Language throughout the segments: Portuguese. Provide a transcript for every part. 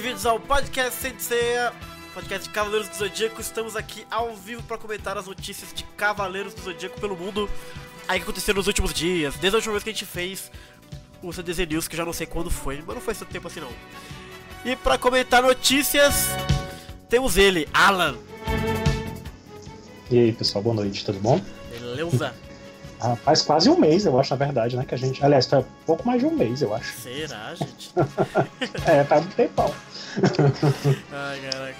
bem-vindos ao podcast Senseia, podcast de Cavaleiros do Zodíaco. Estamos aqui ao vivo para comentar as notícias de Cavaleiros do Zodíaco pelo mundo. Aí que aconteceram nos últimos dias, desde a última vez que a gente fez o CDZ News, que já não sei quando foi, mas não foi tanto tempo assim não. E para comentar notícias, temos ele, Alan. E aí, pessoal, boa noite, tudo bom? Beleza? Ah, faz quase um mês, eu acho, na verdade, né? Que a gente. Aliás, foi pouco mais de um mês, eu acho. Será, gente? é, tá um tempão. Ai, caraca.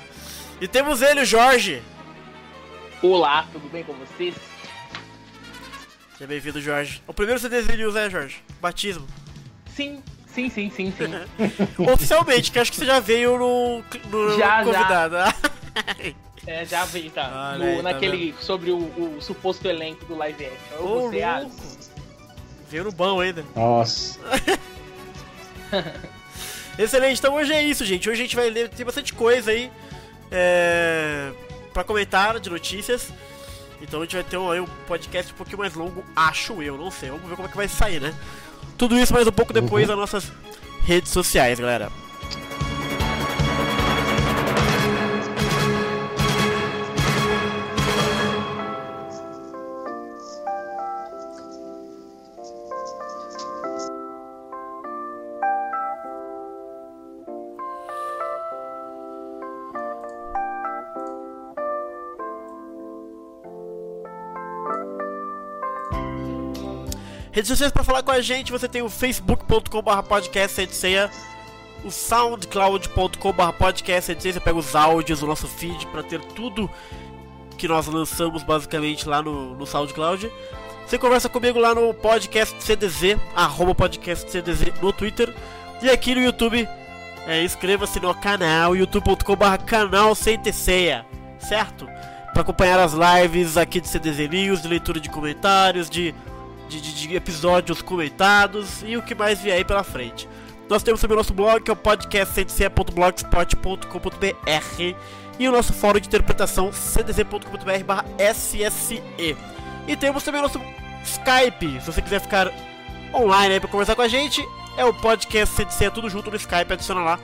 E temos ele, o Jorge. Olá, tudo bem com vocês? Seja bem-vindo, Jorge. O primeiro CDZ News, né, Jorge? Batismo. Sim, sim, sim, sim, sim. Oficialmente, que acho que você já veio no, no Já, já. convidado. É, já vi, tá. Olha No- aí, tá naquele. sobre o, o suposto elenco do live action. Ô, ah. Veio no bom ainda. Nossa. Excelente, então hoje é isso, gente. Hoje a gente vai ler, tem bastante coisa aí é, pra comentar de notícias. Então a gente vai ter um, aí um podcast um pouquinho mais longo, acho eu, não sei. Vamos ver como é que vai sair, né? Tudo isso mais um pouco depois Uhum. das nossas redes sociais, galera. Redes sociais pra falar com a gente, você tem o facebook.com.br podcast sem ceia, o soundcloud.com.br podcast você pega os áudios do nosso feed pra ter tudo que nós lançamos basicamente lá no, no SoundCloud. Você conversa comigo lá no podcast CDZ, arroba podcast CDZ no Twitter. E aqui no YouTube, é, inscreva-se no canal, youtube.com.br canal sem ceia, certo? Pra acompanhar as lives aqui de CDZ News, de leitura de comentários, de de, de- de episódios comentados e o que mais vier aí pela frente. Nós temos também o nosso blog, que é o podcast.blogspot.com.br e o nosso fórum de interpretação cdz.com.br SSE. E temos também o nosso Skype, se você quiser ficar online aí pra conversar com a gente, é o podcast CDC, é tudo junto no Skype, adiciona lá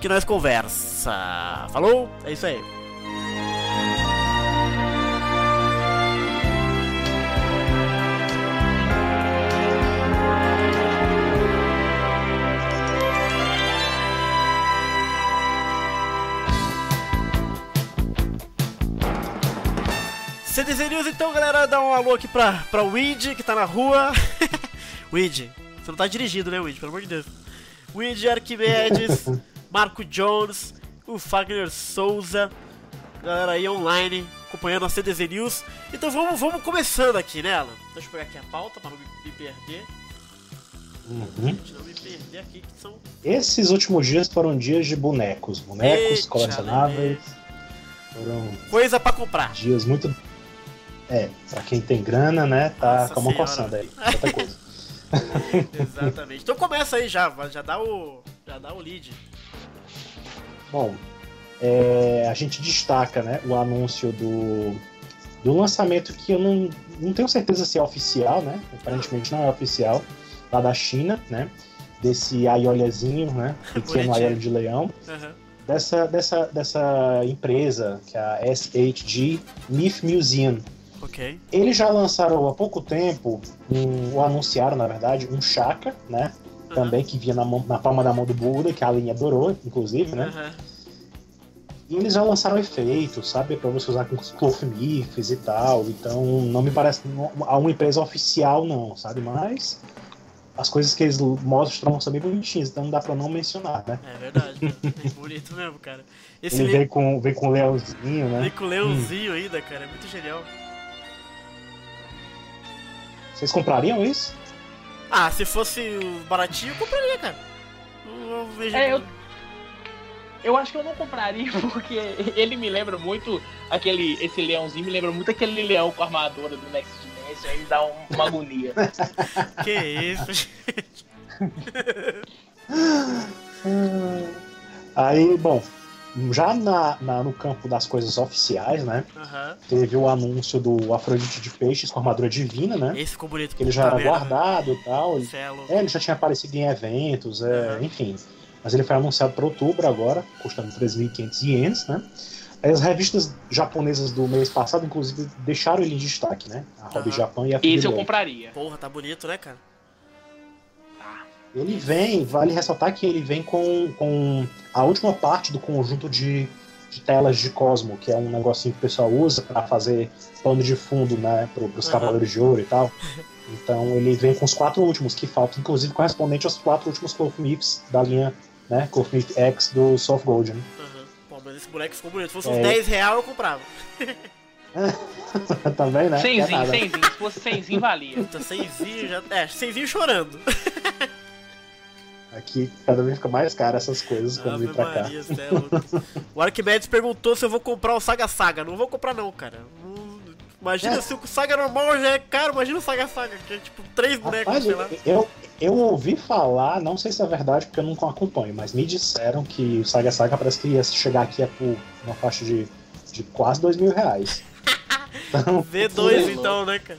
que nós conversa. Falou? É isso aí. CDZ News, então, galera, dá um alô aqui pra, pra Weed, que tá na rua. Weed, você não tá dirigindo, né, Weed? Pelo amor de Deus. Weed Arquimedes, Marco Jones, o Fagner Souza, galera aí online, acompanhando a CDZ News. Então vamos, vamos começando aqui, né, Alan? Deixa eu pegar aqui a pauta pra não me, perder. Uhum. Não me perder aqui, que são Esses últimos dias foram dias de bonecos. Bonecos, Eita, colecionáveis. Foram coisa pra comprar. dias muito. É, pra quem tem grana, né? Tá Nossa com a mão coçando aí. Outra coisa. Exatamente. Então começa aí já, já dá o. Já dá o lead. Bom, é, a gente destaca né, o anúncio do, do lançamento que eu não, não tenho certeza se é oficial, né? Aparentemente não é oficial, lá da China, né? Desse aiolhazinho, né? Pequeno aiolho de leão. Aham. Dessa, dessa, dessa empresa, que é a SHG Myth Museum. Ok. Eles já lançaram há pouco tempo, um, ou anunciaram, na verdade, um Shaka, né? Aham. Também que vinha na, mão- na palma da mão do Buda, que a linha adorou, inclusive, né? Aham. E eles já lançaram efeitos, sabe? Pra você usar com os Clothmiths e tal. Então, não me parece a uma empresa oficial, não, sabe? Mas as coisas que eles mostram são bem bonitinhas, então não dá pra não mencionar, né? É verdade. Bem bonito mesmo, cara. Esse Ele li- vem com, vem com o leãozinho, né? vem com o leãozinho ainda, cara. É muito genial. Vocês comprariam isso? Ah, se fosse baratinho, eu compraria, cara. Não vejo. É, eu- Eu acho que eu não compraria, porque ele me lembra muito aquele. Esse leãozinho me lembra muito aquele leão com a armadura do Next Dimension, aí dá um- uma agonia. Que isso, gente. Aí, bom, já na, na- no campo das coisas oficiais, né? Aham. Teve o anúncio do Afrodite de Peixes com armadura divina, né? Esse ficou bonito. Que ele já era merda, guardado e tal. né? Ele, Celo. é, ele já tinha aparecido em eventos, é, Aham. enfim. Mas ele foi anunciado para outubro agora, custando 3.500 ienes, né? As revistas japonesas do mês passado, inclusive, deixaram ele em destaque, né? A Hobby. Japan e a Esse eu compraria. Porra, tá bonito, né, cara? Ele vem, vale ressaltar que ele vem com, com a última parte do conjunto de, de telas de Cosmo, que é um negocinho que o pessoal usa para fazer pano de fundo, né, pro, pros Aham. Cavaleiros de Ouro e tal. Então ele vem com os quatro últimos que faltam, inclusive correspondente aos quatro últimos Cloth Mips da linha, né, Cloth Mip X do Soft Gold. Né? Aham. Pô, mas esse boneco ficou bonito. Se fosse É. uns 10 real, eu comprava. Também, né? Quer Cenzinho, nada. cenzinho. Se fosse cenzinho, valia. Puta, cenzinho já. É, cenzinho chorando. Aqui cada vez fica mais caro essas coisas quando vem pra cá. Maria, cê é. O Arquimedes perguntou se eu vou comprar o Saga Saga. Não vou comprar, não, cara. Não- Imagina É. se o Saga normal já é caro, imagina o Saga Saga, que é tipo três bonecos, sei lá. eu, eu, ouvi falar, não sei se é verdade porque eu nunca acompanho, mas me disseram que o Saga Saga parece que ia chegar aqui a por uma faixa de, de quase dois mil reais. Então, V2 então, né, cara?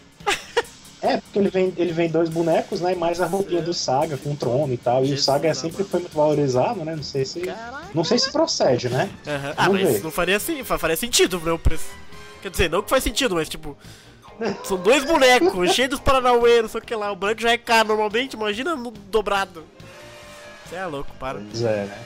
É, porque ele vem, ele vem dois bonecos, né? E mais a roupinha do Saga com o trono e tal. E o Jesus Saga amado. sempre foi muito valorizado, né? Não sei se. Caralho. Não sei se procede, né? Aham. Ah, mas ver. não faria assim, fa- faria sentido pro meu preço. Quer dizer, não que faz sentido, mas tipo. São dois bonecos, cheios dos Paranauê, não sei o que lá. O branco já é caro normalmente, imagina no dobrado. Você é louco, para. Pois é, né?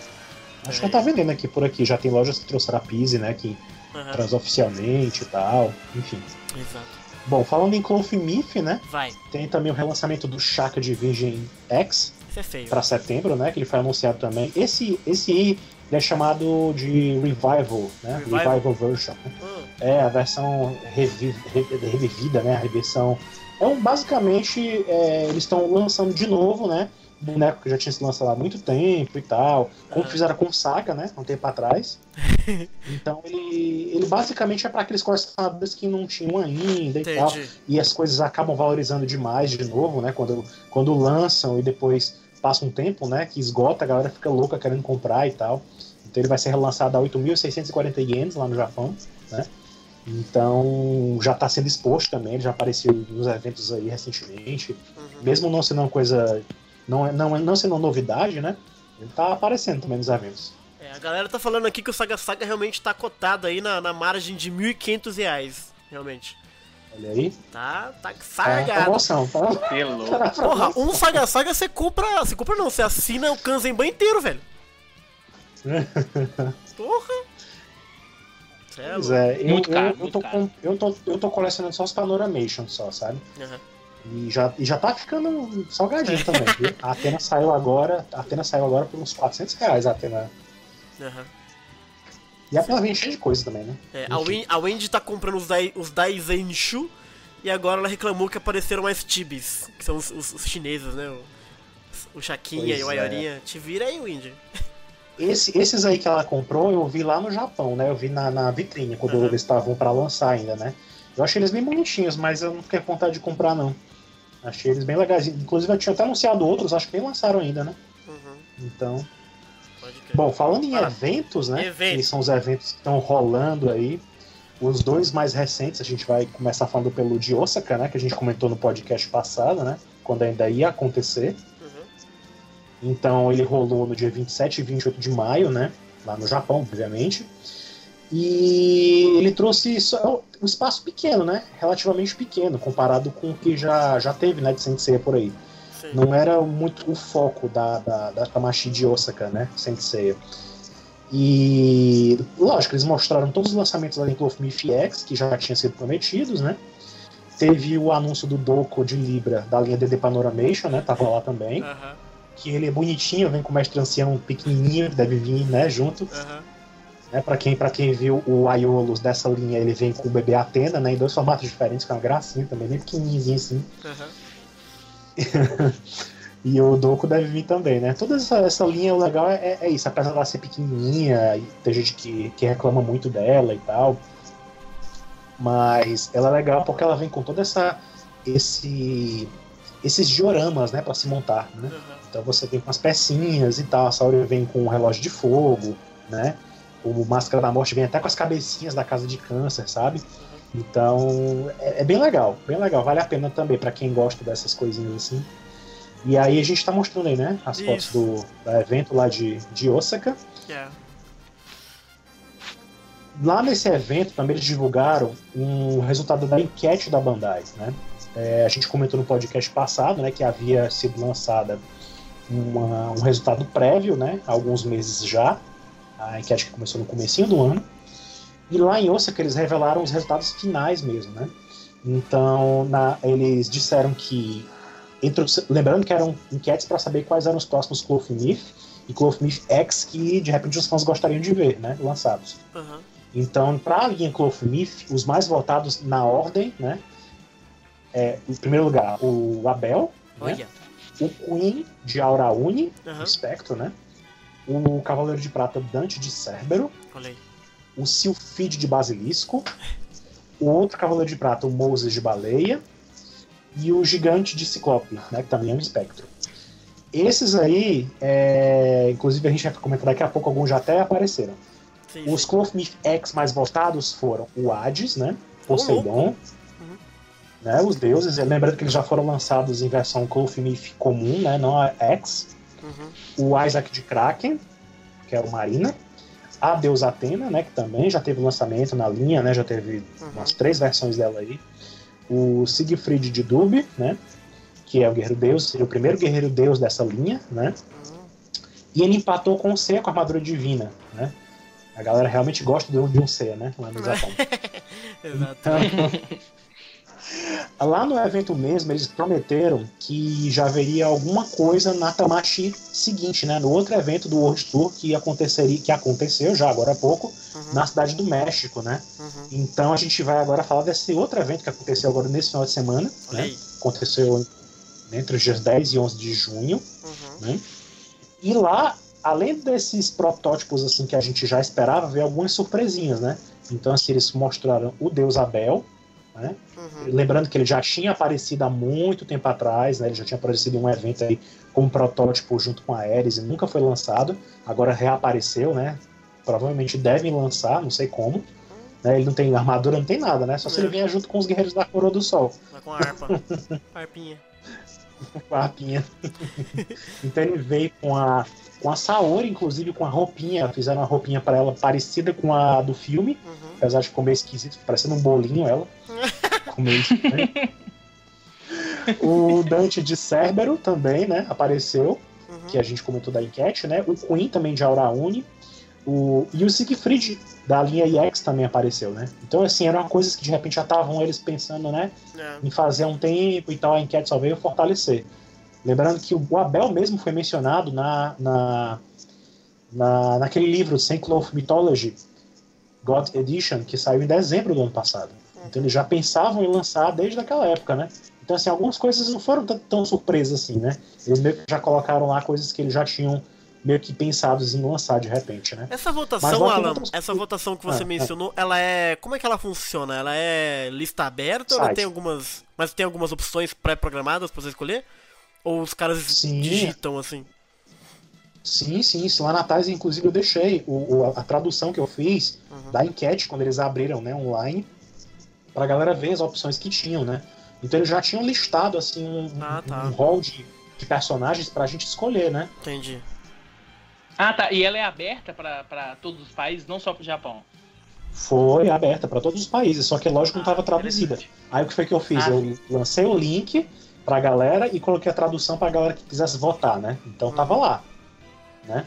Acho É. que tá vendendo aqui por aqui. Já tem lojas que trouxeram a Pise, né? Que Aham. traz oficialmente e tal. Enfim. Exato. Bom, falando em Cloth Myth, né? Vai. Tem também o relançamento do Shaka de Virgin X Isso é feio. para setembro, né? Que ele foi anunciado também. Esse, esse é chamado de Revival, né? Revival? Revival, version. né? Hum, É a versão revi- re- revivida, né? A reversão. É um, basicamente, é, eles estão lançando de novo, né? Boneco que já tinha se lançado há muito tempo e tal. Como Ah. fizeram com o Saga, né? Um tempo atrás. então ele, ele basicamente é para aqueles colecionadores que não tinham ainda e tal entendi. e as coisas acabam valorizando demais de novo, né? Quando, quando lançam e depois passa um tempo, né? Que esgota, a galera fica louca querendo comprar e tal. Então ele vai ser relançado a 8.640 ienes lá no Japão, né? Então já está sendo exposto também, ele já apareceu nos eventos aí recentemente. Uhum. Mesmo não sendo uma coisa. Não, é- não, é- não sendo uma novidade, né? Ele tá aparecendo também nos eventos. É, a galera tá falando aqui que o Saga Saga realmente tá cotado aí na, na margem de 1.500 reais. Realmente. Olha aí. Tá, tá Tá na sargado. promoção, tá? Pelo. Porra, um Saga Saga você compra. Você compra não, você assina o Kanzenban inteiro, velho. Porra! É Pois louco. é, eu, Muito caro, eu, eu, muito tô eu, tô, eu tô colecionando só os Panoramation só, sabe? Aham. E já, e já tá ficando salgadinho também. viu? A Atena saiu agora. A Atena saiu agora por uns 400 reais a Atena. Aham. E ela vem cheia de coisa também, né? É, a, Wendy, a Wendy tá comprando os, Dai, os Daizenshu e agora ela reclamou que apareceram mais Tibis, que são os, os- os chineses, né? O, o Chaquinha Pois e o é. Aiorinha. Te vira aí, Wendy. Esse- esses aí que ela comprou, eu vi lá no Japão, né? Eu vi na, na vitrine, quando Uhum. eles estavam pra lançar ainda, né? Eu achei eles bem bonitinhos, mas eu não fiquei com vontade de comprar, não. Achei eles bem legais. Inclusive, eu tinha até anunciado outros, acho que nem lançaram ainda, né? Uhum, Então. Bom, falando em Fala. eventos, né? Eventos. Que são os eventos que estão rolando aí. Os dois mais recentes, a gente vai começar falando pelo de Osaka, né? Que a gente comentou no podcast passado, né? Quando ainda ia acontecer. Uhum. Então ele rolou no dia 27 e 28 de maio, né? Lá no Japão, obviamente. E ele trouxe só um espaço pequeno, né? Relativamente pequeno, comparado com o que já, já teve, né? De Sensei por aí. Sim. Não era muito o foco da, da, da Tamashi de Osaka, né? Sensei. E lógico, eles mostraram todos os lançamentos da Link of Myth X, que já tinham sido prometidos, né? Teve o anúncio do Doco de Libra da linha DD Panoramation, né? Tava lá também. Aham, Que ele é bonitinho, vem com o mestre ancião pequenininho, que deve vir, né? Junto. aham. Né, para quem, pra quem viu o Aiolos dessa linha, ele vem com o bebê Atena, né? Em dois formatos diferentes, com uma gracinha também, bem pequenininho assim. aham. E o Doku deve vir também, né? Toda essa, essa linha, o legal é, é isso, apesar dela ser pequenininha, e tem gente que, que reclama muito dela e tal. Mas ela é legal porque ela vem com toda essa. Esse, esses dioramas, né, para se montar, né? aham. Então você vem com as pecinhas e tal, a Sauri vem com um relógio de fogo, né? O Máscara da Morte vem até com as cabecinhas da Casa de Câncer, sabe? Então é, é bem legal, bem legal, vale a pena também para quem gosta dessas coisinhas assim. E aí a gente tá mostrando aí, né? As Isso. fotos do, do evento lá de, de Osaka. Yeah. Lá nesse evento também eles divulgaram um resultado da enquete da Bandai, né? É, a gente comentou no podcast passado, né, que havia sido lançada uma- um resultado prévio, né, há alguns meses já, a enquete que começou no comecinho do ano. E lá em Osaka eles revelaram os resultados finais mesmo, né? Então, na- eles disseram que intro- lembrando que eram enquetes para saber quais eram os próximos Clothmith e Clothmith X que de repente os fãs gostariam de ver, né, lançados. Aham. Então, para a linha Clothmith, os mais votados na ordem, né? É, em primeiro lugar, o Abel, né? O Queen de Aurauni, Aham. o Spectro, né? O Cavaleiro de Prata Dante de aí. o Sylphide de Basilisco, o outro Cavaleiro de Prata, o Moses de Baleia, e o Gigante de Ciclope, né? Que também é um Espectro. Esses aí, é, inclusive a gente vai comentar daqui a pouco, alguns já até apareceram. Sim, Os. Clothmith X mais votados foram o Hades, né? Poseidon, Uhum. né? Os deuses. Lembrando que eles já foram lançados em versão Clothmith comum, né? Não a X. Uhum. O Isaac de Kraken, que é o Marina. A deusa Atena, né? Que também já teve lançamento na linha, né? Já teve Uhum. umas três versões dela aí. O Siegfried de Dub, né? Que é o guerreiro deus, seria o primeiro guerreiro deus dessa linha, né? Uhum. E ele empatou com o Seiya com a armadura divina, né? A galera realmente gosta de um- de um Seiya, né? Lá no Japão. Exato. Lá no evento mesmo, eles prometeram que já haveria alguma coisa na Tamashi seguinte, né? No outro evento do World Tour que aconteceria, que aconteceu já agora há pouco, Uhum. na cidade do México, né? Uhum. Então a gente vai agora falar desse outro evento que aconteceu agora nesse final de semana, né? Aconteceu entre os dias 10 e 11 de junho. Uhum. né? E lá, além desses protótipos assim que a gente já esperava, veio algumas surpresinhas, né? Então assim, eles mostraram o Deus Abel, né? Uhum. Lembrando que ele já tinha aparecido há muito tempo atrás, né? Ele já tinha aparecido em um evento aí como protótipo junto com a Ares e nunca foi lançado. Agora reapareceu, né? Provavelmente devem lançar, não sei como. Né? Ele não tem armadura, não tem nada, né? Só se ele vier junto com os guerreiros da Coroa do Sol. Com a harpa. Harpinha. com a rapinha. então ele veio com a com a Saori, inclusive com a roupinha, fizeram uma roupinha para ela parecida com a do filme, Uhum. apesar de meio esquisito, parecendo um bolinho ela. Ficou meio estranho. o Dante de Cerbero também, né, apareceu, Uhum. que a gente comentou da enquete, né? O Queen também de Aurauni. O, e o Siegfried da linha EX também apareceu, né? Então, assim, eram coisas que de repente já estavam eles pensando, né? É. em fazer um tempo e tal, a enquete só veio fortalecer. Lembrando que o Abel mesmo foi mencionado na, na, na, naquele livro, Saint Cloth Mythology, God Edition, que saiu em dezembro do ano passado. Então eles já pensavam em lançar desde aquela época, né? Então, assim, algumas coisas não foram tão, tão surpresas assim, né? Eles meio que já colocaram lá coisas que eles já tinham meio que pensados em lançar de repente, né? Essa votação, Alan, essa votação que você Ah, ah. mencionou, ela é. Como é que ela funciona? Ela é lista aberta ou ela Site. tem algumas. Mas tem algumas opções pré-programadas pra você escolher? Ou os caras Sim. digitam assim? Sim, sim, isso lá na Thais, inclusive, eu deixei o, o- a tradução que eu fiz Uhum. da enquete, quando eles abriram né, online, pra galera ver as opções que tinham, né? Então eles já tinham listado, assim, um, Ah, tá. um rol de, de personagens pra gente escolher, né? Entendi. Ah, tá. E ela é aberta pra, pra todos os países, não só pro Japão. Foi aberta pra todos os países, só que lógico não Ah, estava traduzida. interessante. Aí o que foi que eu fiz? Ah, eu lancei o link pra galera e coloquei a tradução pra galera que quisesse votar, né? Então Uhum. tava lá, né?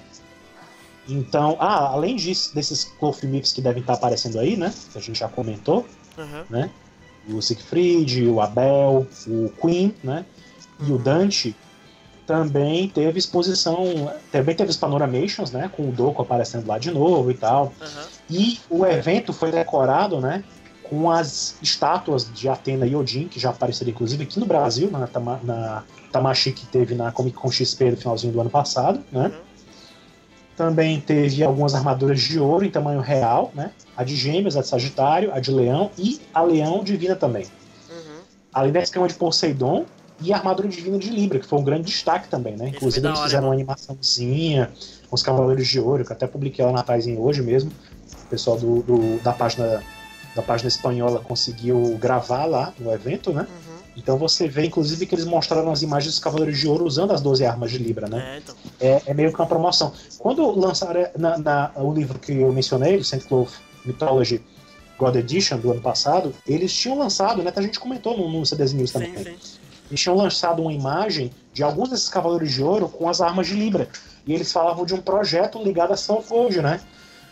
Então, ah, além disso, desses Cloth Myths que devem estar aparecendo aí, né? Que a gente já comentou, Uhum. o Siegfried, o Abel, o Queen, né? E o Dante também teve exposição, também teve os panoramations, né? Com o Doku aparecendo lá de novo e tal. Uhum. E o evento foi decorado, né? Com as estátuas de Atena e Odin, que já apareceram inclusive aqui no Brasil, na, Tama- na Tamashi que teve na Comic Con XP no finalzinho do ano passado, né? Uhum. Também teve algumas armaduras de ouro em tamanho real, né? A de gêmeos, a de Sagitário, a de Leão e a Leão Divina também. Uhum. Além da escama de Poseidon e a armadura divina de Libra, que foi um grande destaque também, né? Esse Inclusive eles hora, fizeram uma animaçãozinha com os Cavaleiros de Ouro, que eu até publiquei lá na Taizinha hoje mesmo. O pessoal do, do- da página da página espanhola conseguiu gravar lá no evento, né? Uhum. Então você vê, inclusive, que eles mostraram as imagens dos Cavaleiros de Ouro usando as 12 armas de Libra, né? É, então. É, é meio que uma promoção. Quando lançaram na, na- o livro que eu mencionei, o St. Cloth Mythology God Edition, do ano passado, eles tinham lançado, né? A gente comentou no, no CDs News também. Sim, sim. Eles tinham lançado uma imagem de alguns desses Cavaleiros de Ouro com as armas de Libra. E eles falavam de um projeto ligado a Soul Gold, né?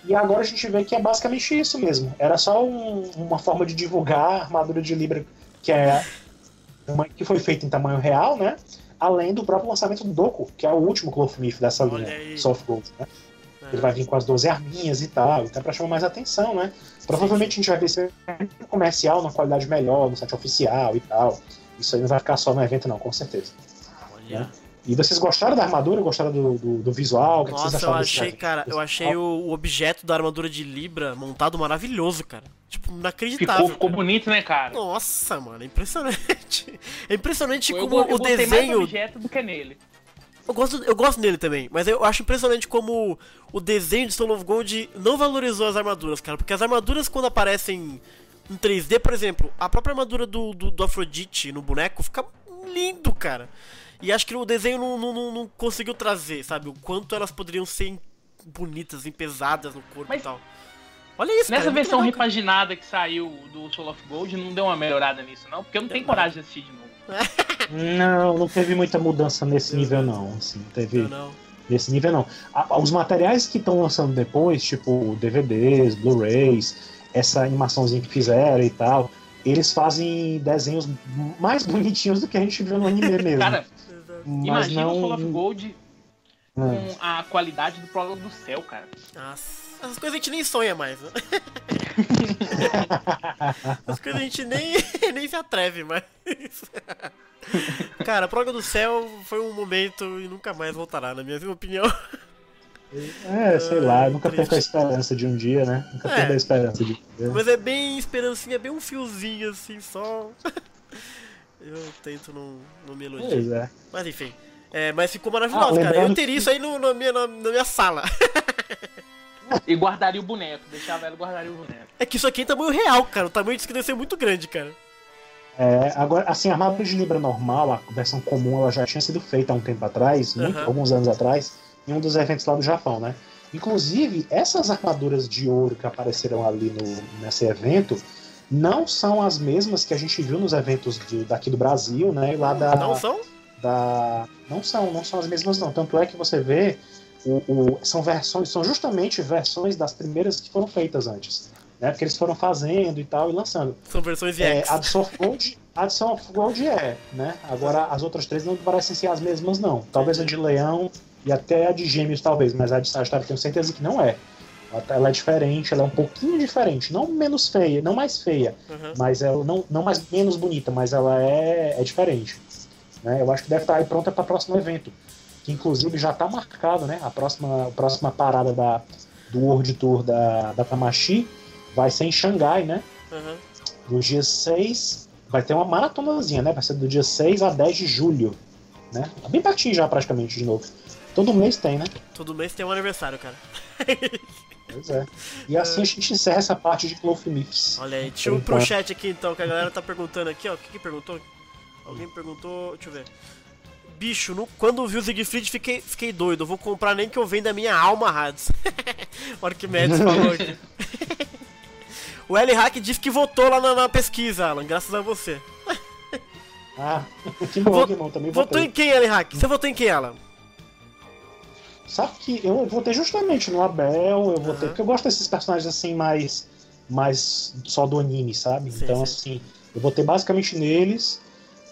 E agora a gente vê que é basicamente isso mesmo. Era só um- uma forma de divulgar a armadura de Libra que é uma- que foi feita em tamanho real, né? Além do próprio lançamento do Doku, que é o último Cloth Myth dessa Olha linha, aí. Soft Gold, né? É. Ele vai vir com as 12 arminhas e tal, então é pra chamar mais atenção, né? Provavelmente a gente vai ver esse comercial, numa qualidade melhor, no site oficial e tal. Isso aí não vai ficar só no evento, não, com certeza. Olha. E vocês gostaram da armadura? Gostaram do, do, do visual? Vocês Nossa, eu achei, cara, eu achei o, o objeto da armadura de Libra montado maravilhoso, cara. Tipo, Ficou, inacreditável. ficou cara. bonito, né, cara? Nossa, mano, é impressionante. É impressionante eu, como eu o gostei mais do desenho. objeto do que nele. Eu gosto, eu gosto dele também, mas eu acho impressionante como o desenho de Soul of Gold não valorizou as armaduras, cara. Porque as armaduras, quando aparecem em 3D, por exemplo, a própria armadura do, do, do Afrodite no boneco fica lindo, cara. E acho que o desenho não, não, não- não conseguiu trazer, sabe? O quanto elas poderiam ser bonitas, pesadas no corpo Mas e tal. Olha isso, Nessa cara. é versão legal, cara. repaginada que saiu do Soul of Gold, não deu uma melhorada nisso, não? Porque eu não tenho coragem de assistir de novo. Não, não teve muita mudança nesse nível, não. Assim, não teve Não, não. nesse nível, não. Os materiais que estão lançando depois, tipo DVDs, Blu-rays, essa animaçãozinha que fizeram e tal, eles fazem desenhos mais bonitinhos do que a gente viu no anime mesmo. Cara, mas imagina não. o Soul of Gold É. com a qualidade do Prólogo do Céu, cara. Nossa, essas coisas a gente nem sonha mais, né? Essas coisas a gente nem, nem se atreve mais. Cara, a Proga do Céu foi um momento e nunca mais voltará, na minha opinião. É, sei lá, eu nunca Triste. perco a esperança de um dia, né? Nunca É. perco a esperança de um dia. Mas é bem esperancinha, bem um fiozinho assim, só. Eu tento não, não me iludir. Pois é. Mas enfim. É, mas ficou maravilhoso, Ah, cara. Eu teria que- isso aí no- na, minha, na, na minha sala. E guardaria o boneco, deixava ela e guardaria o boneco. É que isso aqui é tamanho real, cara. O tamanho disso que deve ser muito grande, cara. É, agora, assim, a armadura de Libra normal, a versão comum, ela já tinha sido feita há um tempo atrás, muito- Aham. alguns anos atrás, em um dos eventos lá do Japão, né? Inclusive, essas armaduras de ouro que apareceram ali no, nesse evento não são as mesmas que a gente viu nos eventos de- daqui do Brasil, né? E lá da, Não são? da. Não são, não são as mesmas, não. Tanto é que você vê. O, o- são versões, são justamente versões das primeiras que foram feitas antes. Né? Porque eles foram fazendo e tal e lançando. São versões É, EX. a do Soft Gold, a Gold é, né? Agora as outras três não parecem ser as mesmas, não. Talvez a de Leão e até a de Gêmeos, talvez, mas a de Sagitário tenho certeza que não é. Ela, tá- é diferente, ela é um pouquinho diferente, não menos feia, não mais feia, Uhum. mas ela não, não mais menos bonita, mas ela é, é diferente. Né? Eu acho que deve estar aí pronta para o próximo evento, que inclusive já está marcado, né? A próxima, a próxima parada da, do World Tour da, da Tamashi vai ser em Xangai, né? Uhum. No dia 6, vai ter uma maratonazinha, né? Vai ser do dia 6 a 10 de julho, né? Tá bem pertinho já, praticamente, de novo. Todo mês tem, né? Todo mês tem um aniversário, cara. Pois é. E assim a gente encerra essa parte de Cloth Myths. Olha aí, deixa eu ir pro chat aqui então, que a galera tá perguntando aqui, ó. O que que perguntou? Alguém perguntou. Deixa eu ver. Bicho, no- quando vi o Siegfried fiquei, fiquei doido. Eu vou comprar nem que eu venda a minha alma, Hades. o Arquimedes falou aqui. o L Hack disse que votou lá na, na pesquisa, Alan, graças a você. Ah, que bom, que bom. Também Votou em quem, L Hack? Você votou em quem, Alan? Sabe que eu votei justamente no Abel, eu votei, Aham. porque eu gosto desses personagens assim mais, mais só do anime, sabe? Sim, então, sim. assim, eu votei basicamente neles.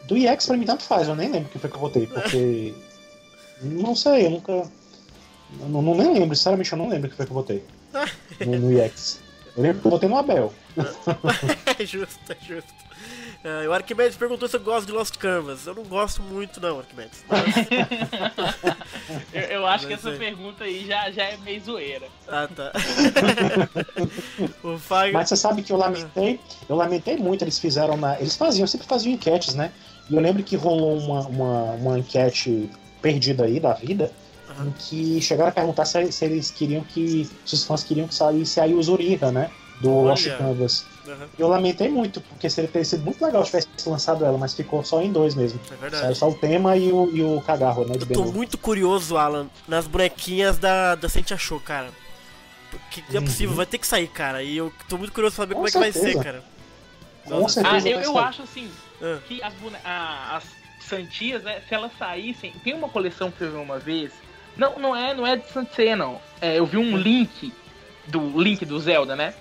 Do EX pra mim tanto faz, eu nem lembro quem foi que eu votei, porque. não sei, eu nunca. Eu não, não nem lembro, sinceramente eu não lembro quem foi que eu votei no, no EX. Eu lembro que eu votei no Abel. é justo, é justo. Ah, o Arquimedes perguntou se eu gosto de Lost Canvas. Eu não gosto muito, não, Arquimedes. Mas... Eu, eu acho que Mas essa é. pergunta aí já, já é meio zoeira. Ah, tá. o Fag... Mas você sabe que eu lamentei, eu lamentei muito, eles fizeram na. Eles faziam, sempre faziam enquetes, né? E eu lembro que rolou uma, uma, uma enquete perdida aí da vida, em que chegaram a perguntar se, se eles queriam que. Se os fãs queriam que saísse aí o Zuriga, né? Do Olha. Lost Canvas. Aham, Eu lamentei muito, porque seria teria sido muito legal se tivesse lançado ela, mas ficou só em dois mesmo. é Saiu verdade. só o tema e o, e o cagarro, né? De Eu tô Benu. muito curioso, Alan, nas bonequinhas da, da Sente Achou, cara. Porque não é Uhum. possível, vai ter que sair, cara. E eu tô muito curioso pra saber Com como é que vai ser, certeza. cara. Com Nossa, certeza. Ah, eu, eu acho assim, Ah. que as, bone... ah, as Santias, né, se elas saíssem. Tem uma coleção que eu vi uma vez. Não, não é, não é de Santia, não. É, eu vi um link do link do Zelda, né?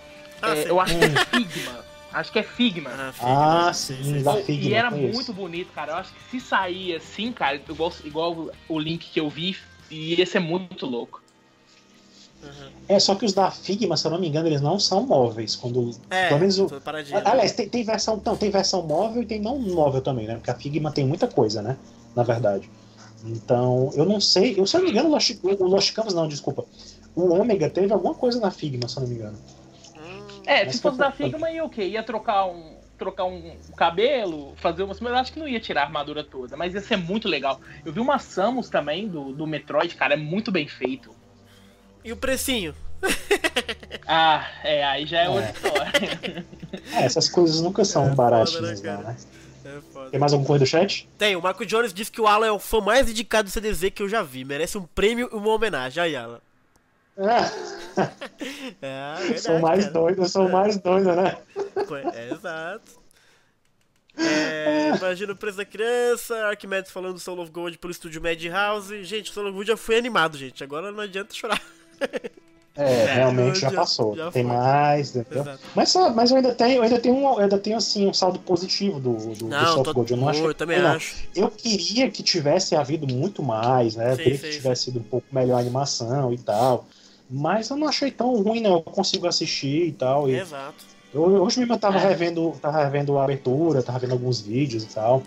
Ah, É, sim. eu acho que é Figma. Acho que é Figma. Ah, Figma, Ah, sim, da sim. e Figma, era conheço. muito bonito, cara. Eu acho que se sair assim, cara, igual, igual o link que eu vi, ia ser muito louco. Aham. É, só que os da Figma, se eu não me engano, eles não são móveis. Quando, É, pelo menos o, né? Aliás, tem, tem versão, não, tem versão móvel e tem não móvel também, né? Porque a Figma tem muita coisa, né? Na verdade. Então, eu não sei. Eu, se eu não me engano, o Lost, o Lost Canvas, não, desculpa. O Ômega teve alguma coisa na Figma, se eu não me engano. Hum, É, Mas se fosse da Figma, ia o quê? Ia trocar um. Trocar um cabelo, fazer umas. Mas eu acho que não ia tirar a armadura toda. Mas ia ser muito legal. Eu vi uma Samus também do, do Metroid, cara, é muito bem feito. E o precinho? Ah, é, aí já é outra É. história. É, essas coisas nunca são É foda, baratinhas, né, né? É. Tem mais alguma coisa do chat? Tem, o Marco Jones disse que o Alan é o fã mais indicado do CDZ que eu já vi. Merece um prêmio e uma homenagem. Aí, Alan. Ah, É, verdade, sou mais cara. doido, eu sou mais doido, né? É, exato. É, imagina o preço da criança, Arquimedes falando do Soul of Gold pelo estúdio Madhouse. Gente, o Soul of Gold já foi animado, gente. Agora não adianta chorar. É, realmente já já- passou. já tem foi. mais. Mas, mas eu ainda tenho, eu ainda tenho, um, eu ainda tenho assim, um saldo positivo do, do, do Não, Soft tô, Gold. Eu não achei eu também não. acho. Eu queria que tivesse havido muito mais, né? Eu Sim, queria sim, que tivesse sido um pouco melhor a animação e tal. Mas eu não achei tão ruim, não. Eu consigo assistir e tal. E Exato. eu, hoje mesmo eu tava É. revendo, tava revendo a abertura, tava vendo alguns vídeos e tal.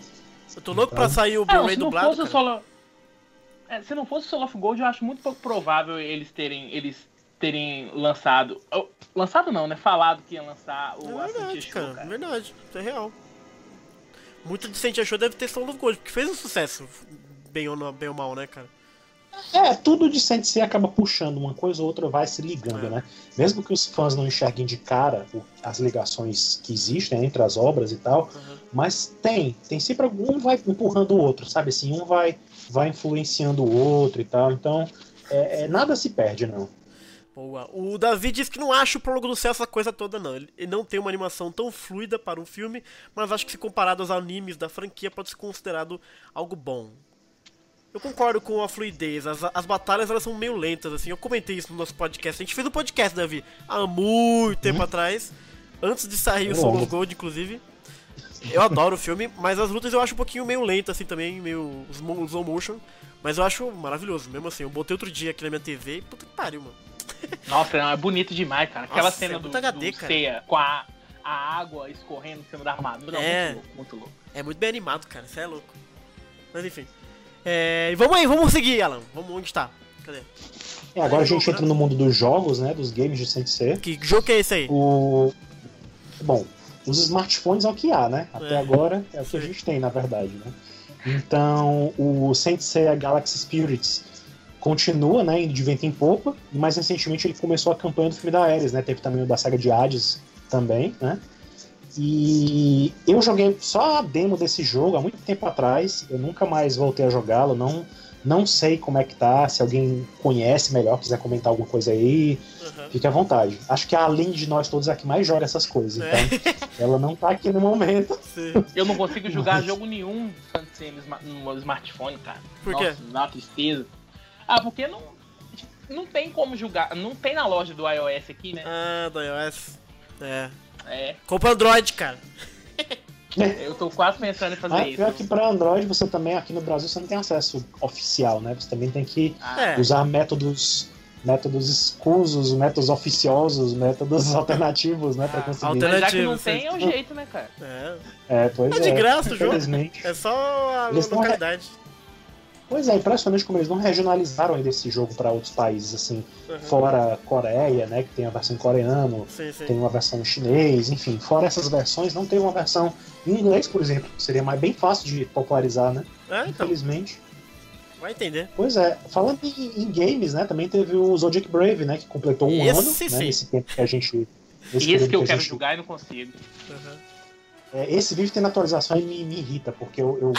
Eu tô louco Então- pra sair o Blu-ray se não dublado. fosse. Solo. É, se não fosse o Soul of Gold, eu acho muito pouco provável eles terem. Eles terem lançado. oh, Lançado não, né? Falado que ia lançar o É verdade, Show, cara. cara. É verdade. Isso é real. Muito de Sentia Show deve ter Soul of Gold, porque fez um sucesso. Bem ou, não, bem ou mal, né, cara? É, tudo de Sensei acaba puxando, uma coisa ou outra vai se ligando, É. né? Mesmo que os fãs não enxerguem de cara as ligações que existem entre as obras e tal, Uhum. mas tem, tem sempre algum vai empurrando o outro, sabe assim, um vai vai influenciando o outro e tal, então é, é, nada se perde não. Boa. O Davi diz que não acha o prólogo do céu essa coisa toda, não. Ele ele não tem uma animação tão fluida para um filme, mas acho que se comparado aos animes da franquia pode ser considerado algo bom. Eu concordo com a fluidez. As, as batalhas elas são meio lentas, assim. Eu comentei isso no nosso podcast. A gente fez um podcast, Davi, há muito tempo atrás. Antes de sair o É longo. Gold, inclusive. Eu adoro o filme, mas as lutas eu acho um pouquinho meio lento, assim, também, meio slow motion. Mas eu acho maravilhoso, mesmo assim. Eu botei outro dia aqui na minha TV e puta que pariu, mano. Nossa, não, é bonito demais, cara. Aquela Nossa, cena é do, HD, do cara. Seiya com a, a água escorrendo em cima da armadura. É. Muito louco, muito louco. É muito bem animado, cara. Você é louco. Mas enfim. É, e vamos aí, vamos seguir, Alan. Vamos onde tá? Cadê? É, agora a gente entra no mundo dos jogos, né, dos games de Sensei. Que jogo que é esse aí? O bom, os smartphones é o que há, né? Até É. agora é o que a gente tem, na verdade, né? Então, o Sensei Galaxy Spirits continua, né, indo de vento em popa, e mais recentemente ele começou a campanha do filme da Ares, né? Teve também o da saga de Hades também, né? E eu joguei só a demo desse jogo há muito tempo atrás, eu nunca mais voltei a jogá-lo, não não sei como é que tá, se alguém conhece melhor, quiser comentar alguma coisa aí, Aham. fique à vontade. Acho que a Aline de nós todos é a que mais joga essas coisas, É. então ela não tá aqui no momento. Sim. Eu não consigo jogar jogo nenhum sem no sma- no meu smartphone, cara. Por quê? Nossa, dá tristeza. Ah, porque não. Não tem como jogar. Não tem na loja do iOS aqui, né? Ah, do iOS. É. É. Compra Android, cara. Eu tô quase pensando em fazer Ah, isso. pior que para Android você também, aqui no Brasil, você não tem acesso oficial, né? Você também tem que Ah, É. usar métodos métodos escusos, métodos oficiosos, métodos alternativos, né, para Ah, conseguir. altera- Mas já que não tem, é o jeito, né, cara? É. É, pois É de graça o jogo. Infelizmente. É só a Eles localidade. Pois é, impressionante como eles não regionalizaram ainda esse jogo para outros países, assim, Uhum. fora Coreia, né, que tem a versão em coreano, Sim, sim. tem uma versão em chinês, enfim, fora essas versões, não tem uma versão em inglês, por exemplo, que seria mais bem fácil de popularizar, né? É, então. Infelizmente. Vai entender. Pois é, falando em, em games, né, também teve o Zodiac Brave, né, que completou um Esse ano, sim. né, nesse tempo que a gente Esse, esse que eu quero gente... jogar e não consigo. Uhum. É, esse vídeo tendo atualização e me, me irrita, porque eu, eu,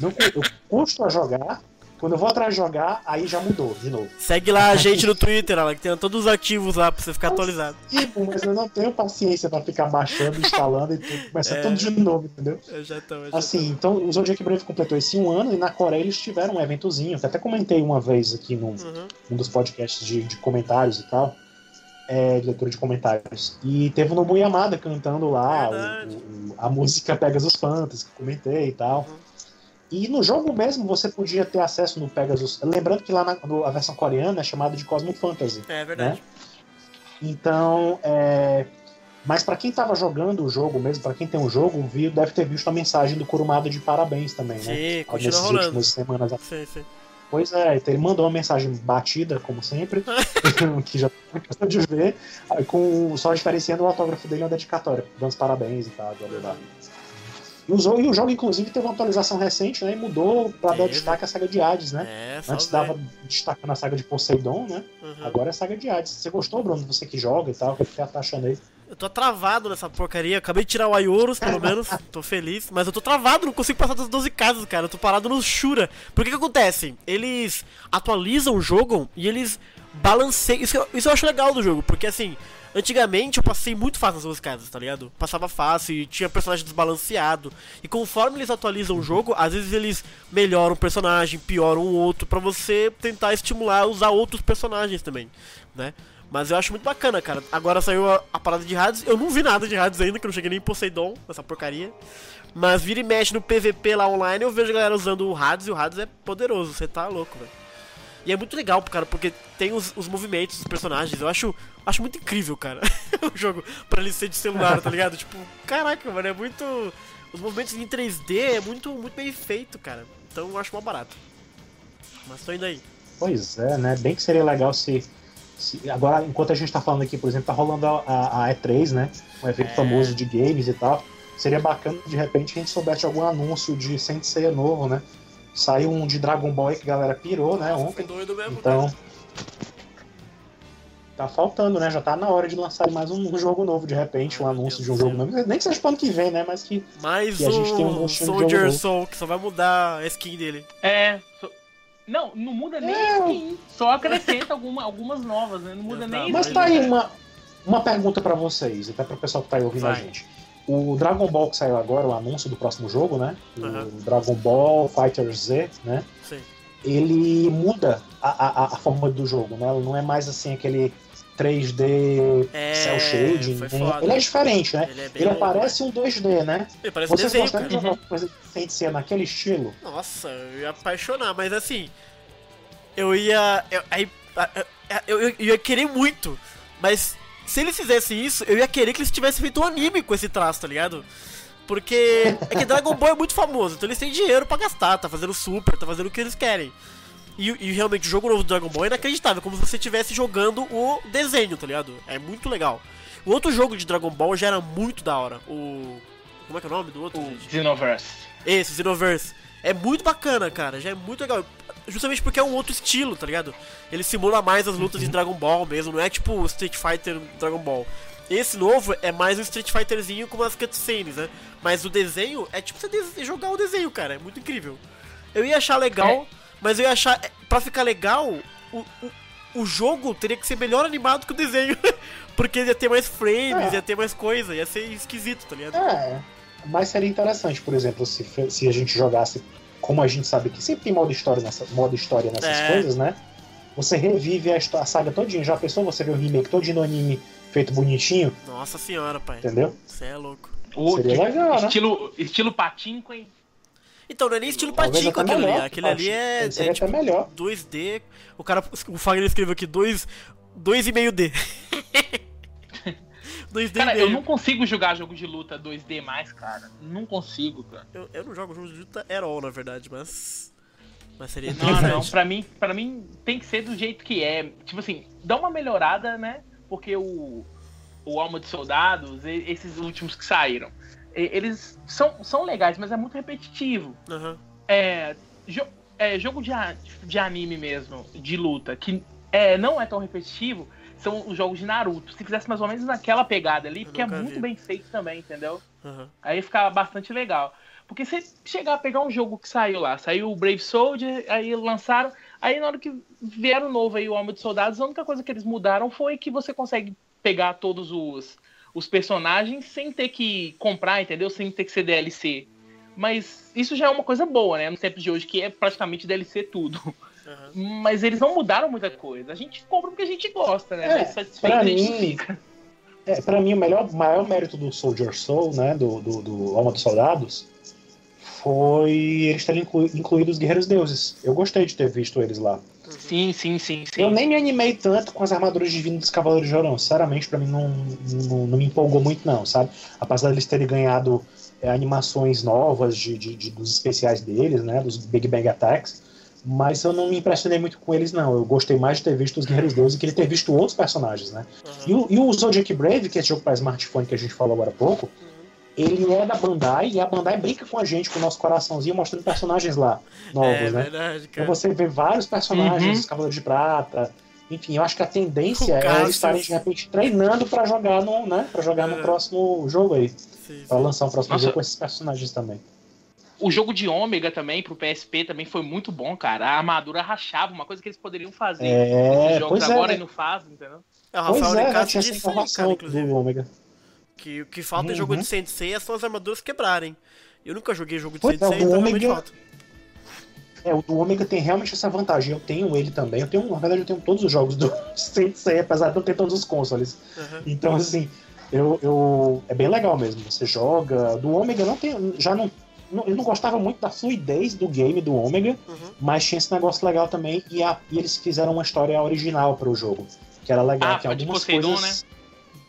não, eu custo a jogar, quando eu vou atrás de jogar, aí já mudou de novo. Segue lá a gente no Twitter, que tem todos os ativos lá pra você ficar atualizado. Tipo, mas eu não tenho paciência pra ficar baixando, instalando e tudo, começar é... tudo de novo, entendeu? Eu já tô, eu já assim, tô. então o Zodiac Brave completou esse um ano e na Coreia eles tiveram um eventozinho, que até comentei uma vez aqui num uhum. um dos podcasts de, de comentários e tal. É, de leitura de comentários. E teve o Nobu Yamada cantando lá o, o, a música Pegasus Fantasy, que comentei e tal. Uhum. E no jogo mesmo você podia ter acesso no Pegasus. Lembrando que lá na no, a versão coreana é chamada de Cosmo Fantasy. É verdade. Né? Então, é... mas para quem tava jogando o jogo mesmo, para quem tem o um jogo, viu, deve ter visto a mensagem do Kurumada de parabéns também, né? Sim, rolando. últimas semanas. Sim, sim. Pois é, então ele mandou uma mensagem batida, como sempre, que já tá de ver, com, só diferenciando o autógrafo dele uma dedicatória, dando os parabéns e tal, blá, blá, blá. E o, e o jogo, inclusive, teve uma atualização recente, né? E mudou pra dar destaque à saga de Hades, né? É, Antes dava destaque na saga de Poseidon, né? Uhum. Agora é a saga de Hades. Você gostou, Bruno? Você que joga e tal, o que você tá achando aí? Eu tô travado nessa porcaria. Acabei de tirar o Aioros, pelo menos. tô feliz. Mas eu tô travado, não consigo passar das 12 casas, cara. Eu tô parado no Shura. Por que que acontece? Eles atualizam o jogo e eles balanceiam. Isso, isso eu acho legal do jogo, porque assim. Antigamente eu passei muito fácil nas duas casas, tá ligado? Passava fácil e tinha personagem desbalanceado. E conforme eles atualizam o jogo, às vezes eles melhoram o personagem, pioram o outro, para você tentar estimular a usar outros personagens também, né? Mas eu acho muito bacana, cara. Agora saiu a, a parada de Hades. Eu não vi nada de Hades ainda, que eu não cheguei nem em Poseidon, essa porcaria. Mas vira e mexe no PVP lá online, eu vejo a galera usando o Hades e o Hades é poderoso, você tá louco, velho. E é muito legal, cara, porque tem os, os movimentos dos personagens. Eu acho, acho muito incrível, cara, o jogo pra ele ser de celular, tá ligado? tipo, caraca, mano, é muito. Os movimentos em 3D é muito, muito bem feito, cara. Então eu acho mal barato. Mas tô indo aí. Pois é, né? Bem que seria legal se. se agora, enquanto a gente tá falando aqui, por exemplo, tá rolando a, a, a E3, né? Um evento é... famoso de games e tal. Seria bacana de repente a gente soubesse algum anúncio de Sensei novo, né? Saiu um de Dragon Ball aí que a galera pirou, né, ontem. Doido mesmo, então. Cara. Tá faltando, né? Já tá na hora de lançar mais um, jogo novo, de repente, um anúncio de um jogo novo. Nem que seja pro ano que vem, né? Mas que. Mais que a gente tem um Soldier Soul, que só vai mudar a skin dele. É. So... Não, não muda nem é. a skin. Só acrescenta alguma, algumas novas, né? Não muda Exato. nem Mas tá aí uma, uma pergunta para vocês, até pro pessoal que tá aí ouvindo vai. a gente. O Dragon Ball que saiu agora, o anúncio do próximo jogo, né? Uhum. O Dragon Ball Fighter Z, né? Sim. Ele muda a, a, a forma do jogo, né? Ele não é mais assim aquele 3D é, cell shading. Né? Ele é diferente, né? Ele, é ele aparece um 2D, né? Ele parece Vocês desenho, de jogar coisa sem ser naquele estilo? Nossa, eu ia apaixonar, mas assim. Eu ia. Eu, aí, eu, eu, eu ia querer muito, mas se eles fizessem isso, eu ia querer que eles tivessem feito um anime com esse traço, tá ligado? Porque é que Dragon Ball é muito famoso, então eles têm dinheiro para gastar, tá fazendo super, tá fazendo o que eles querem. E, e, realmente o jogo novo do Dragon Ball é inacreditável, como se você estivesse jogando o desenho, tá ligado? É muito legal. O outro jogo de Dragon Ball já era muito da hora. O. Como é que é o nome do outro? O Xenoverse. Esse, Xenoverse. É muito bacana, cara. Já é muito legal justamente porque é um outro estilo, tá ligado? Ele simula mais as lutas de uhum. Dragon Ball mesmo, não é tipo Street Fighter Dragon Ball. Esse novo é mais um Street Fighterzinho com umas cutscenes, né? Mas o desenho é tipo você jogar o desenho, cara. É muito incrível. Eu ia achar legal, é. mas eu ia achar. É, pra ficar legal, o, o, o jogo teria que ser melhor animado que o desenho. porque ia ter mais frames, é. ia ter mais coisa, ia ser esquisito, tá ligado? É. Mas seria interessante, por exemplo, se, se a gente jogasse como a gente sabe que sempre tem modo história, nessa, modo história nessas é. coisas, né? Você revive a, a saga todinha. Já pensou você ver o remake todinho no anime feito bonitinho? Nossa senhora, pai. Entendeu? Você é louco. O, Seria legal, estilo, né? Estilo patinco, hein? Então, não é nem estilo patinco aquele ali. Aquele ali é, é tipo, melhor. 2D. O cara, o Fagner escreveu aqui 2, 2,5D. 2D cara, eu não consigo jogar jogo de luta 2D mais, cara. Não consigo, cara. Eu, eu não jogo jogo de luta at all, na verdade, mas. Mas seria Não, não, pra mim, pra mim tem que ser do jeito que é. Tipo assim, dá uma melhorada, né? Porque o, o Alma de Soldados, esses últimos que saíram, eles são, são legais, mas é muito repetitivo. Uhum. É, jo, é, jogo de, de anime mesmo, de luta, que é, não é tão repetitivo, são os jogos de Naruto. Se fizesse mais ou menos naquela pegada ali, porque é muito vi. bem feito também, entendeu? Uhum. Aí ficava bastante legal. Porque você chegar a pegar um jogo que saiu lá, saiu o Brave Soldier, aí lançaram, aí na hora que vieram novo aí o Homem de Soldados, a única coisa que eles mudaram foi que você consegue pegar todos os, os personagens sem ter que comprar, entendeu? Sem ter que ser DLC. Mas isso já é uma coisa boa, né? No tempo de hoje, que é praticamente DLC tudo. Uhum. Mas eles não mudaram muita coisa. A gente compra porque a gente gosta, né? É, pra mim-. É, pra mim, o melhor, maior mérito do Soldier Soul, né, do, do, do Alma dos Soldados, foi eles terem inclu- incluído os Guerreiros Deuses. Eu gostei de ter visto eles lá. Sim, sim, sim, sim. Eu nem me animei tanto com as armaduras divinas dos Cavaleiros de Orão. Sinceramente, pra mim não, não, não me empolgou muito, não, sabe? Apesar deles terem ganhado é, animações novas de, de- de- dos especiais deles, né? Dos Big Bang Attacks. Mas eu não me impressionei muito com eles, não. Eu gostei mais de ter visto os Guerreiros Deuses e queria ter visto outros personagens, né? E o, e o Zodiac Brave, que é esse jogo para smartphone que a gente falou agora há pouco, ele é da Bandai e a Bandai brinca com a gente, com o nosso coraçãozinho, mostrando personagens lá, novos, É né? verdade, Então você vê vários personagens, Uhum. os Cavaleiros de Prata. Enfim, eu acho que a tendência é eles estarem de repente treinando pra jogar no, né, para jogar É. no próximo jogo aí, Sim, Pra sim. lançar o próximo Nossa. jogo com esses personagens também. O jogo de Ômega também, pro PSP, também foi muito bom, cara. A armadura rachava, uma coisa que eles poderiam fazer É, jogos pois é, agora né? e não fazem, entendeu? É, o Pois Rafael é, né, disse informação cara, inclusive. do Ômega. Que o que falta em jogo Uhum. de Sensei são as armaduras quebrarem. Eu nunca joguei jogo de Pois é, Sensei, o então realmente Ômega- falta. É, o do Ômega tem realmente essa vantagem. Eu tenho ele também. Eu tenho, na verdade, eu tenho todos os jogos do Sensei, apesar de não ter todos os consoles. Uhum. Então, assim, eu, eu- é bem legal mesmo. Você joga. Do Ômega não tem. Já não, não- Eu não gostava muito da fluidez do game do Ômega, Uhum. mas tinha esse negócio legal também. E, a- e eles fizeram uma história original para o jogo. Que era legal. Ah, que de algumas Poseidon, coisas.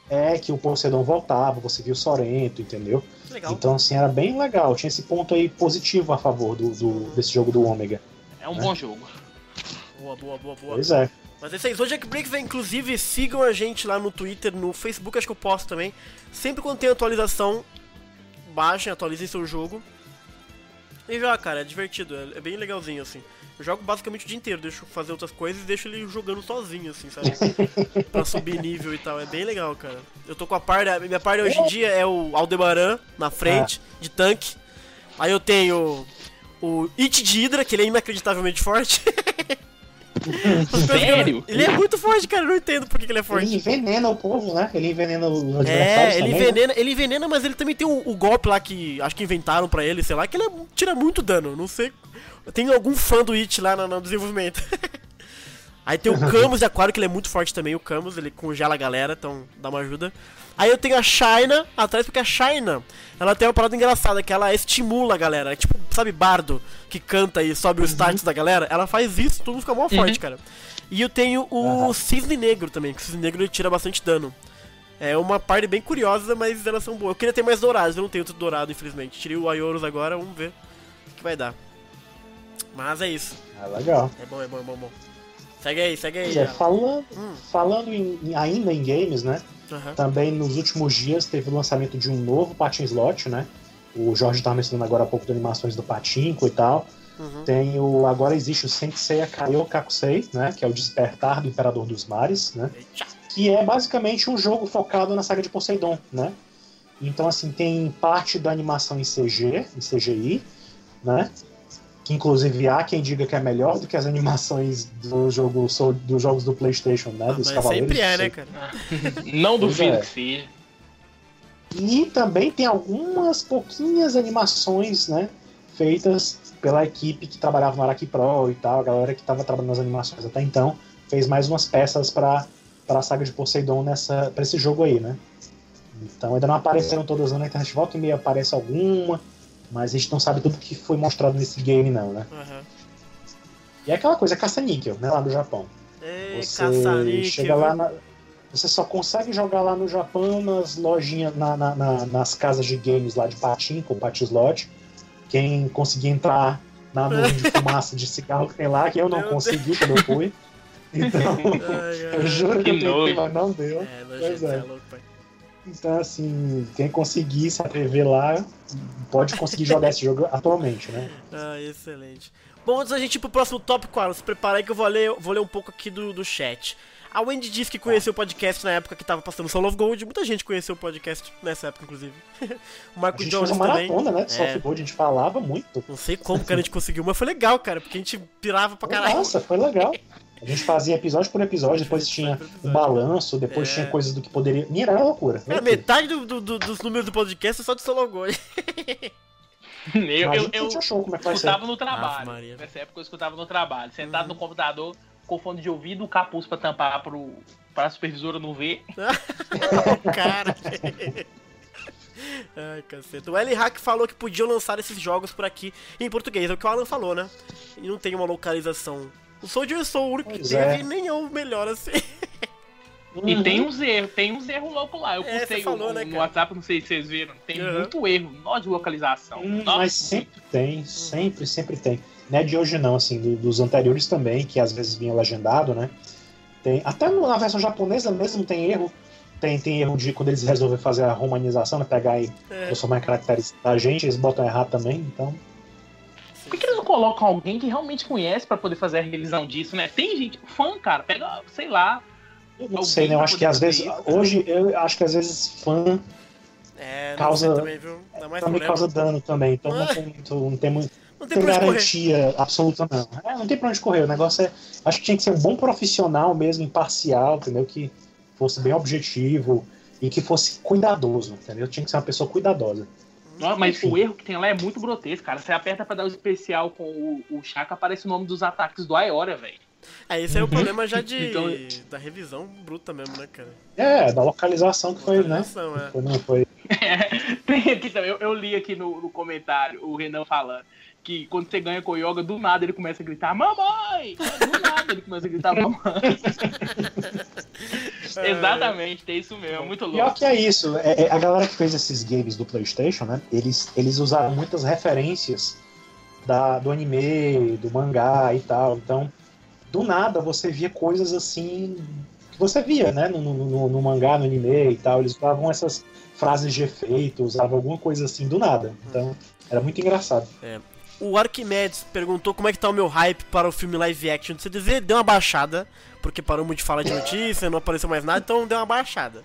É, que o Poseidon voltava, você viu o Sorento, entendeu? Legal. Então, assim, era bem legal. Tinha esse ponto aí positivo a favor do, do- desse jogo do Ômega. É um É. bom jogo. Boa, boa, boa, boa. Pois é. Mas é isso aí, Zodiac Breaks, inclusive sigam a gente lá no Twitter, no Facebook, acho que eu posto também. Sempre quando tem atualização, baixem, atualizem seu jogo. E já, cara, é divertido, é, é bem legalzinho, assim. Eu jogo basicamente o dia inteiro, deixo fazer outras coisas e deixo ele jogando sozinho, assim, sabe? pra subir nível e tal, é bem legal, cara. Eu tô com a party, minha party hoje em dia é o Aldebaran na frente, de tanque. Aí eu tenho o It de Hydra, que ele é inacreditavelmente forte. Sério? Ele é muito forte, cara, eu não entendo por que ele é Ele forte. envenena o povo, né? Ele envenena os adversários É, ele também, né? envenena, ele envenena, mas ele também tem o, o golpe lá que acho que inventaram pra ele, sei lá, que ele é- tira muito dano, não sei. Tem algum fã do It lá no, no desenvolvimento. Aí tem o Camus de Aquário, que ele é muito forte também, o Camus, ele congela a galera, então dá uma ajuda. Aí eu tenho a Shaina atrás, porque a Shaina, ela tem uma parada engraçada, que ela estimula a galera. É tipo, sabe, bardo, que canta e sobe o status da galera? Ela faz isso, todo mundo fica mó forte, cara. E eu tenho o Aham. Cisne Negro também, que o Cisne Negro ele tira bastante dano. É uma parte bem curiosa, mas elas são boas. Eu queria ter mais dourados, eu não tenho tudo dourado, infelizmente. Tirei o Ayorus agora, vamos ver o que vai dar. Mas é isso. Ah, legal. É bom, é bom, é bom, é bom. Segue aí, segue aí. É, Alan. falando, Hum. falando em- ainda em games, né? Também nos últimos dias teve o lançamento de um novo Patin Slot, né? O Jorge estava mencionando agora há pouco de animações do Patinco e tal. Uhum. Tem o. Agora existe o Sensei Akaio Kakusei, né? Que é o Despertar do Imperador dos Mares, né? Que é basicamente um jogo focado na saga de Poseidon, né? Então, assim, tem parte da animação em CG, em CGI, né? Que inclusive há quem diga que é melhor do que as animações do jogo, so- dos jogos do PlayStation, né? Dos Mas Cavaleiros. sempre é, do né, cara? Não duvido é. que seja. E também tem algumas pouquinhas animações, né? Feitas pela equipe que trabalhava no Araki Pro e tal, a galera que estava trabalhando nas animações até então, fez mais umas peças para a saga de Poseidon nessa para esse jogo aí, né? Então ainda não apareceram todas na internet, volta e meia aparece alguma, mas a gente não sabe tudo que foi mostrado nesse game não, né? Aham. E é aquela coisa, caça-níquel, né, lá no Japão. Ei, Você caça-níquel. chega lá na- Você só consegue jogar lá no Japão nas lojinhas, na- na- na- nas casas de games lá de Patinco, Patislot. Quem conseguir entrar na nuvem de fumaça de cigarro que tem lá, que eu não Meu consegui quando eu fui. Então, Ai, ai. eu juro que, Que eu tentei, mas não deu. É, Pois é. é louco, pai. Então, assim, quem conseguir se atrever lá, pode conseguir jogar esse jogo atualmente, né? Ah, excelente. Bom, antes da gente ir pro próximo tópico, Alan, se prepara aí que eu vou ler, vou ler um pouco aqui do, do chat. A Wendy disse que conheceu o podcast na época que tava passando Soul of Gold. Muita gente conheceu o podcast nessa época, inclusive. o Marco A gente Jones fez uma também. maratona, né? De É. Soft Gold, a gente falava muito. Não sei como que a gente conseguiu, mas foi legal, cara, porque a gente pirava pra caralho. Nossa, foi legal. A gente fazia episódio por episódio, depois tinha um balanço, depois É. tinha coisas do que poderia. Minha era loucura. Cara, loucura. metade do- do- do- dos números do podcast é só de Gold. Eu, eu, eu show, como é que vai ser. escutava no trabalho. Maria. Nessa época eu escutava no trabalho. Sentado no computador, com fone de ouvido, um capuz pra tampar pro, pra supervisora não ver. cara. Ai, caceta. O L Hack falou que podiam lançar esses jogos por aqui em português. É o que o Alan falou, né? E não tem uma localização. O Soldier Soul, o único que teve, é. e nem é o melhor assim. E Uhum. tem uns erros, tem uns erros loucos lá. Eu É, postei você falou, no, né, no? WhatsApp, não sei se vocês viram. Tem Uhum. muito erro, nó de localização. Hum, Nossa, mas sempre tem, sempre, sempre tem. Não é de hoje não, assim, do- dos anteriores também, que às vezes vinha legendado, né? Tem, até na versão japonesa mesmo tem erro. Tem, tem erro de quando eles resolvem fazer a romanização, né? Pegar e É, transformar em caracteres da gente, eles botam errado também, então. Por que, eles não colocam alguém que realmente conhece pra poder fazer a revisão disso, né? Tem gente, fã, cara, pega, sei lá. Eu não sei, né? Eu acho que às vezes. isso. Hoje, eu acho que às vezes fã é Causa- também, problema. causa dano também. Então não tem muito. Não tem, muito, Não tem tem onde correr. garantia absoluta, não. É, não tem pra onde correr. O negócio é. Acho que tinha que ser um bom profissional mesmo, imparcial, entendeu? Que fosse bem objetivo e que fosse cuidadoso, entendeu? Tinha que ser uma pessoa cuidadosa. Nossa, mas o erro que tem lá é muito grotesco, cara. Você aperta pra dar o especial com o, o Chaka, aparece o nome dos ataques do Aeora, velho. É, esse é o problema já de, Então- da revisão bruta mesmo, né, cara? É, da localização que foi, né? Localização, é. Foi, não foi. Tem aqui também, eu, eu li aqui no, no comentário o Renan falando que quando você ganha com o Yoga, do nada ele começa a gritar mamãe! É, Do nada ele começa a gritar mamãe. Exatamente, tem isso mesmo, é muito Pior louco. que é isso. É, é, a galera que fez esses games do PlayStation, né? Eles, eles usaram muitas referências da, do anime, do mangá e tal. Então, do nada você via coisas assim que você via, né? No, no, no- no mangá, no anime e tal. Eles usavam essas frases de efeito, usavam alguma coisa assim do nada. Então, era muito engraçado. O Arquimedes perguntou como é que tá o meu hype para o filme live action. Você dizer, deu uma baixada, porque paramos de falar de notícia, não apareceu mais nada, então deu uma baixada.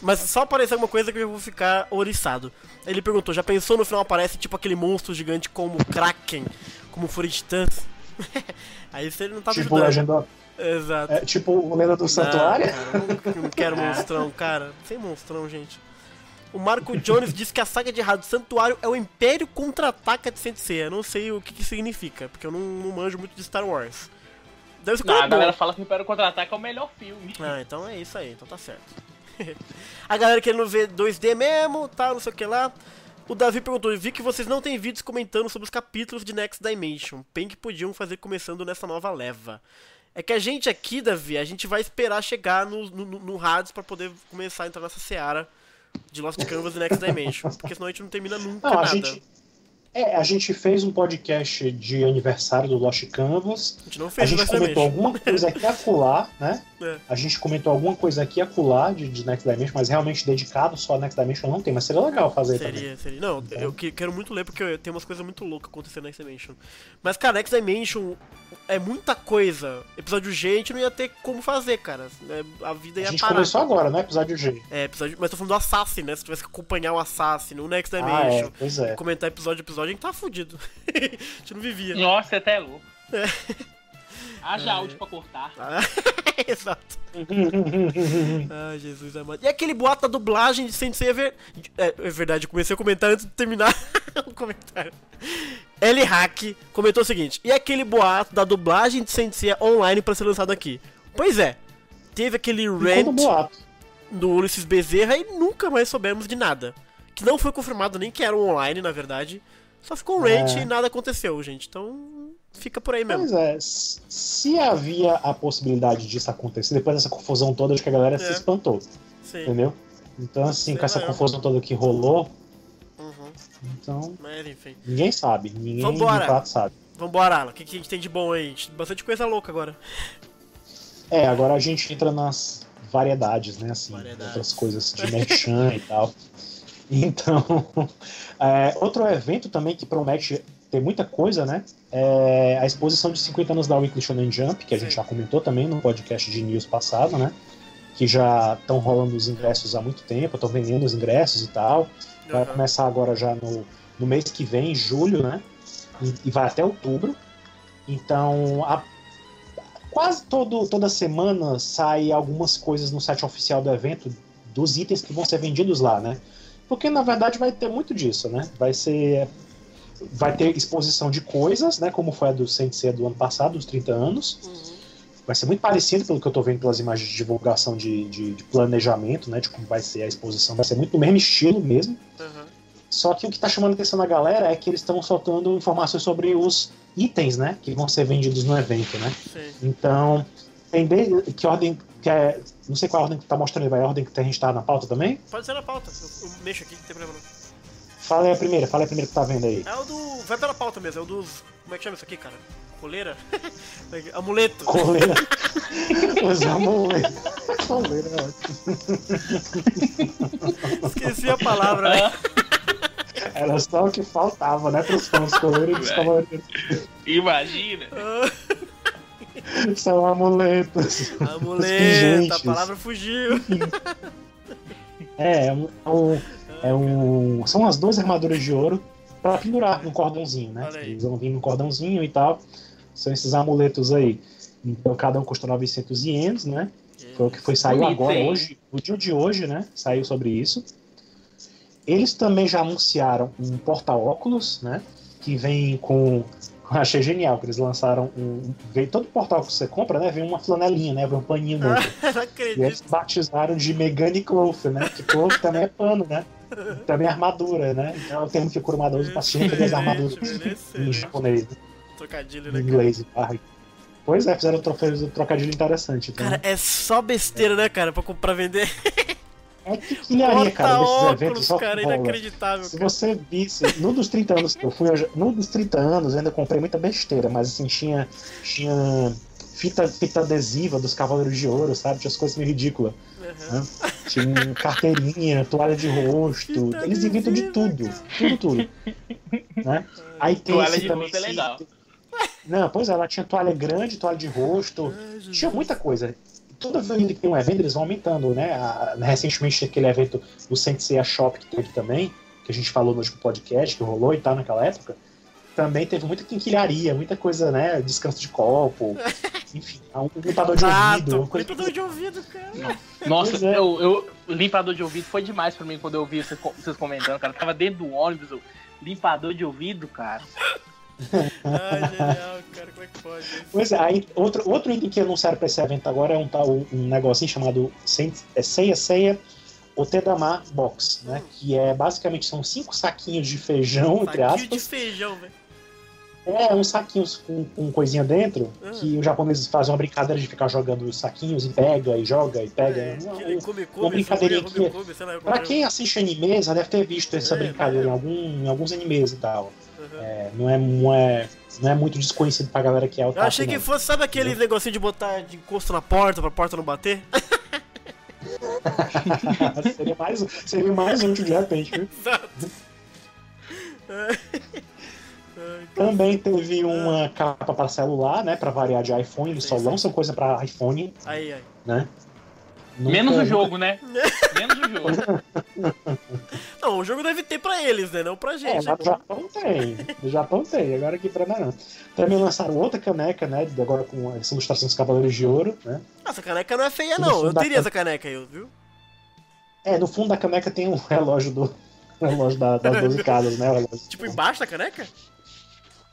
Mas só aparecer alguma coisa que eu vou ficar oriçado. Ele perguntou, já pensou no final aparece tipo aquele monstro gigante como Kraken, como Fúria de Titãs? Aí você não tá tipo, ajudando. legenda, Exato. é, tipo o Lenda do Santuário. Não, cara, não, não quero monstrão, cara. Sem monstrão, gente. O Marco Jones disse que a saga de errado Santuário é o Império Contra-Ataca de Sensei. Eu não sei o que, que significa, porque eu não, não manjo muito de Star Wars. Deve ser Não, a galera fala que o Império Contra-Ataque é o melhor filme. Ah, então é isso aí, então tá certo. a galera querendo ver 2D mesmo, tá, não sei o que lá. O Davi perguntou, vi que vocês não têm vídeos comentando sobre os capítulos de Next Dimension. Bem que podiam fazer começando nessa nova leva. É que a gente aqui, Davi, a gente vai esperar chegar no, no, no- Hades pra poder começar a entrar nessa seara de Lost Canvas e Next Dimension. Porque senão a gente não termina nunca Não, a nada. gente, é, a gente fez um podcast de aniversário do Lost Canvas. A gente não A fez gente Next comentou alguma coisa aqui acolá, né? É. A gente comentou alguma coisa aqui acolá de, de Next Dimension, mas realmente dedicado só a Next Dimension não tem, mas seria legal fazer também. Seria, seria. Não, eu que- quero muito ler porque tem umas coisas muito loucas acontecendo na Next Dimension. Mas, cara, Next Dimension é muita coisa. Episódio G a gente não ia ter como fazer, cara. É, A vida A ia gente parar. começou agora, né? Episódio G. É, episódio... Mas tô falando do Assassin, né? Se tivesse que acompanhar o Assassin, o Next Ah, Dimension, é, pois é. comentar episódio a episódio, a gente tá fudido. a gente não vivia. Nossa, você até é louco. É. Haja áudio pra cortar. Exato. Ai, Jesus amado. E aquele boato da dublagem de Sensei é, ver... é, é verdade, eu comecei a comentar antes de terminar o comentário. L Hack comentou o seguinte: E aquele boato da dublagem de Sensei online pra ser lançado aqui? Pois é, teve aquele rant do Ulisses Bezerra e nunca mais soubemos de nada. Que não foi confirmado nem que era um online, na verdade. Só ficou um rant É. e nada aconteceu, gente. Então, fica por aí mesmo. Pois é, se havia a possibilidade disso acontecer, depois dessa confusão toda, acho que a galera se É. espantou, Sim. entendeu? Então, assim, Sei com essa eu- confusão toda que rolou, Uhum. então, Mas enfim. ninguém sabe. Ninguém Vambora. de fato sabe. Vambora, Alan. O que, que a gente tem de bom aí? Bastante coisa louca agora. É, agora a gente entra nas variedades, né? Assim, Variedades. outras coisas de merchan e tal. Então, é, outro evento também que promete ter muita coisa, né? É a exposição de 50 anos da Weekly Shonen Jump, que a gente já comentou também no podcast de news passado, né? Que já estão rolando os ingressos há muito tempo, estão vendendo os ingressos e tal. Vai começar agora já no, no mês que vem, em julho, né? E, e vai até outubro. Então, a- quase todo, toda semana sai algumas coisas no site oficial do evento dos itens que vão ser vendidos lá, né? Porque na verdade vai ter muito disso, né? Vai ser vai ter exposição de coisas, né? Como foi a do Sensei do ano passado, dos 30 anos. Uhum. Vai ser muito parecido pelo que eu tô vendo pelas imagens de divulgação de, de, de planejamento, né? De como vai ser a exposição. Vai ser muito no mesmo estilo mesmo. Aham. Só que o que tá chamando a atenção da galera é que eles estão soltando informações sobre os itens, né? Que vão ser vendidos no evento, né? Sim. Então, tem desde que ordem que é. Não sei qual ordem que tá mostrando, vai a ordem que a gente tá na pauta também? Pode ser na pauta. Eu, eu mexo aqui, não tem problema não. Fala aí a primeira, fala aí a primeira que tá vendo aí. É o do. Vai pela pauta mesmo, é o dos. Como é que chama isso aqui, cara? Coleira? Amuleto. Coleira. Os amuletos. Coleira é ótimo. Esqueci a palavra, né? Era só o que faltava, né? Pros fãs coleira dos Velho. cavaleiros. Imagina. São amuletos. Amuleto, a palavra fugiu. É, é um, é um- São as duas armaduras de ouro pra pendurar num cordãozinho, né? Eles vão vir num cordãozinho e tal. São esses amuletos aí. Então cada um custa 900 ienes, né? Foi o que foi saiu Bonito, agora, hein? hoje, no dia de hoje, né? Saiu sobre isso. Eles também já anunciaram um porta-óculos, né? Que vem com. Achei genial, que eles lançaram um. Vem todo porta-óculos que você compra, né? Vem uma flanelinha, né? Vem um paninho dentro. Não E eles acredito. batizaram de Megane Cloth, né? Que cloth também é pano, né? Também armadura, né? Então o termo que o Kurumada usa pra se referir às armaduras em excelente. japonês, Trocadilho, em né, cara? inglês. barra. Pois é, fizeram um trocadilho interessante. Então. Cara, é só besteira, né, cara? Pra comprar vender. é que quilharia, cara, desses eventos só cara, rola. inacreditável, Se cara. você visse, num dos 30 anos que eu fui, eu num dos 30 anos eu ainda comprei muita besteira, mas assim, tinha, tinha fita, fita adesiva dos Cavaleiros de Ouro, sabe? Tinha as coisas meio ridículas. Aham. Tinha carteirinha, toalha de rosto, Fita eles inventam de tudo, tudo, tudo. Né? Aí tem Toalha esse de também. rosto é legal. Não, pois é, ela tinha toalha grande, toalha de rosto, Ai, tinha muita coisa. Toda vez que tem um evento, eles vão aumentando, né? A- recentemente, aquele evento do Sensei Shop que teve também, que a gente falou no último podcast, que rolou e tal naquela época, também teve muita quinquilharia, muita coisa, né? Descanso de copo, enfim, um limpador de ouvido, coisa limpador de ouvido, cara. Nossa, é. eu, eu- limpador de ouvido foi demais pra mim quando eu ouvi vocês, co- vocês comentando, cara. Eu tava dentro do ônibus, eu, limpador de ouvido, cara. Ai, genial, cara, como é que pode? isso? Pois é, aí outro, outro item que anunciaram pra esse evento agora é um tal um negocinho chamado é Seiya Seiya Otedama Box, né? Que é basicamente são cinco saquinhos de feijão, entre Saquinho de aspas. feijão, velho. É, uns saquinhos com, com coisinha dentro, Ah. que os japoneses fazem uma brincadeira de ficar jogando os saquinhos e pega, e joga, e pega. É, Uma- aquele um- come, uma come, brincadeirinha come, que- come, lá. Pra quem assiste animes, já deve ter visto essa É, brincadeira em, vai. algum, em alguns animes e tal. Uhum. É, não, é, não, é, não é muito desconhecido pra galera que é o Eu achei que fosse, sabe aquele negocinho de botar de encosto na porta pra porta não bater? seria, mais, seria mais útil de repente, viu? Exato. Também teve uma capa para celular, né? Pra variar de iPhone. Eles só lançam coisa pra iPhone, Aí, aí. né? Nunca- Menos o jogo, né? Menos o jogo. Não, o jogo deve ter pra eles, né? Não pra É, gente. mas no Japão tem. No Japão tem, agora aqui pra nós não. Também lançaram outra caneca, né? Agora com essa ilustração dos Cavaleiros de Ouro, né? Essa caneca não é feia, não. Eu teria can- essa caneca aí, viu? É, no fundo da caneca tem um relógio do. o relógio da- das 12 casas, né? Tipo, embaixo da caneca?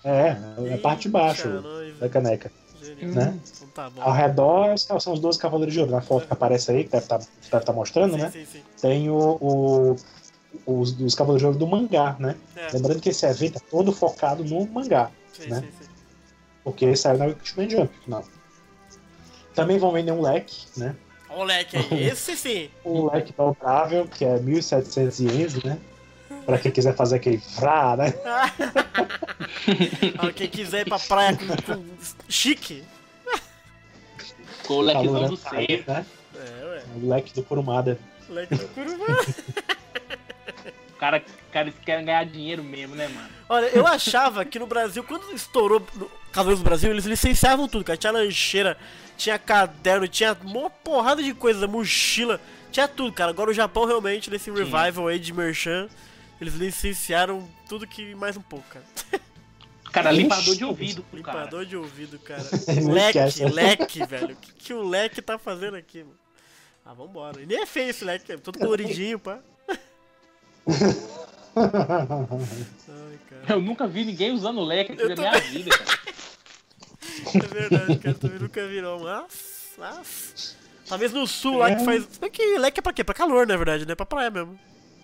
É, é a parte de baixo Eita, da caneca, genial. né? Então tá. Ao redor são os 12 Cavaleiros de Ouro. Na foto que aparece aí, que deve estar mostrando, sim, né? sim, sim. Tem o, o- os dos Cavaleiros de Ouro do mangá, né? É, Lembrando que esse evento é todo focado no mangá, sim, né? sim, sim. porque saiu na Shonen Jump, não. Também vão vender um leque, né? O leque aí. Esse sim. Um leque dobrável, que é 1.700 ienes, né? Pra quem quiser fazer aquele frá, né? Ah, quem quiser ir pra praia com, com chique. Com o lequezão Calor, do né? ceia. Aí, né? É, ué. O leque do Kurumada. Leque do Curumã. cara, cara, eles querem ganhar dinheiro mesmo, né, mano? Olha, eu achava que no Brasil, quando estourou no Cavaleiros do Brasil, eles licenciavam tudo, cara. Tinha lancheira, tinha caderno, tinha uma porrada de coisa, mochila, tinha tudo, cara. Agora o Japão realmente, nesse revival aí de Merchan, eles licenciaram tudo que mais um pouco, cara. Cara, limpador de ouvido, pro cara. Limpador de ouvido, cara. Leque, leque, velho. O que, que o leque tá fazendo aqui, mano? Ah, vambora. E nem é feio esse leque, é todo coloridinho, pá. Ai, cara. Eu nunca vi ninguém usando leque aqui na minha vida, cara. É verdade, cara. Também nunca vi, não. Mas, mas... Talvez no sul lá que faz. Se bem que leque é pra quê? Pra calor, na verdade, né? Pra praia mesmo.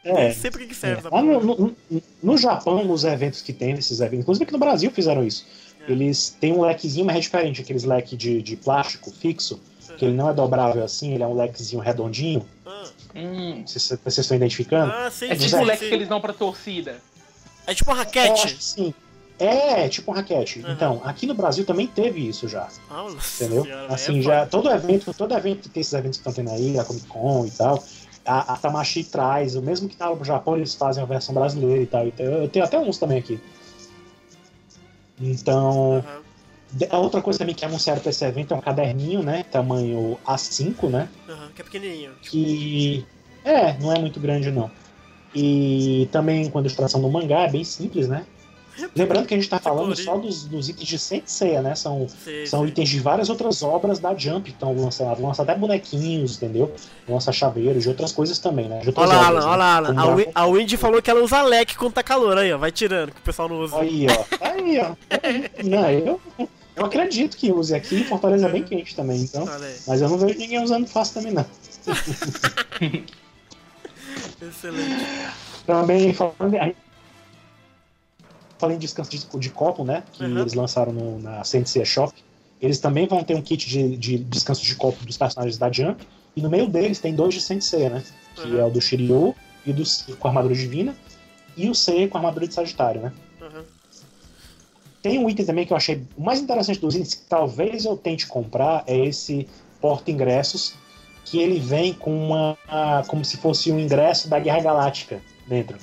É. Sei pra que que serve porra. no, no- no Japão, nos eventos que tem, nesses eventos, inclusive aqui no Brasil fizeram isso. É. Eles têm um lequezinho, mas é diferente, aqueles leque de, de plástico fixo, que ele não é dobrável assim, ele é um lequezinho redondinho. Ah, Hum. Não sei se vocês estão identificando. ah, sim, É tipo o sim, leque sim. que eles dão pra torcida. É tipo uma É, raquete. sim. É, tipo um raquete. Uhum. Então, aqui no Brasil também teve isso já. Ah, nossa Entendeu? senhora, assim, é já. Todo evento, todo evento que tem esses eventos que estão tendo aí, a Comic Con e tal, a, a Tamashi traz, o mesmo que tá no Japão, eles fazem a versão brasileira e tal. Então, eu tenho até uns também aqui. Então, de- a outra coisa também que anunciaram pra esse evento é um caderninho, né? Tamanho A5, né? Aham, que é pequenininho. Que. É, não é muito grande não. E também quando eles tração no mangá é bem simples, né? Lembrando que a gente tá falando só dos, dos itens de Senseiya, né? São, sei, são sei. itens de várias outras obras da Jump que estão. Lança até bonequinhos, entendeu? Lança chaveiros de outras coisas também, né? Outras Olha lá, Alan, né? olha lá, Alan. A, Wi- a Windy falou que ela usa leque quando tá calor. Aí, ó. Vai tirando, que o pessoal não usa. Aí, ó. Aí, ó. Não, eu, eu acredito que use aqui. Fortaleza é bem quente também, então. Mas eu não vejo ninguém usando fácil também, não. Excelente. Também falando. Falando em descanso de, de copo, né? Que Uhum. eles lançaram no- na Sensei Shop. Eles também vão ter um kit de, de descanso de copo dos personagens da Jump. E no meio deles tem dois de Sensei, né? Que Uhum. é o do Shiryu e do com a armadura divina. E o Seiya com a armadura de Sagitário, né? Aham. Tem um item também que eu achei o mais interessante dos itens, que talvez eu tente comprar, é esse porta-ingressos, que ele vem com uma. como se fosse um ingresso da Guerra Galáctica dentro.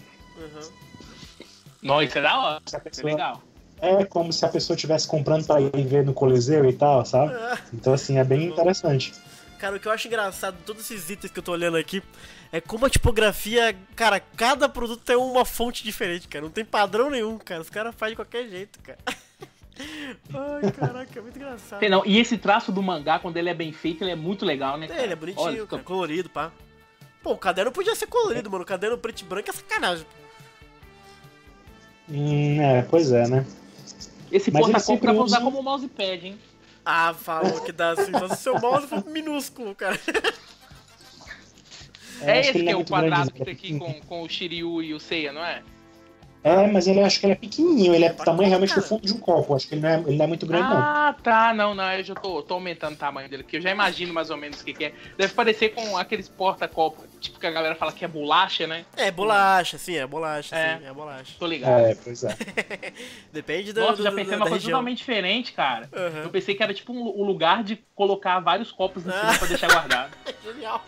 Nossa, isso é da hora. É pessoa- legal. É como se a pessoa estivesse comprando pra ir ver no Coliseu e tal, sabe? Ah, Então, assim, é bem interessante. Cara, o que eu acho engraçado de todos esses itens que eu tô olhando aqui é como a tipografia, cara, cada produto tem uma fonte diferente, cara. Não tem padrão nenhum, cara. Os caras fazem de qualquer jeito, cara. Ai, caraca, é muito engraçado. Tem não. E esse traço do mangá, quando ele é bem feito, ele é muito legal, né? É, cara? ele é bonitinho, Olha, cara, colorido, pá. Pô, o caderno podia ser colorido, mano. O caderno preto e branco é sacanagem. Hum, é, pois é, né? Esse Mas porta-copo dá pra usar usa- como mousepad, hein? Ah, falou que dá assim. Se o seu mouse for minúsculo, cara. É, acho esse que não é o quadrado grande, que tá aqui com, com o Shiryu e o Seiya, não é? É, mas ele acho que ele é pequenininho, ele é do Bacana, tamanho realmente do fundo de um copo. Acho que ele não é, ele não é muito grande, não. Ah, tá. Não, não. Eu já tô, tô aumentando o tamanho dele aqui. Eu já imagino mais ou menos o que, que é. Deve parecer com aqueles porta-copos, tipo que a galera fala que é bolacha, né? É, bolacha, sim, é bolacha, É. sim, é bolacha. Tô ligado. É, pois é. Depende do, Nossa, do, já pensei numa coisa região. totalmente diferente, cara. Aham. Eu pensei que era tipo um, um lugar de colocar vários copos em cima Ah. pra deixar guardado. Genial.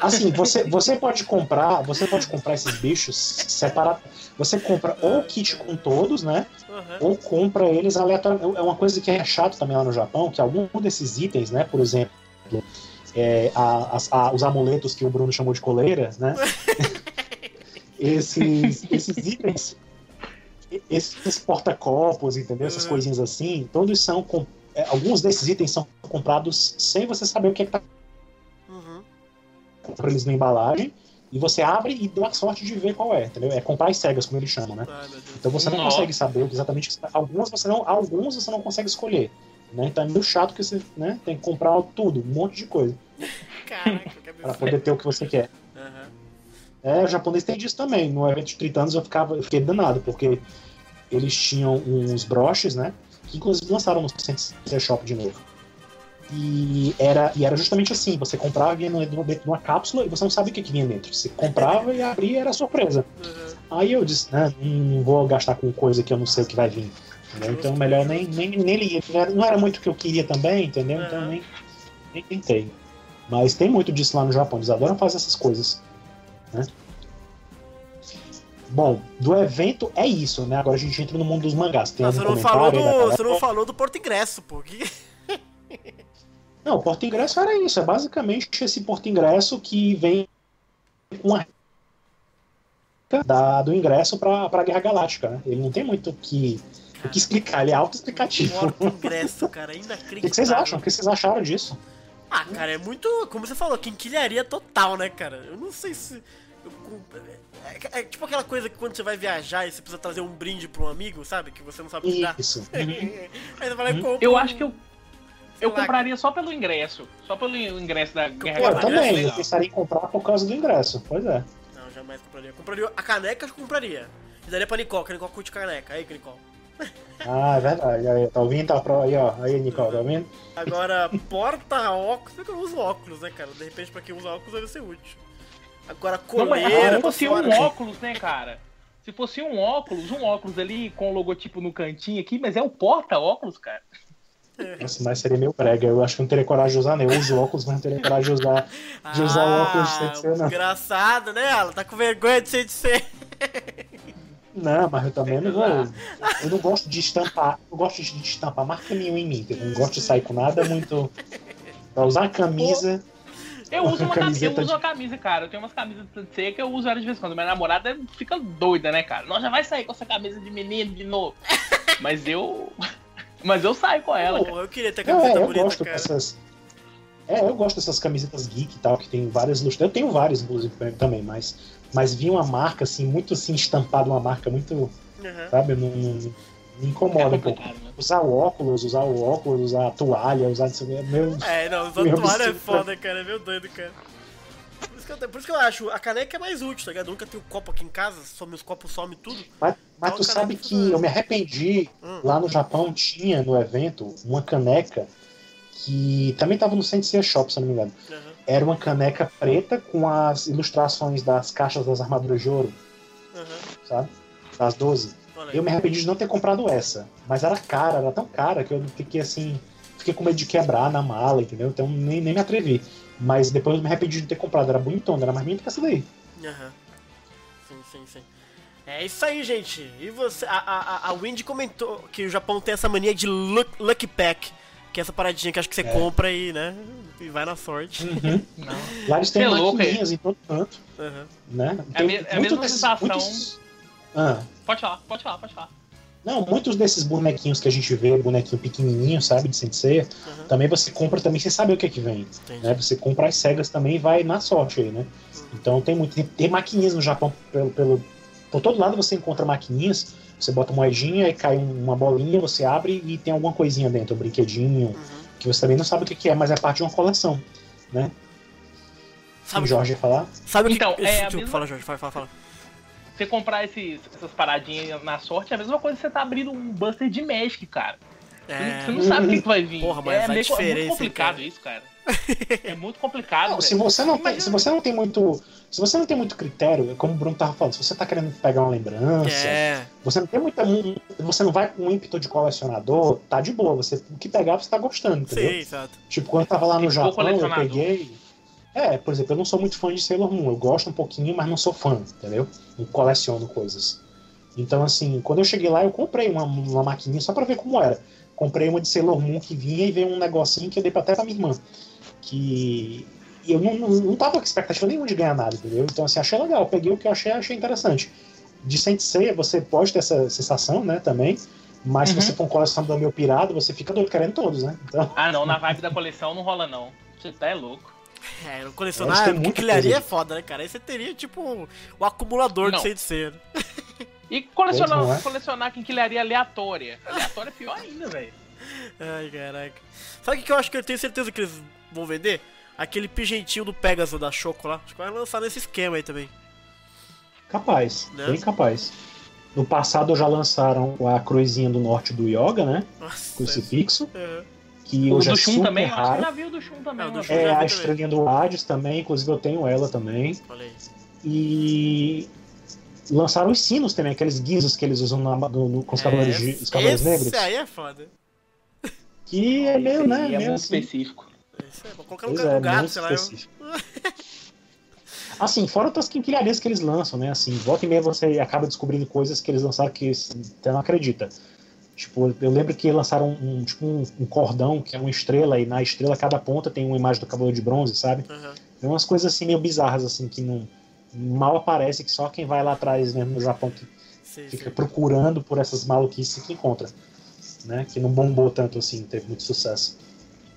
Assim, você, você pode comprar, você pode comprar esses bichos separados. Você compra ou o kit com todos, né? Aham. Ou compra eles aleatoriamente. É uma coisa que é chato também lá no Japão, que algum desses itens, né? Por exemplo, é, a- as- a- os amuletos que o Bruno chamou de coleira, né? esses, esses itens, esses porta-copos, entendeu? Essas Uhum. coisinhas assim, todos são. com- é, alguns desses itens são comprados sem você saber o que é que tá Uhum. compra eles na embalagem. E você abre e dá sorte de ver qual é, entendeu? É comprar as cegas, como eles chamam, né? Ai. Então você não Nossa. consegue saber exatamente o que você- alguns você não alguns você não consegue escolher né? então é meio chato que você né, tem que comprar tudo um monte de coisa Caraca, que para absurdo. poder ter o que você quer Aham. é o japonês tem disso também no evento de 30 anos eu ficava eu fiquei danado porque eles tinham uns broches né que inclusive lançaram no Sensei Shop de novo e era, e era justamente assim, você comprava e vinha dentro de uma cápsula e você não sabia o que, que vinha dentro. Você comprava e abria e era surpresa. Aham. Aí eu disse, né, não vou gastar com coisa que eu não sei o que vai vir. entendeu? Então melhor nem, nem, nem liguei. Não era- Não era muito o que eu queria também, entendeu? Então Aham. nem, nem tentei. Mas tem muito disso lá no Japão, eles adoram fazer essas coisas. Né? Bom, do evento é isso, né? Agora a gente entra no mundo dos mangás. Tem Ah, você, não falou do, você não falou do Porto Ingresso, pô. Que- Não, o Porto Ingresso era isso. É basicamente esse Porto Ingresso que vem com a da, do ingresso pra, pra Guerra Galáctica, né? Ele não tem muito o que, o que explicar, ele é autoexplicativo. Ingresso, cara, O inacreditável. que, que vocês acham? O que vocês acharam disso? Ah, cara, é muito, como você falou, quinquilharia total, né, cara? Eu não sei se... eu com- é, é tipo aquela coisa que quando você vai viajar e você precisa trazer um brinde pra um amigo, sabe? Que você não sabe o que dar. Isso. Aí você vai lá e Uhum. compra Eu acho que eu, eu lá, compraria só pelo ingresso. Só pelo ingresso da Guerra Pô, Eu também, eu pensaria em comprar por causa do ingresso. Pois é. Não, jamais compraria. Compraria a caneca, eu compraria. E daria pra Nicole, que a Nicole curte caneca. Aí, Nicole. Ah, é verdade. Aí, tá ouvindo? Tá pro... Aí, ó. Aí, Nicole, tá ouvindo? Agora, porta-óculos, é que eu não uso óculos, né, cara? De repente, pra quem usa óculos, deve ser útil. Agora, Não, mas coleira, se fosse um óculos, né, cara? Se fosse um óculos, um óculos ali com o logotipo no cantinho aqui, mas é o porta-óculos, cara. Nossa, mas seria meio brega. Eu acho que eu não teria coragem de usar, nem. Eu uso óculos, mas não teria coragem de usar. de usar o óculos de Ah, ser, não. Engraçado, né? Ela tá com vergonha de ser de ser. Não, mas eu também não vou. Eu não gosto de estampar. Eu gosto de estampar marca nenhuma em mim. Eu não gosto de sair com nada muito. Pra usar a camisa. Eu uso uma camisa, eu uso uma camisa, cara. Eu tenho umas camisas de ser que eu uso ela de vez em quando. Minha namorada fica doida, né, cara? Nós já vai sair com essa camisa de menino de novo. Mas eu. Mas eu saio com ela. Pô, eu queria ter é, camiseta eu bonita, gosto cara. dessas. É, eu gosto dessas camisetas geek e tal, que tem várias ilustrações. Eu tenho várias, inclusive, também, mas. Mas vi uma marca, assim, muito assim, estampada, uma marca muito. Uhum. Sabe? Não, não- me incomoda É um pouco. né? Usar o óculos, usar o óculos, usar a toalha, usar isso. Meu, É, não, usar Meu toalha é foda, cara. É meio doido, cara. Por isso, que eu, por isso que eu acho, a caneca é mais útil, tá ligado? Eu nunca tenho copo aqui em casa, some os copos, some tudo. Mas, mas Qual tu sabe que eu me arrependi. Hum. Lá no Japão tinha no evento uma caneca que também tava no Sensei Shop, se eu não me engano. Uhum. Era uma caneca preta com as ilustrações das caixas das armaduras de ouro, Uhum. sabe? Das 12. Olha aí. Eu me arrependi de não ter comprado essa. Mas era cara, era tão cara que eu fiquei assim. Fiquei com medo de quebrar na mala, entendeu? Então nem, nem me atrevi. Mas depois eu me arrependi de não ter comprado. Era bonitona, era mais bonita que essa daí. Aham. Sim, sim, sim. É isso aí, gente. E você. A, a, a Windy comentou que o Japão tem essa mania de luck, Lucky Pack. Que é essa paradinha que acho que você É. compra e, né? E vai na sorte. Não. Lá eles têm é maquininhas em todo canto, Aham. né? É a me- é a mesma sensação. muitos- Ah, Pode falar, pode falar, pode falar. Não, muitos desses bonequinhos que a gente vê, bonequinho pequenininho, sabe, de Sensei, Aham. também você compra também sem saber o que é que vem, Entendi. né? Você compra as cegas também e vai na sorte aí, né? Então tem muito, tem, tem maquininhas no Japão pelo, pelo por todo lado você encontra maquininhas, você bota moedinha e cai um- uma bolinha, você abre e tem alguma coisinha dentro, um brinquedinho, Uhum. que você também não sabe o que que é, mas é parte de uma coleção, né? Sabe, o Jorge ia falar? sabe o que. Então, é a Desculpa, mesma- Fala, Jorge, fala, fala, fala. Você comprar esses, essas paradinhas na sorte é a mesma coisa que você tá abrindo um Buster de Magic, cara. Você não- É. Você não sabe o que, que vai vir. Porra, mas é, a meio, é muito complicado cara. isso, cara. É muito complicado. Não, se você não tem, se você não tem muito, se você não tem muito critério, como o Bruno tava falando, se você tá querendo pegar uma lembrança, É. você não tem muita, você não vai com um ímpeto de colecionador, tá de boa, você o que pegar você tá gostando, entendeu? Sim, exato. Tipo, quando eu tava lá no Japão, eu peguei. É, por exemplo, eu não sou muito fã de Sailor Moon. Eu gosto um pouquinho, mas não sou fã, entendeu? Não coleciono coisas. Então, assim, quando eu cheguei lá, eu comprei uma, uma maquininha só pra ver como era. Comprei uma de Sailor Moon que vinha e veio um negocinho que eu dei até pra minha irmã. Que eu não, não, não tava com expectativa nenhuma de ganhar nada, entendeu? Então, assim, achei legal. Peguei o que eu achei achei interessante. De Sensei, você pode ter essa sensação, né, também. Mas Uhum. se você for um colecionador meio pirado, você fica doido querendo todos, né? Então, Ah, não, na vibe da coleção não rola, não. Você tá é louco. É, não Eles colecionar, quinquilharia coisa. é foda, né, cara? Aí você teria, tipo, o acumulador Não. de de ser. E colecionar, é? colecionar quinquilharia aleatória. Aleatória é pior ainda, velho. Ai, caraca. Sabe o que que eu acho que eu tenho certeza que eles vão vender? Aquele pigentinho do Pegasus da Choco lá. Acho que vai lançar nesse esquema aí também. Capaz, Né? bem capaz. No passado já lançaram a cruzinha do norte do Yoga, né? Nossa. Crucifixo, É. que O hoje é do Shun super também, eu acho que raro. já viu o do Shun também. É, do Shun. É já a estrelinha do Hades também, inclusive eu tenho ela também. Aí. E lançaram os sinos também, aqueles guizos que eles usam na, no, no- com os cavaleiros, de- os cavaleiros esse negros. aí é foda. Que é meio, né? é meio muito assim. específico. Esse é, no, Pois é, gato, muito sei lá. Eu... Assim, fora outras quinquilharias que eles lançam, né? Assim, volta e meia você acaba descobrindo coisas que eles lançaram que você não acredita. Tipo, eu lembro que lançaram um, tipo, um, um, cordão que é uma estrela, e na estrela cada ponta tem uma imagem do Cavaleiro de Bronze, sabe? Uhum. Tem umas coisas assim meio bizarras, assim, que não mal aparece, que só quem vai lá atrás mesmo no Japão que sim, fica sim. procurando por essas maluquices que encontra. Né? Que não bombou tanto assim, teve muito sucesso.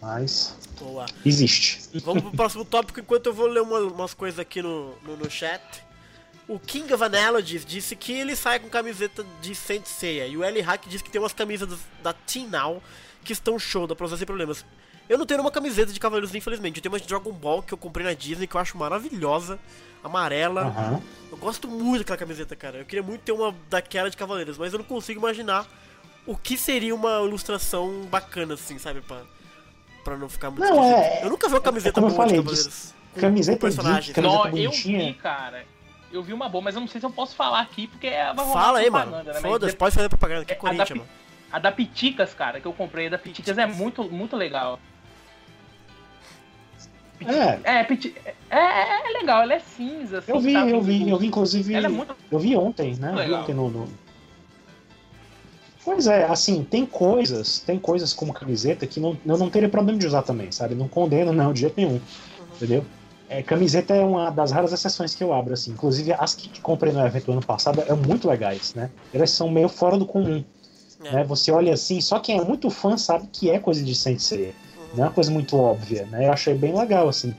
Mas. Boa. Existe. Vamos pro próximo tópico enquanto eu vou ler uma, umas coisas aqui no, no, no, chat. O King of Analogies disse que ele sai com camiseta de Saint Seiya. E o L Hack disse que tem umas camisas da Team Now que estão show, dá pra usar sem problemas. Eu não tenho uma camiseta de Cavaleiros, infelizmente. Eu tenho uma de Dragon Ball que eu comprei na Disney, que eu acho maravilhosa. Amarela. Uhum. Eu gosto muito daquela camiseta, cara. Eu queria muito ter uma daquela de Cavaleiros, mas eu não consigo imaginar o que seria uma ilustração bacana, assim, sabe? Pra, pra não ficar muito. Não, é, eu nunca vi uma camiseta como eu falei, de Cavaleiros. Camiseta personagem. Não, eu vi, cara. Eu vi uma boa, mas eu não sei se eu posso falar aqui, porque é Fala aí, mano. Né? Foda-se, pode fazer propaganda aqui, é, Corinthians, da, mano. A da Piticas, cara, que eu comprei, a da Piticas é muito, muito legal. É. É, é, é, é, legal, ela é cinza. Assim, eu vi, eu vi, eu vi, inclusive. Ela é muito... Eu vi ontem, né? Legal. Vi ontem no, no, Pois é, assim, tem coisas, tem coisas como camiseta que não, eu não teria problema de usar também, sabe? Não condeno, não, de jeito nenhum. Uhum. Entendeu? É, camiseta é uma das raras exceções que eu abro, assim. Inclusive, as que comprei no evento ano passado são muito legais, né? Elas são meio fora do comum. É. Né? Você olha assim, só quem é muito fã sabe que é coisa de Sensei. Não é uma coisa muito óbvia, né? Eu achei bem legal, assim.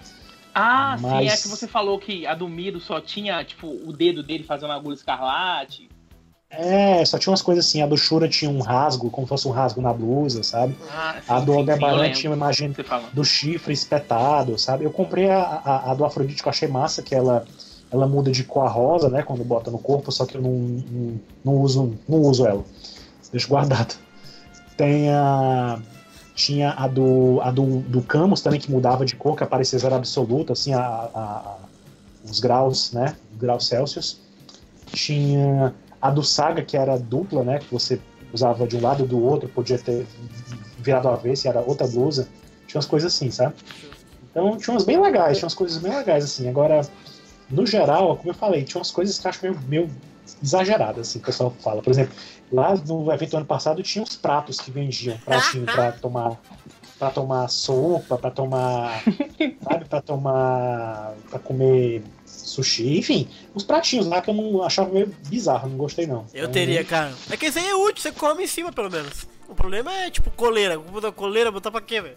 Ah, Mas... sim, é que você falou que a do Mido só tinha, tipo, o dedo dele fazendo agulha escarlate. É, só tinha umas coisas assim. A do Shura tinha um rasgo, como se fosse um rasgo na blusa, sabe? Ah, sim, a do Aldebaran tinha uma imagem do chifre espetado, sabe? Eu comprei a, a, a, do Afrodite que eu achei massa, que ela, ela muda de cor rosa, né? Quando bota no corpo, só que eu não, não, não uso, não uso ela. Deixo guardado. Tem a tinha a do, a do, do Camus também, que mudava de cor, que aparecia zero absoluto, assim, a, a, a, os graus, né? Graus Celsius. Tinha a do Saga, que era dupla, né? Que você usava de um lado do outro, podia ter virado a vez, era outra blusa. Tinha umas coisas assim, sabe? Então tinha umas bem legais, tinha umas coisas bem legais, assim. Agora, no geral, como eu falei, tinha umas coisas que eu acho meio, meio exageradas, assim, que o pessoal fala. Por exemplo, Lá no evento ano passado tinha uns pratos que vendiam, pratinho para tomar para tomar sopa, para tomar, sabe, para tomar, para comer sushi, enfim, uns pratinhos lá que eu não achava meio bizarro, não gostei não. Eu teria, cara. É que isso aí é útil, você come em cima pelo menos. O problema é tipo coleira, botar coleira, botar pra quê, velho?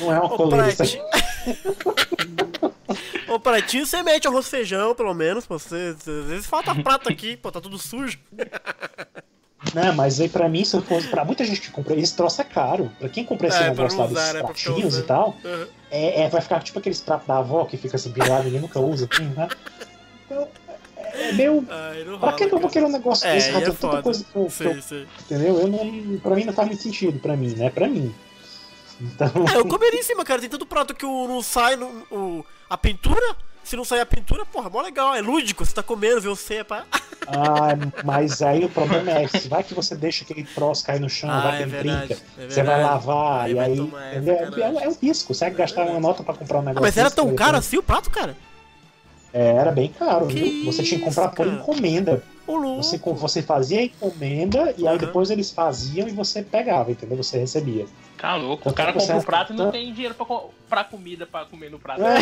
Não é uma coleira. Isso aí. Ô, pratinho você mete arroz feijão, pelo menos, pô. Você, às vezes falta prato aqui, pô, tá tudo sujo. Não, mas aí pra mim, se eu fosse. Pra muita gente que compra, esse troço é caro. Pra quem compra esse é, negócio lá dos é, pratinhos e tal, uhum. é, é, vai ficar tipo aqueles pratos da avó que fica assim virado e ninguém nunca usa, assim, né? Então, é meio. Ai, pra que eu vou querer um negócio é, desse? É tanta foda. coisa que eu, sei, que eu, sei. Entendeu? Eu não, pra mim não faz muito sentido, pra mim, né? Pra mim. Então... É, eu comeria em cima, cara. Tem tanto prato que o, não sai no, o, a pintura. Se não sair a pintura, porra, mó legal. É lúdico. Você tá comendo, vê você, pá. Ah, mas aí o problema é se vai que você deixa aquele troço cair no chão, ah, vai que é ele verdade, brinca, é você vai lavar, aí e aí. Tomar, é, é, é, um risco. Você vai gastar uma nota pra comprar um negócio. Ah, mas era tão caro assim o prato, cara? É, era bem caro, que viu? Você tinha que comprar por encomenda. Você, você fazia a encomenda e aí uhum. depois eles faziam e você pegava, entendeu? Você recebia. Tá louco. Então, o cara compra um prato e não tem dinheiro pra, pra comida pra comer no prato. É.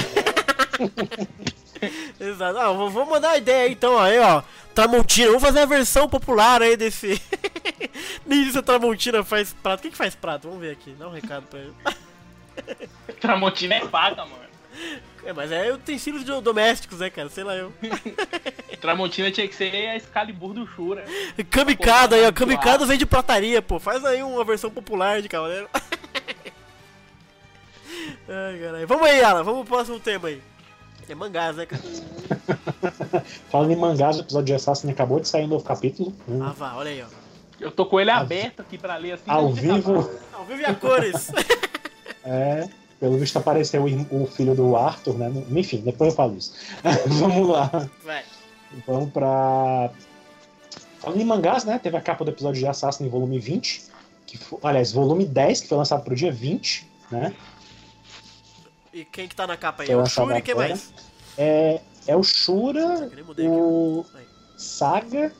Exato. Ah, vou mandar uma ideia aí, então, aí, ó. Tramontina, vamos fazer a versão popular aí desse. Nem isso a Tramontina faz prato. Quem que faz prato? Vamos ver aqui. Dá um recado pra ele. Tramontina é paga, mano. É, mas é utensílios domésticos, né, cara? Sei lá eu. Tramontina tinha que ser a Excalibur do Shura. Kamikado aí, ó. Kamikado vem de prataria, pô. Faz aí uma versão popular de cavaleiro. Ai, caralho. Vamos aí, Alan. Vamos pro próximo tema aí. É mangás, né, cara? Falando em mangás, o episódio de Assassin acabou de sair um novo capítulo. Hum. Ah, vá, olha aí, ó. Eu tô com ele aberto aqui pra ler assim. Ao vivo. Ao vivo e a cores. é. Pelo visto apareceu o filho do Arthur, né? Enfim, depois eu falo isso. Vamos lá. Vai. Vamos pra. Falando em mangás, né? Teve a capa do episódio de Assassin em volume 20. Que foi, aliás, volume 10, que foi lançado pro dia 20, né? E quem que tá na capa aí? É o Shuri e quem mais? É, é o Shura, aqui. o Aí. Saga,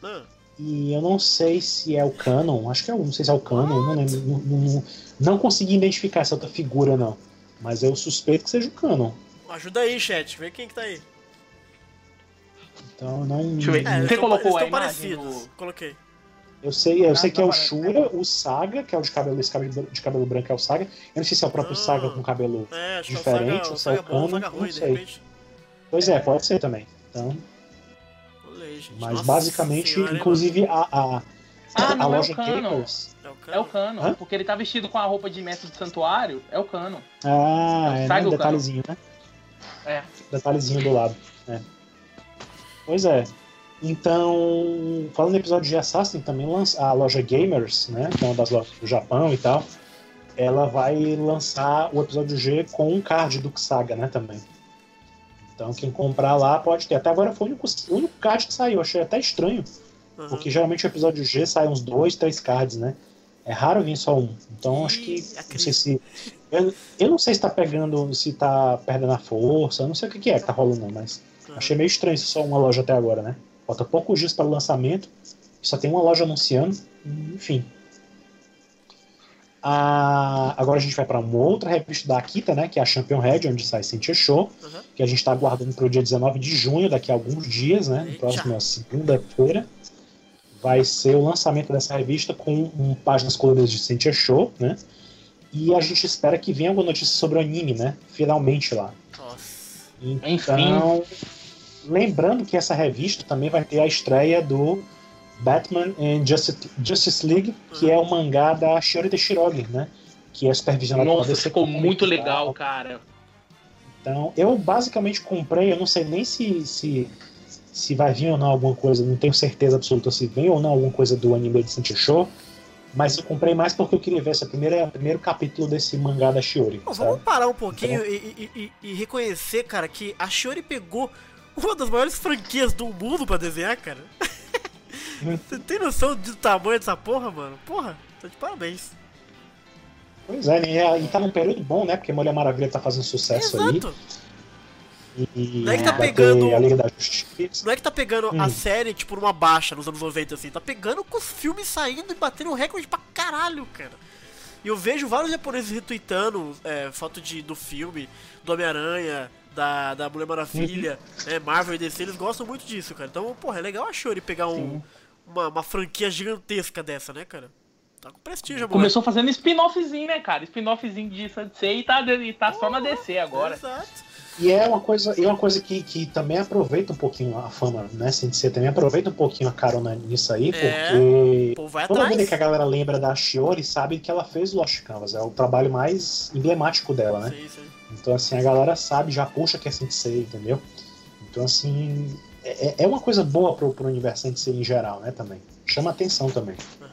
Não. e eu não sei se é o Canon, acho que é o, não sei se é o Canon, não lembro. Não, não, não consegui identificar essa outra figura, não. Mas eu suspeito que seja o Canon. Ajuda aí, chat. Vê quem que tá aí. Então não. Deixa eu ver. É, Você colocou eles a tão imagem parecidos. do- Coloquei. Eu sei, eu sei que é não o. Shura, o Saga, que é o de cabelo, esse cabelo de cabelo branco é o Saga. Eu não sei se é o próprio Ah. Saga com cabelo. É, Diferente, é o Saga, ou o se é o Saga o Saga não ruim, de sei. repente. Pois é, pode ser também. Então, Olhei, mas Nossa basicamente, senhora, inclusive a, a, Ah, a não é o loja. Gamers. mano? É o Cano, Hã? porque ele tá vestido com a roupa de mestre do santuário, é o Cano. Ah, é, Saga né? o detalhezinho, né? É. Detalhezinho do lado. né? Pois é. Então, falando em episódio de Assassin, também lança a loja Gamers, né? Que é uma das lojas do Japão e tal. Ela vai lançar o episódio G com um card do Saga, né? Também. Então, quem comprar lá pode ter. Até agora foi o único, o único card que saiu. Achei até estranho. Aham. Porque geralmente o episódio G sai uns dois, três cards, né? É raro vir só um. Então acho que. Não sei se. Eu, eu não sei se tá pegando. se tá perdendo a força, eu não sei o que, que é que tá rolando, não, mas Aham. achei meio estranho só uma loja até agora, né? Falta poucos dias para o lançamento, só tem uma loja anunciando, enfim. Ah, agora a gente vai para uma outra revista da Akita, né? Que é a Champion Red, onde sai Sentia Show, Aham. que a gente está aguardando para o dia 19 de junho, daqui a alguns dias, né? No Eita. próximo segunda-feira. Vai ser o lançamento dessa revista com um, páginas coloridas de Sentia Show, né? E a gente espera que venha alguma notícia sobre o anime, né? Finalmente lá. Nossa. Então, lembrando que essa revista também vai ter a estreia do Batman and Justice, Justice League, que é o mangá da Shiori Teshirogi, né? Que é supervisionado pela Nossa, DC ficou Comics muito tal. legal, cara. Então, eu basicamente comprei, eu não sei nem se, se, se vai vir ou não alguma coisa, não tenho certeza absoluta se vem ou não alguma coisa do anime de Santi Show, mas eu comprei mais porque eu queria ver esse primeiro, primeiro capítulo desse mangá da Shiori, vamos parar um pouquinho e, e- e- e reconhecer, cara, que a Shiori pegou uma das maiores franquias do mundo pra desenhar, cara. Você tem noção do tamanho dessa porra, mano? Porra, tá de parabéns. Pois é, e, é- e tá num período bom, né? Porque Mulher Maravilha tá fazendo sucesso aí. Exato. E Não é que tá pegando- a Liga da Justiça. Não é que tá pegando a Hum. série, tipo, numa baixa nos anos 90, assim. Tá pegando com os filmes saindo e batendo recorde pra caralho, cara. E eu vejo vários japoneses retweetando é, foto de, do filme, do Homem-Aranha, da, da Mulher Maravilha, Uhum. né, Marvel e DC, eles gostam muito disso, cara. Então, porra, é legal a Shuri pegar um, uma, uma franquia gigantesca dessa, né, cara? Tá com prestígio. Começou fazendo spin-offzinho, né, cara? Spin-offzinho de Sansei e tá, e tá só na DC agora. Exato. E é uma coisa, e é uma coisa que, que também aproveita um pouquinho a fama, né? Sensei também aproveita um pouquinho a carona nisso aí, É, porque toda atrás. vez que a galera lembra da Shiori, sabe que ela fez Lost Canvas, é o trabalho mais emblemático dela, né? Sim, sim. Então, assim, a galera sabe, já puxa que é Sensei, entendeu? Então, assim, é, é uma coisa boa pro, pro universo Sensei em geral, né, também. Chama atenção também. Aham.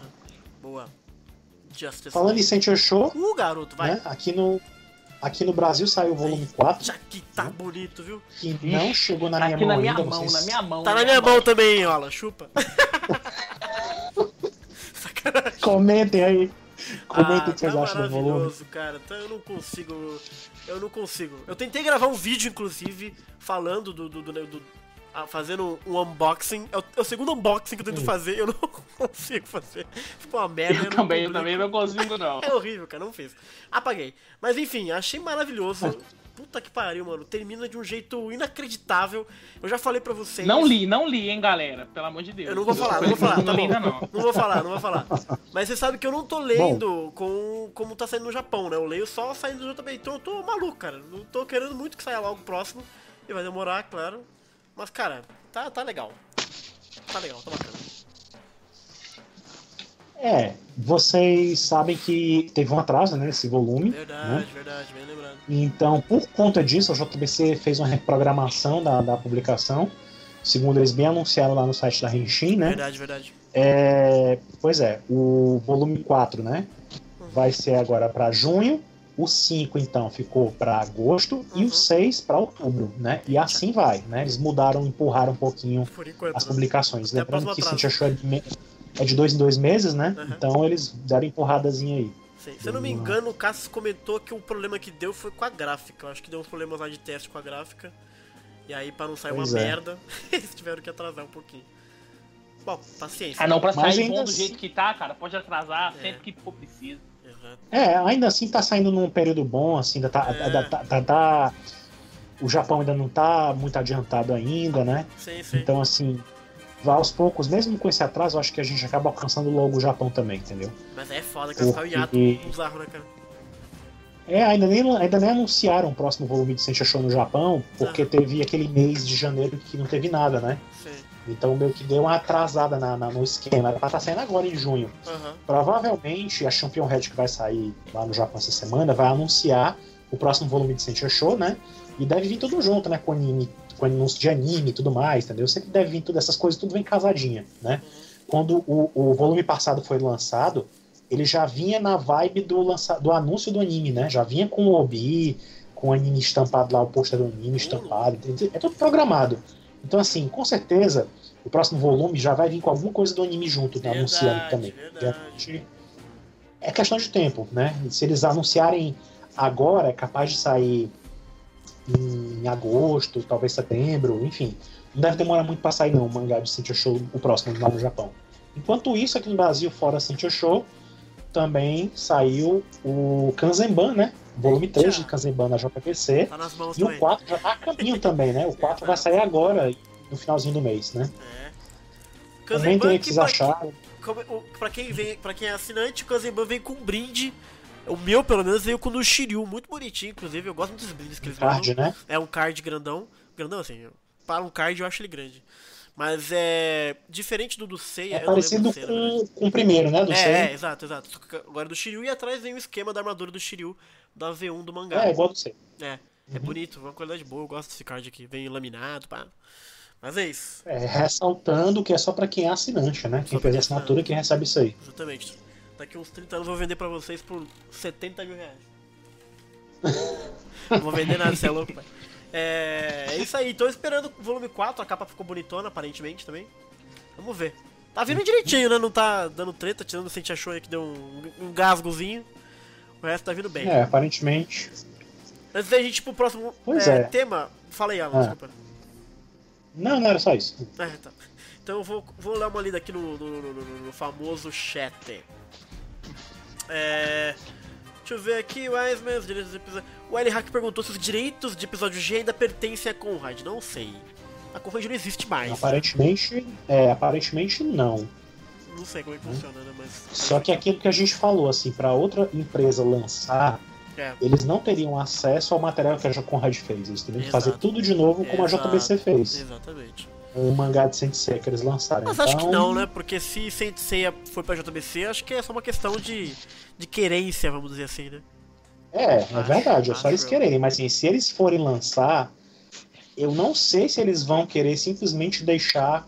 Boa. Justice. Falando em Sensei Show, Uh, garoto, vai. né, aqui no, aqui no Brasil saiu o volume 4, Já que tá bonito, viu? que não chegou na Tá minha aqui mão na minha ainda, mão, vocês- na minha mão. Tá na minha mão também, Ola, chupa. Sacanagem. Comentem aí. Comentem Ah, o que vocês tá acham do volume. maravilhoso, cara. Tá, eu não consigo. Eu não consigo. Eu tentei gravar um vídeo, inclusive, falando do. do, do- do- ah, fazendo um unboxing. É o, é o segundo unboxing que eu tento fazer, eu não consigo fazer. Ficou uma merda. Eu não também, eu também não consigo, não. É horrível, cara, não fiz. Apaguei. Mas enfim, achei maravilhoso. Puta que pariu, mano. Termina de um jeito inacreditável. Eu já falei pra vocês. Não li, não li, hein, galera. Pelo amor de Deus. Eu não vou falar, não vou falar, tá Não bom. ainda não. Não vou falar, não vou falar. Mas você sabe que eu não tô lendo com como tá saindo no Japão, né? Eu leio só saindo do JB. Então eu tô maluco, cara. Não tô querendo muito que saia logo próximo. E vai demorar, claro. Mas, cara, tá, tá legal. Tá legal, tá bacana. É, vocês sabem que teve um atraso né, nesse volume. Verdade, né? verdade, bem lembrado. Então, por conta disso, a JBC fez uma reprogramação da, da publicação. Segundo eles bem anunciaram lá no site da Renshin, né? Verdade, verdade. É, pois é, o volume 4, né? Vai ser agora para junho. O 5, então, ficou para agosto. E Uhum. o 6 para outubro, né? E assim vai, né? Eles mudaram, empurraram um pouquinho as né? publicações. Até a Lembrando próxima que atraso. Cintia Show é de, me- é de dois em dois meses, né? Uhum. Então eles deram empurradazinha aí. Sim. Se eu não me engano, o Cassius comentou que o problema que deu foi com a gráfica. Eu acho que deu uns problemas lá de teste com a gráfica. E aí, pra não sair Pois uma é. merda, eles tiveram que atrasar um pouquinho. Bom, paciência. Ah, não, pra sair bom do assim- jeito que tá, cara, pode atrasar É. sempre que for preciso. Exato. É, ainda assim tá saindo num período bom, assim, ainda tá, É. ainda tá- tá- tá- o Japão ainda não tá muito adiantado ainda, né? Sim, sim. Então, assim, vai aos poucos, mesmo com esse atraso, eu acho que a gente acaba alcançando logo o Japão também, entendeu? Mas é foda que ficar o hiato Porque- bizarro, né, cara? É, ainda nem, ainda nem anunciaram o próximo volume de Sentia Show no Japão, porque Ah. teve aquele mês de janeiro que não teve nada, né? Sim. Então meio que deu uma atrasada na, na- no esquema. Era pra estar saindo agora em junho. Provavelmente a Champion Head que vai sair lá no Japão essa semana vai anunciar o próximo volume de Sentia Show, né? E deve vir tudo junto, né? Com anime, com anúncio de anime e tudo mais, entendeu? Sempre deve vir tudo, essas coisas, tudo vem casadinha, né? Quando o, o volume passado foi lançado, ele já vinha na vibe do, lança, do anúncio do anime, né? Já vinha com o Obi, com o anime estampado lá, o pôster do anime estampado, é tudo programado. Então, assim, com certeza, o próximo volume já vai vir com alguma coisa do anime junto, né? Verdade, anunciando também. verdade. É questão de tempo, né? Se eles anunciarem agora, é capaz de sair em agosto, talvez setembro, enfim. Não deve demorar muito para sair, não, o mangá de Sentia Show, o próximo lá no Japão. Enquanto isso, aqui no Brasil, fora Sentia Show, também saiu o Kanzenban, né? Volume 3 de Kanzenban na JPC. Tá nas mãos E o também. 4 já tá a caminho também, né? O 4 vai sair agora, no finalzinho do mês, né? É. Kanzenban tem que que vocês acharam. o- Pra quem, vem, pra quem é assinante, o Kanzenban vem com um brinde. O meu, pelo menos, veio com o Shiryu, muito bonitinho, inclusive. Eu gosto muito dos brindes que eles Card, mandam. né? É um card grandão. Grandão, assim, para um card eu acho ele grande. Mas é. Diferente do do Seiya. É parecido na verdade. com, com o primeiro, né? Do É, Seiya. é, exato, exato. Agora do Shiryu e atrás vem o esquema da armadura do Shiryu da V1 do mangá. É, igual do Seiya. É, é bonito, uma qualidade boa, eu gosto desse card aqui. Vem laminado, pá. Mas é isso, É, ressaltando que é só pra quem é assinante, né? Quem fez é assinatura quem recebe isso aí. exatamente. Daqui uns 30 anos eu vou vender pra vocês por 70 mil reais. Não vou vender nada, você é louco, pai. É, é isso aí, tô esperando o volume 4, a capa ficou bonitona aparentemente também. Vamos ver. Tá vindo direitinho, né? Não tá dando treta, tirando o Sentia Show aí que deu um, um gasgozinho. O resto tá vindo bem. É, aparentemente. Antes da gente ir pro próximo é, é. tema. Fala aí, Alan, Ah. desculpa. Não, não era só isso. Ah, tá. Então eu vou, vou dar uma lida aqui no, no, no- no- no famoso chat. É. Deixa eu ver aqui, Wiseman, os direitos do episódio. O L Hack perguntou se os direitos de episódio G ainda pertencem a Conrad. Não sei. A Conrad não existe mais. Aparentemente, é, aparentemente não. Não sei como é que funciona, né? Mas. Só que aquilo que a gente falou, assim, pra outra empresa lançar, É. eles não teriam acesso ao material que a Conrad fez. Eles teriam que fazer tudo de novo como Exato. a JBC fez. Exatamente. O mangá de Sensei que eles lançaram. Mas então, acho que não, né? Porque se Saint Seiya foi pra JBC, acho que é só uma questão de, de querência, vamos dizer assim, né? É, é Acho- verdade, é só eles eu. quererem, mas assim, se eles forem lançar, eu não sei se eles vão querer simplesmente deixar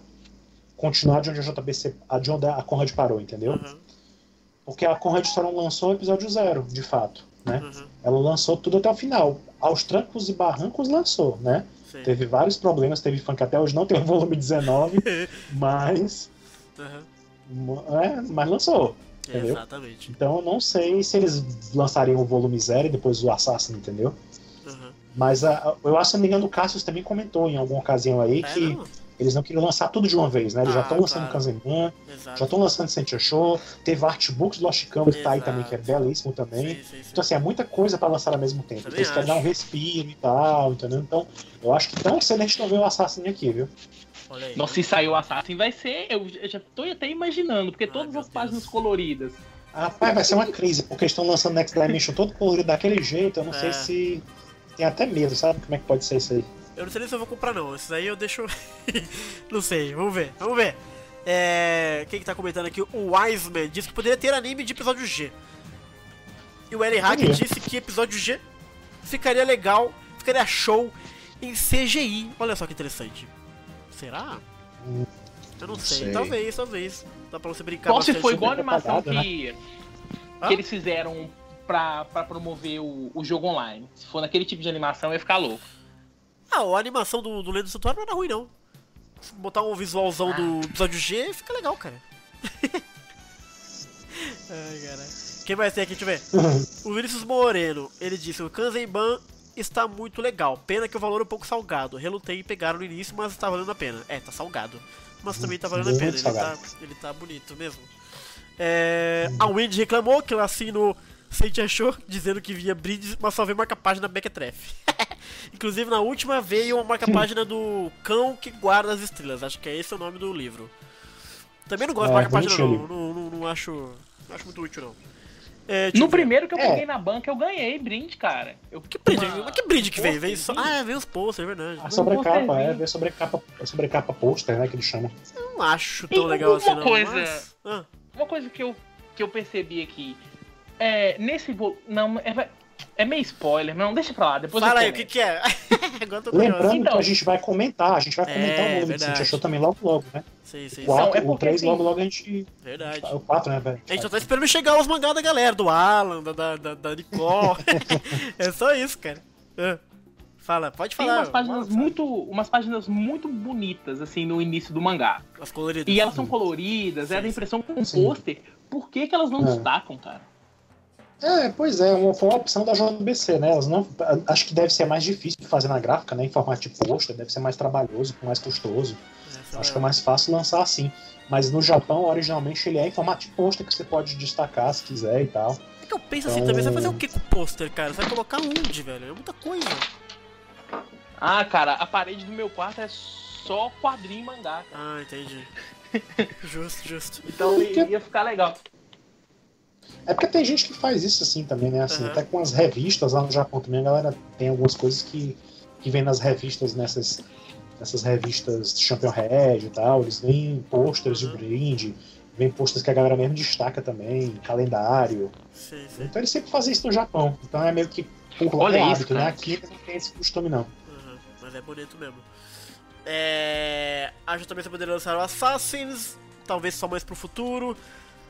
continuar de onde a JBC, de onde a Conrad parou, entendeu? Uhum, Porque a Conrad só não lançou o episódio zero, de fato, né? uhum, Ela lançou tudo até o final. Aos trancos e barrancos lançou, né? Sim. Teve vários problemas, teve fã que até hoje não tem o volume 19, mas, Uhum, é, mas lançou. Entendeu? Exatamente. Então eu não sei se eles lançariam o volume zero e depois o Assassin, entendeu? Uhum. Mas a, eu acho, se não me engano, o Cassius também comentou em alguma ocasião aí É, que não, eles não queriam lançar tudo de uma vez, né? Eles já Ah, estão lançando claro. Kanzenban, exato. já estão lançando Sentia Show, teve Artbooks do Lost Canvas tá aí também, que é belíssimo também. Sim, sim, sim. Então, assim, é muita coisa pra lançar ao mesmo tempo. Também Então, eles querem dar um respiro e tal, entendeu? Então, eu acho que tão cedo a gente não vê o Assassin aqui, viu? Aí. Nossa, se sair o Assassin vai ser. Eu já tô até imaginando, porque Ai, todas as páginas Deus. coloridas. Rapaz, vai ser uma crise, porque eles estão lançando Next Dimension todo colorido daquele jeito, eu não É. sei se. Tem até medo, sabe? Como é que pode ser isso aí? Eu não sei nem se eu vou comprar, não. Esses aí eu deixo. não sei, vamos ver, vamos ver. É... Quem que tá comentando aqui? O Wiseman disse que poderia ter anime de episódio G. E o L Hack disse que episódio G ficaria legal, ficaria show em CGI. Olha só que interessante. Será? Eu não não sei. sei. Talvez, talvez. Dá pra você brincar Só se foi igual a animação propaganda, que, Hã? que eles fizeram pra, pra promover o, o jogo online. Se for naquele tipo de animação, ia ficar louco. Ah, a animação do, do Lendo do Santuário não era ruim, não. Se botar um visualzão Ah. do episódio G, fica legal, cara. Ai, caralho. Quem mais tem aqui? Deixa eu ver. O Vinícius Moreno, ele disse: o Kanzenban está muito legal. Pena que o valor é um pouco salgado. Relutei em pegar no início, mas está valendo a pena. É, tá salgado. Mas também tá valendo a pena. Ele tá, ele tá bonito mesmo. É, a Wendy reclamou que ela assinou Sente achou, dizendo que via brindes, mas só veio marca-página Mequetrefe. Inclusive, na última veio uma marca-página do Cão que Guarda as Estrelas. Acho que é esse o nome do livro. Também não gosto de É, marca-página, não. Não, não, não acho, não acho muito útil, não. É, eu No primeiro que eu É. peguei na banca, eu ganhei brinde, cara. Eu, Que brinde? uma- Mas que brinde que veio? Veio só... Ah, veio os posters, é verdade. A sobrecapa, é, vê sobrecapa, sobrecapa pôster, né, que eles chamam. Não acho tão E legal uma assim, não. coisa- Mas... Ah, Uma coisa que eu, que eu percebi aqui. É, nesse. Não, é, é meio spoiler, mas não deixa pra lá. Depois fala aí, o que que é? Lembrando Então- que a gente vai comentar, a gente vai É, comentar o volume que a gente achou também logo logo, né? Sim, sim, O, sim. quatro, é porque, o 3 assim, logo logo a gente. Verdade. O 4, né, velho? A gente só tá esperando chegar os mangá da galera, do Alan, da, da, da, da Nicole. é só isso, cara. Ah, Fala, pode Tem falar. umas páginas muito. Umas páginas muito bonitas, assim, no início do mangá. As coloridas. E elas são coloridas, é da impressão com um pôster. Por que, que elas não É. destacam, cara? É, pois é, uma, foi uma opção da JBC, né? Elas não, acho que deve ser mais difícil de fazer na gráfica, né? Em formato de pôster, deve ser mais trabalhoso, mais custoso. Essa Acho que é mais fácil lançar assim. Mas no Japão, originalmente, ele é em formato de pôster que você pode destacar se quiser e tal. É que eu penso assim também, você vai fazer o que com o pôster, cara? Você vai colocar onde, velho? É muita coisa. Ah, cara, a parede do meu quarto é só quadrinho e mangá, cara. Ah, entendi. justo, justo. Então ia ficar legal. É porque tem gente que faz isso assim também, né? Assim, Aham. Até com as revistas lá no Japão também, a galera tem algumas coisas que, que vem nas revistas, nessas, nessas revistas Champion Red e tal. Eles vêm posters de Uhum. brinde, vem posters que a galera mesmo destaca também, calendário. Sim, sim. Então eles sempre fazem isso no Japão. Então é meio que por lá Olha é isso, hábito, né? Aqui não tem esse costume, não. Uhum, mas é bonito mesmo. É... Acho também que você poderia lançar o Assassins, talvez só mais pro futuro.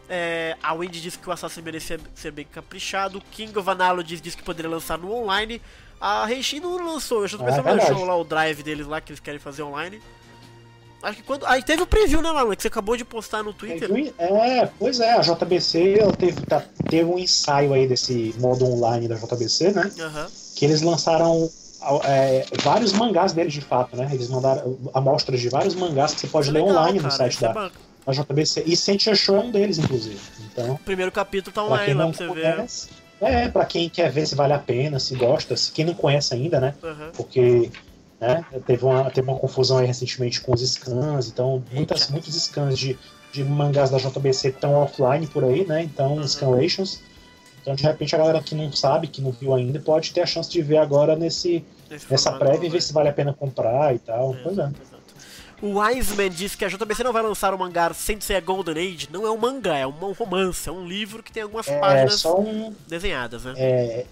É... A Wendy disse que o Assassin merecia ser bem caprichado. King of Analogies disse que poderia lançar no online. A Reishi não lançou, acho que é só verdade. lançou lá o drive deles lá que eles querem fazer online. Acho que quando. Aí teve o preview, né, Alan? Que você acabou de postar no Twitter. É, pois é, a JBC teve, tá- teve um ensaio aí desse modo online da JBC, né? Aham. que eles lançaram é, vários mangás deles de fato, né? Eles mandaram amostras de vários mangás que você pode é ler legal, online no cara, site isso é da JBC. E Sentia Show é um deles, inclusive. Então, O primeiro capítulo tá pra online quem lá não pra você ver. conhece. É, pra quem quer ver se vale a pena, se gosta, se quem não conhece ainda, né? Aham. Porque né, teve, uma, teve uma confusão aí recentemente com os scans, então muitas, muitos scans de, de mangás da JBC estão offline por aí, né? Então, Uhum. scanlations. Então, de repente, a galera que não sabe, que não viu ainda, pode ter a chance de ver agora nesse, nessa prévia e ver se vale a pena comprar e tal. Pois é. O Wiseman disse que a JBC não vai lançar o mangá Sensei Golden Age. Não é um mangá, é um romance, é um livro que tem algumas É páginas um. desenhadas, né? É,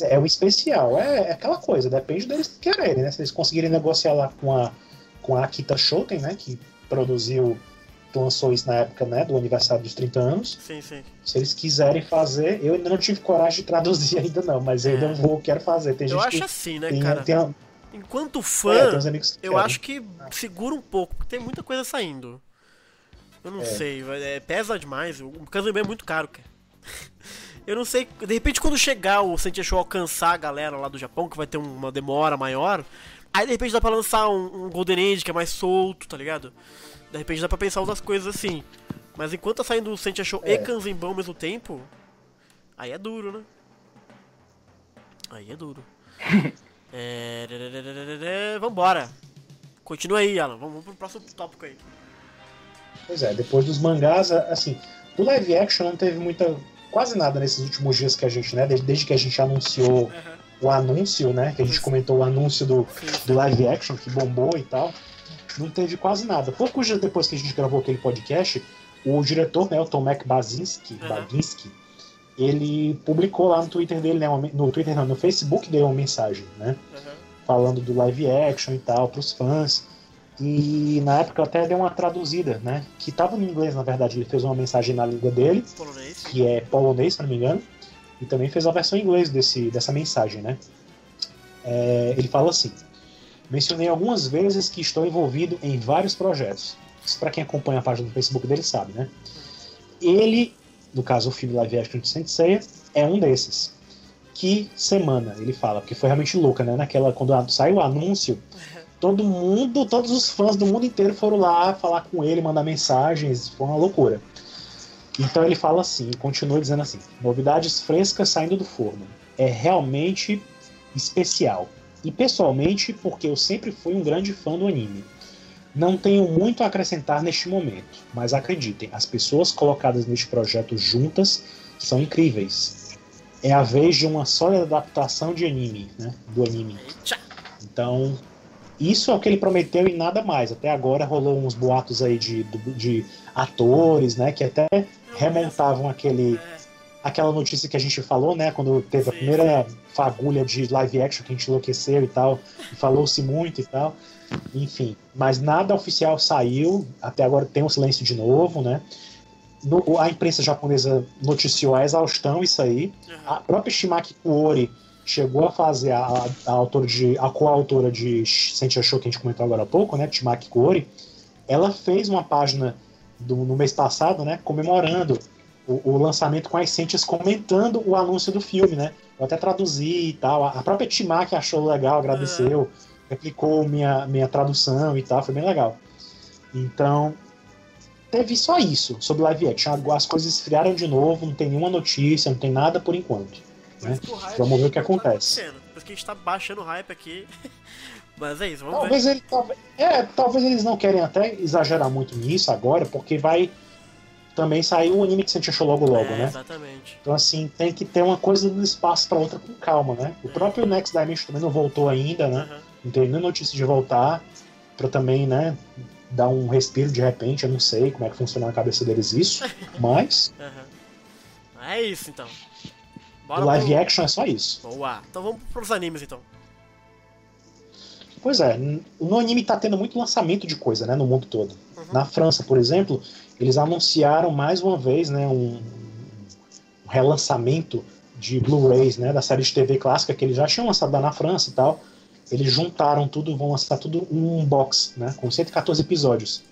é, é um especial. É, é aquela coisa, depende deles quererem, né? Se eles conseguirem negociar lá com a, com a Akita Shoten, né? Que produziu, lançou isso na época né, do aniversário dos 30 anos. Sim, sim. Se eles quiserem fazer, eu ainda não tive coragem de traduzir ainda não, mas eu É. ainda vou, quero fazer. Tem Eu gente acho que assim, né, tem, cara? tem, é, Enquanto fã, que eu acho que segura um pouco, porque tem muita coisa saindo. Eu não É. sei, é, pesa demais. O Kazumi é muito caro, cara. Eu não sei, de repente quando chegar o Sentia Show alcançar a galera lá do Japão, que vai ter uma demora maior, aí de repente dá pra lançar um, um Golden Age que é mais solto, tá ligado? De repente dá pra pensar outras coisas assim. Mas enquanto tá saindo o Sentia Show e É. Kanzenban ao mesmo tempo, aí é duro, né? Aí é duro. é... Vambora. Continua aí, Alan. Vamos pro próximo tópico aí. Pois é, depois dos mangás, assim, do live action não teve muita. quase nada nesses últimos dias que a gente, né? Desde, que a gente anunciou o anúncio, né? Que a gente comentou o anúncio do, do live action, que bombou e tal. Não teve quase nada. Poucos dias depois que a gente gravou aquele podcast, o diretor, né, o Tomek Basinski, Uhum. Baginski, ele publicou lá no Twitter dele, né, uma- no Twitter não, no Facebook dele uma mensagem, né? Aham. falando do live action e tal pros fãs. E na época até dei uma traduzida, né? Que tava no inglês, na verdade. Ele fez uma mensagem na língua dele, Polonês. que é polonês, se não me engano, e também fez a versão em inglês desse, dessa mensagem, né? É, ele fala assim: Mencionei algumas vezes que estou envolvido em vários projetos. Isso para quem acompanha a página do Facebook dele sabe, né? Ele no caso o filme live action de Sensei, é um desses. Que semana, ele fala, porque foi realmente louca, né? Naquela, quando saiu o anúncio, todo mundo, todos os fãs do mundo inteiro foram lá falar com ele, mandar mensagens, foi uma loucura. Então ele fala assim, continua dizendo assim: novidades frescas saindo do forno. É realmente especial. E pessoalmente, porque eu sempre fui um grande fã do anime. Não tenho muito a acrescentar neste momento, mas acreditem, as pessoas colocadas neste projeto juntas são incríveis. É a vez de uma sólida adaptação de anime, né? Do anime. Então, isso é o que ele prometeu e nada mais. Até agora rolou uns boatos aí de, de, atores, né? Que até remontavam aquele aquela notícia que a gente falou, né? Quando teve a primeira fagulha de live action que a gente enlouqueceu e tal, falou-se muito e tal. Enfim, mas nada oficial saiu, até agora tem um silêncio de novo, né? No, a imprensa japonesa noticiou a exaustão isso aí. A própria Shimaki Kuori chegou a fazer a, a, a autora de a coautora de Sentia Show que a gente comentou agora há pouco, né, Shimaki Kuori, ela fez uma página do, no mês passado, né, comemorando o, o, lançamento com as Sentias comentando o anúncio do filme, né? Eu até traduzi e tal. A própria Shimaki achou legal, agradeceu replicou minha, minha tradução e tal, foi bem legal. Então, teve só isso sobre live action. As coisas esfriaram de novo, não tem nenhuma notícia, não tem nada por enquanto. Né? Vamos ver o que tá acontece. Por isso que a gente tá baixando o hype aqui. Mas é isso, vamos talvez ver. Ele, talvez, é, talvez eles não querem até exagerar muito nisso agora, porque vai também sair um anime que você achou logo logo, é, né? Exatamente. Então assim, tem que ter uma coisa do espaço para outra com calma, né? O próprio Next Dimension também não voltou ainda, né? Uhum. Não tem nem notícia de voltar para também, né, dar um respiro de repente. Eu não sei como é que funciona na cabeça deles isso, mas. Uhum. É isso então. Bora o live pro... action é só isso. Boa. Então vamos pros animes então. Pois é, no anime tá tendo muito lançamento de coisa, né, no mundo todo. Uhum. Na França, por exemplo, eles anunciaram mais uma vez, né, um, um relançamento de Blu-rays, né, da série de TV clássica que eles já tinham lançado lá na França e tal eles juntaram tudo, vão lançar tudo em um box, né? Com 114 episódios.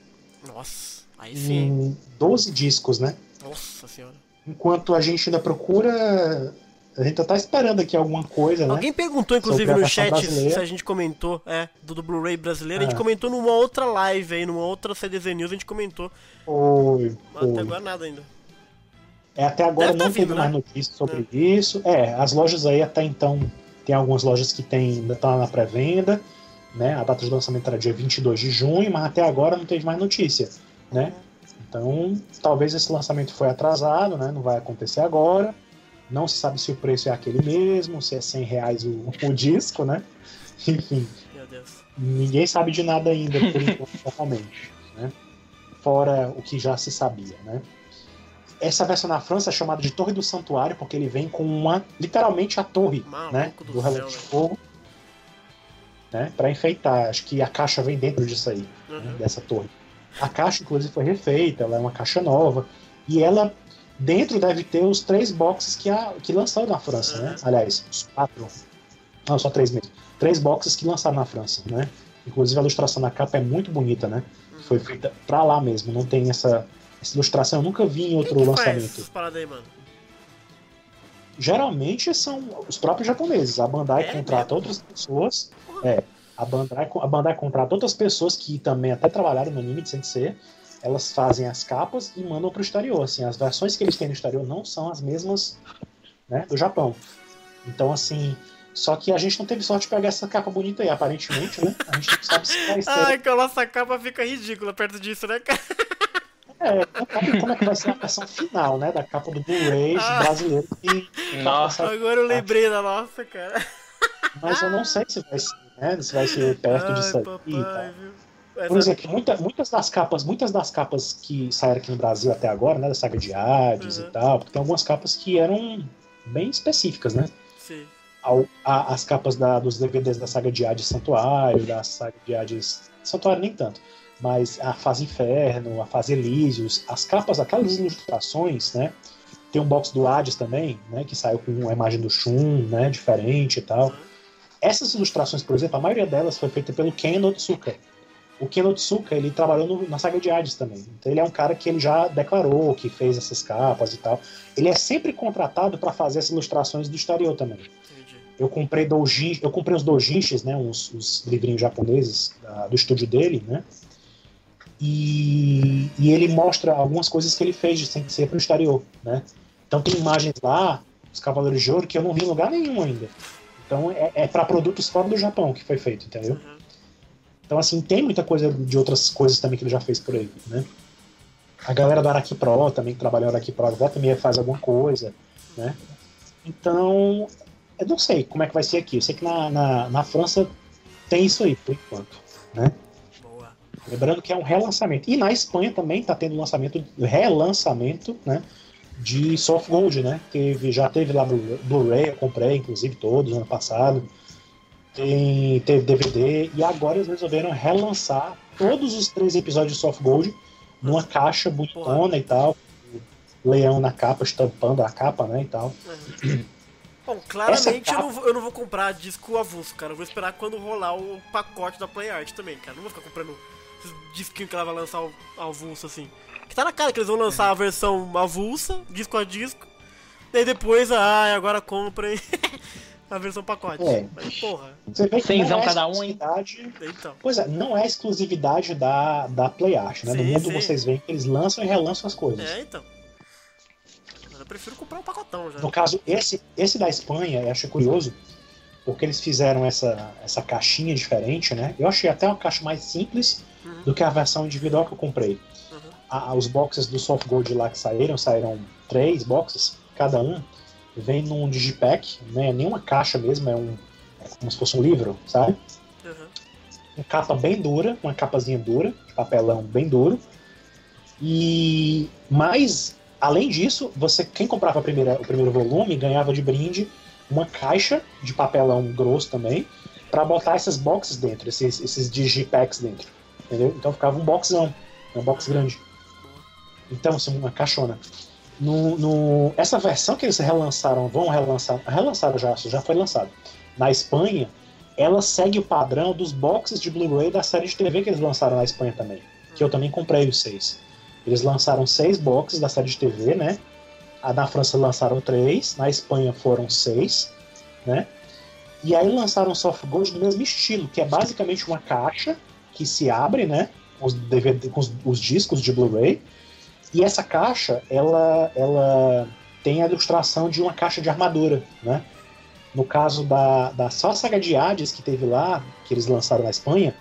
Nossa, aí sim. Em 12 discos, né? Nossa senhora. Enquanto a gente ainda procura. A gente tá esperando aqui alguma coisa, né? Alguém perguntou, inclusive, no chat brasileira. se a gente comentou, é, do, do Blu-ray brasileiro. É. A gente é. comentou numa outra live aí, numa outra CDZ News, a gente comentou. Oi. Até agora nada ainda. É, até agora Deve não tá teve mais né? notícias sobre é. isso. É, as lojas aí até então tem algumas lojas que tem, ainda tá na pré-venda, né? A data de lançamento era dia 22 de junho, mas até agora não teve mais notícia, né? Então, talvez esse lançamento foi atrasado, né? Não vai acontecer agora. Não se sabe se o preço é aquele mesmo, se é 100 reais o, o disco, né? Enfim. Ninguém sabe de nada ainda, por enquanto, totalmente. Né? Fora o que já se sabia, né? Essa versão na França é chamada de Torre do Santuário, porque ele vem com uma. literalmente a torre né, do, do relógio de fogo. Né, para enfeitar. Acho que a caixa vem dentro disso aí, né, uhum. né, dessa torre. A caixa, inclusive, foi refeita, ela é uma caixa nova. E ela, dentro, deve ter os três boxes que, a, que lançaram na França, né? uhum. né? Aliás, os quatro. Não, só três mesmo. Três boxes que lançaram na França, né? Inclusive a ilustração na capa é muito bonita, né? Uhum. Foi feita pra lá mesmo, não tem essa essa ilustração eu nunca vi em outro Quem que lançamento. Faz aí, mano? Geralmente são os próprios japoneses. A Bandai é contrata mesmo? outras pessoas. É. A Bandai, a Bandai contrata outras pessoas que também até trabalharam no anime de Sensei. Elas fazem as capas e mandam pro exterior. Assim, as versões que eles têm no exterior não são as mesmas né, do Japão. Então, assim, só que a gente não teve sorte de pegar essa capa bonita aí, aparentemente, né? A gente não sabe se vai ser. Ai, que a nossa capa fica ridícula perto disso, né, cara? É, como é que vai ser a versão final, né? Da capa do Blu-ray ah. brasileiro. nossa, agora eu lembrei da nossa, cara. Mas eu não sei se vai ser, né? Se vai ser perto Ai, disso aqui. Papai, Por exemplo, muita, muitas das capas, muitas das capas que saíram aqui no Brasil até agora, né? Da saga de Hades uhum. e tal, porque tem algumas capas que eram bem específicas, né? Sim. Ao, a, as capas da, dos DVDs da saga de Hades Santuário, da saga de Hades. Santuário nem tanto mas a fase Inferno, a fase Elísios, as capas, aquelas ilustrações, né? Tem um box do Hades também, né? Que saiu com a imagem do Shun, né? Diferente e tal. Essas ilustrações, por exemplo, a maioria delas foi feita pelo Ken Otsuka, o Ken Otsuka, ele trabalhou no, na saga de Hades também. Então ele é um cara que ele já declarou que fez essas capas e tal. Ele é sempre contratado para fazer essas ilustrações do Stario também. Eu comprei doujin, eu comprei os doujinshis, né, uns, os livrinhos japoneses da- do estúdio dele, né? E, e ele mostra algumas coisas que ele fez de sem ser pro Stario, né? Então tem imagens lá, os Cavaleiros de Ouro, que eu não vi em lugar nenhum ainda. Então é, é para produtos fora do Japão que foi feito, entendeu? Uhum. Então, assim, tem muita coisa de outras coisas também que ele já fez por aí, né? A galera da Araki Pro também, que trabalhou na Araki Pro, agora também faz alguma coisa, né? Então, eu não sei como é que vai ser aqui. Eu sei que na, na, na França tem isso aí, por enquanto, né? Lembrando que é um relançamento. E na Espanha também está tendo lançamento, relançamento, né? De Soft Gold, né? Teve, já teve lá Blu- Blu-ray, eu comprei, inclusive, todos ano passado. Tem, teve DVD. E agora eles resolveram relançar todos os três episódios de Soft Gold numa caixa bonitona e tal. Leão na capa, estampando a capa, né? E tal. Uhum. Bom, claramente Essa eu, não vou, eu não vou comprar disco avulso, cara. Eu vou esperar quando rolar o pacote da Play Art também, cara. Não vou ficar comprando disquinhos que ela vai lançar ao- avulso assim. Que tá na cara que eles vão lançar a versão avulsa, disco a disco. Daí depois, ah, agora comprem a versão pacote. É. Mas porra, Você vê que Cenzão não é cada um, hein? exclusividade então. Pois é, não é exclusividade da, da Play Art, né? no Sim, mundo sim. vocês veem que eles lançam e relançam as coisas. É, então. Mas eu prefiro comprar um pacotão já. No caso, esse, esse da Espanha, eu achei curioso, porque eles fizeram essa, essa caixinha diferente, né? Eu achei até uma caixa mais simples Uhum. do que a versão individual que eu comprei. Uhum. A- os boxes do Soft Gold lá que saíram, saíram três boxes, cada um, vem num digipack, né? Nenhuma caixa mesmo, é um. É como se fosse um livro, sabe? Uhum. uma capa bem dura, uma capazinha dura, de papelão bem duro. E mas além disso, você quem comprava primeira, o primeiro volume ganhava de brinde uma caixa de papelão grosso também para botar essas boxes dentro, esses, esses digipacks dentro, entendeu? Então ficava um boxão, um box grande. Então, assim, uma caixona. No, no- essa versão que eles relançaram, vão relançar, relançaram já, já foi lançado. Na Espanha, ela segue o padrão dos boxes de Blu-ray da série de TV que eles lançaram na Espanha também. Que eu também comprei os seis. Eles lançaram seis boxes da série de TV, né? A na França lançaram três, na Espanha foram seis, né? E aí lançaram Soft Gold do mesmo estilo, que é basicamente uma caixa que se abre, né? Com os, DVD, com os, os discos de Blu-ray. E essa caixa, ela, ela tem a ilustração de uma caixa de armadura, né? No caso da, da só saga de Hades que teve lá, que eles lançaram na Espanha,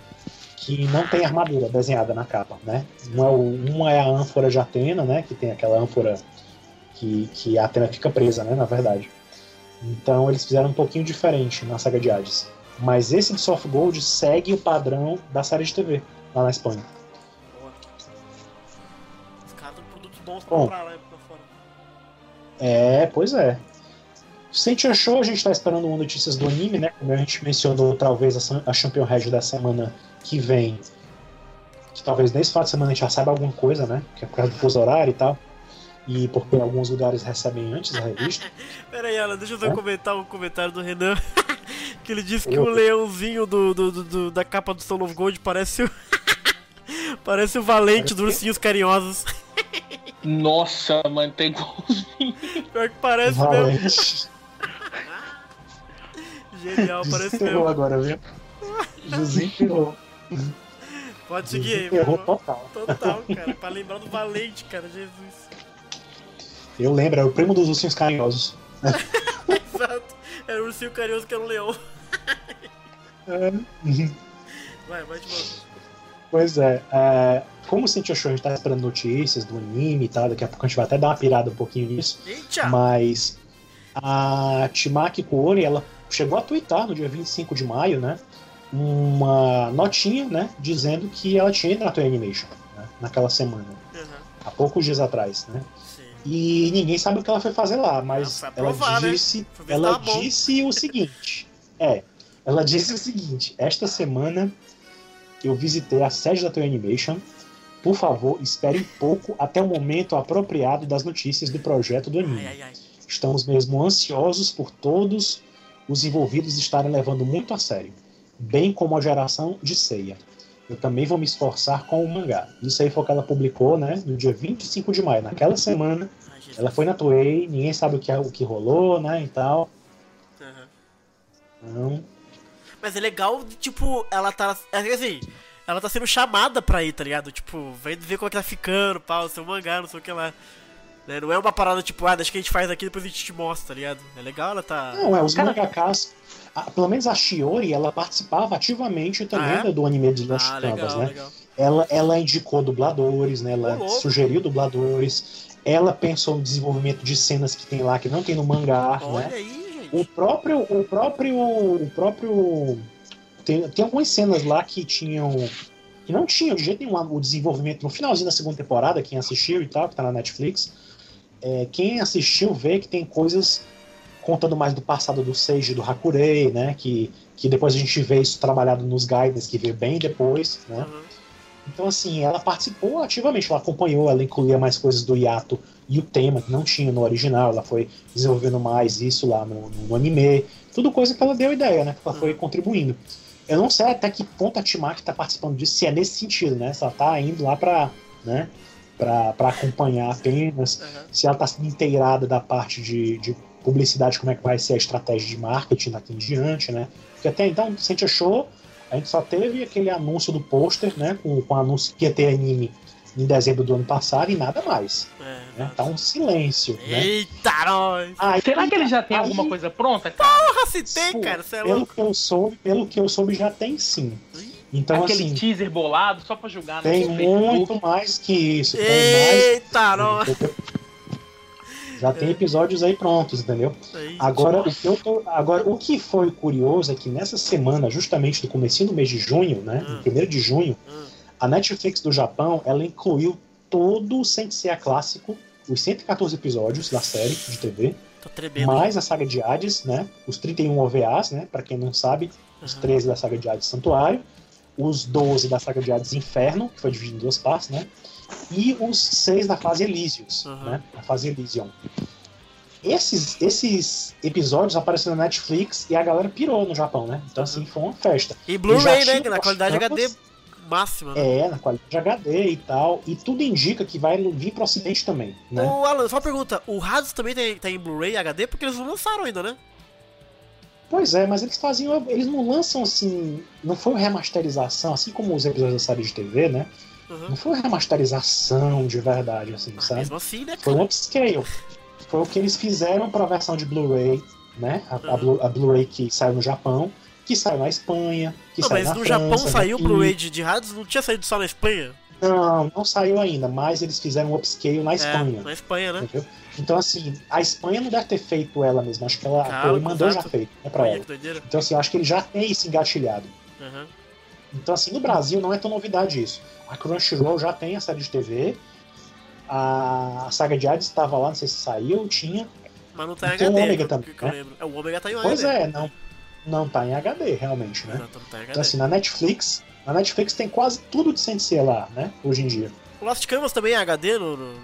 que não tem armadura desenhada na capa, né? Uma é, uma é a ânfora de Atena, né? Que tem aquela ânfora que, que a Atena fica presa, né? Na verdade. Então eles fizeram um pouquinho diferente na saga de Hades. Mas esse de Soft Gold segue o padrão da série de TV lá na Espanha. Boa. Os caras têm produtos bons pra Bom. comprar lá pra fora. É, pois é. Sentia Show, a gente tá esperando uma notícias do anime, né? Como a gente mencionou, talvez a, a Champion Red da semana que vem. Que talvez nesse final de semana a gente já saiba alguma coisa, né? Que é por causa do fuso horário e tal. E porque alguns lugares recebem antes a revista. Pera aí, Alan, deixa eu Hã? comentar um comentário do Renan. que ele disse que o leãozinho do, do- do- do- da capa do Soul of Gold parece o. parece o valente Parece dos o ursinhos carinhosos. Nossa, mano, tem igualzinho. Pior que parece mesmo. Valente. Genial, parece mesmo. agora, viu? Desenterrou. Pode seguir aí, favor. total. Total, cara. Pra lembrar do valente, cara. Jesus. Eu lembro, é o primo dos ursinhos carinhosos. Exato. Era o ursinho carinhoso que era um leão. Vai, vai de volta. Pois é, é, como o Sentia Show a gente tá esperando notícias do anime e tal, daqui a pouco a gente vai até dar uma pirada um pouquinho nisso. Eita! Mas a Timaki Kuori, ela chegou a twittar no dia 25 de maio, né? Uma notinha, né? Dizendo que ela tinha ido na Toei Animation, né, naquela semana, Uhum, há poucos dias atrás, né? sim. E ninguém sabe o que ela foi fazer lá, mas ela provar, né? disse, se ela disse o seguinte. É, ela disse o seguinte: esta semana eu visitei a sede da Toei Animation. Por favor, espere um pouco até o momento apropriado das notícias do projeto do anime. Ai, ai, ai. Estamos mesmo ansiosos por todos os envolvidos estarem levando muito a sério, bem como a geração de ceia. eu também vou me esforçar com o mangá. Isso aí foi o que ela publicou, né? No dia 25 de maio. Naquela semana, ela foi na Toei, ninguém sabe o que, o que rolou, né? E tal. Então, Mas é legal, tipo, ela tá. É assim, ela tá sendo chamada pra ir, tá ligado? Tipo, vem ver como é que tá ficando, pau, seu mangá, não sei o que lá. Né? Não é uma parada tipo, ah, deixa que a gente faz aqui depois a gente te mostra, tá ligado? É legal ela tá. Não, é, os Cara- mangakas. a- pelo menos a Shiori, ela participava ativamente também Ah, é? do anime de Lost Ah, legal, né? legal. Ela, ela indicou dubladores, né? Ela louco. sugeriu dubladores. Ela pensou no desenvolvimento de cenas que tem lá que não tem no mangá, Olha né? aí. O próprio, o próprio, o próprio tem, tem algumas cenas lá que tinham que não tinham de jeito nenhum o desenvolvimento no finalzinho da segunda temporada, quem assistiu e tal, que tá na Netflix. é, quem assistiu vê que tem coisas contando mais do passado do Seiji e do Hakurei, né? Que, que depois a gente vê isso trabalhado nos guides que veio bem depois, né? Uhum. Então, assim, ela participou ativamente, ela acompanhou, ela incluía mais coisas do Yato e o tema que não tinha no original, ela foi desenvolvendo mais isso lá no, no anime, tudo coisa que ela deu ideia, né? Que ela foi contribuindo. Eu não sei até que ponto a Timaki tá participando disso, se é nesse sentido, né? Se ela tá indo lá pra, né? Pra acompanhar apenas, Uhum. se ela tá sendo inteirada da parte de, de publicidade, como é que vai ser a estratégia de marketing daqui em diante, né? Porque até então, se a gente achou, a gente só teve aquele anúncio do pôster, né? Com, com o anúncio que ia ter anime em dezembro do ano passado e nada mais. É, Né? Tá um silêncio, né? Eita, nós! Aí- Será que ele já tem aí, alguma coisa pronta, cara? Porra, se tem, pô, cara, você é Pelo louco. que eu soube, pelo que eu soube, já tem sim. Então, Aquele assim, teaser bolado só pra jogar no tem Facebook. muito mais que isso. Eita, nós! Já tem episódios aí prontos, entendeu? Agora o, que eu tô- agora, o que foi curioso é que nessa semana, justamente no comecinho do mês de junho, né? Hum. No primeiro de junho, hum, a Netflix do Japão, ela incluiu todo o Sensei clássico, os 114 episódios da série de TV, mais a saga de Hades, né? Os 31 OVAs, né? Pra quem não sabe, os Uhum. 13 da saga de Hades Santuário, os 12 da saga de Hades Inferno, que foi dividido em duas partes, né? E os 6 da fase Elysius, Uhum. né? A fase Elysium. Esses, esses episódios apareceram na Netflix e a galera pirou no Japão, né? Então, assim, foi uma festa. E Blu-ray, né? Na qualidade HD máxima. Né? É, na qualidade HD e tal. E tudo indica que vai vir pro ocidente também, né? Ô, Alan, só uma pergunta. O Hades também tem, tem Blu-ray HD? Porque eles não lançaram ainda, né? Pois é, mas eles faziam. Eles não lançam assim. Não foi uma remasterização, assim como os episódios da série de TV, né? Uhum. Não foi uma remasterização de verdade, assim, Mas sabe? mesmo assim, né, Foi um upscale. Foi o que eles fizeram para a versão de Blu-ray, né? A, Uhum. Blu- a Blu-ray que saiu no Japão, que saiu na Espanha, que Não, saiu mas no França, Japão saiu o aqui. Blu-ray de, de não tinha saído só na Espanha? Não, não saiu ainda, mas eles fizeram um upscale na Espanha. É, na Espanha, né? Entendeu? Então, assim, a Espanha não deve ter feito ela mesma. Acho que ela Toei mandou exato. já feito né, pra Olha ela. Então, assim, acho que ele já tem isso engatilhado. Uhum. Então, assim, no Brasil não é tão novidade isso. A Crunchyroll já tem a série de TV. A, a saga de Hades estava lá, não sei se saiu, tinha. Mas não tá em o HD, Ômega que- também, que eu né? lembro. É, o Ômega tá em Pois HD. é, não, não tá em HD, realmente, né? Exato, não tá em HD. Então, assim, na Netflix, na Netflix tem quase tudo de Sensei lá, né? Hoje em dia. O Lost Canvas também é HD no... no- no-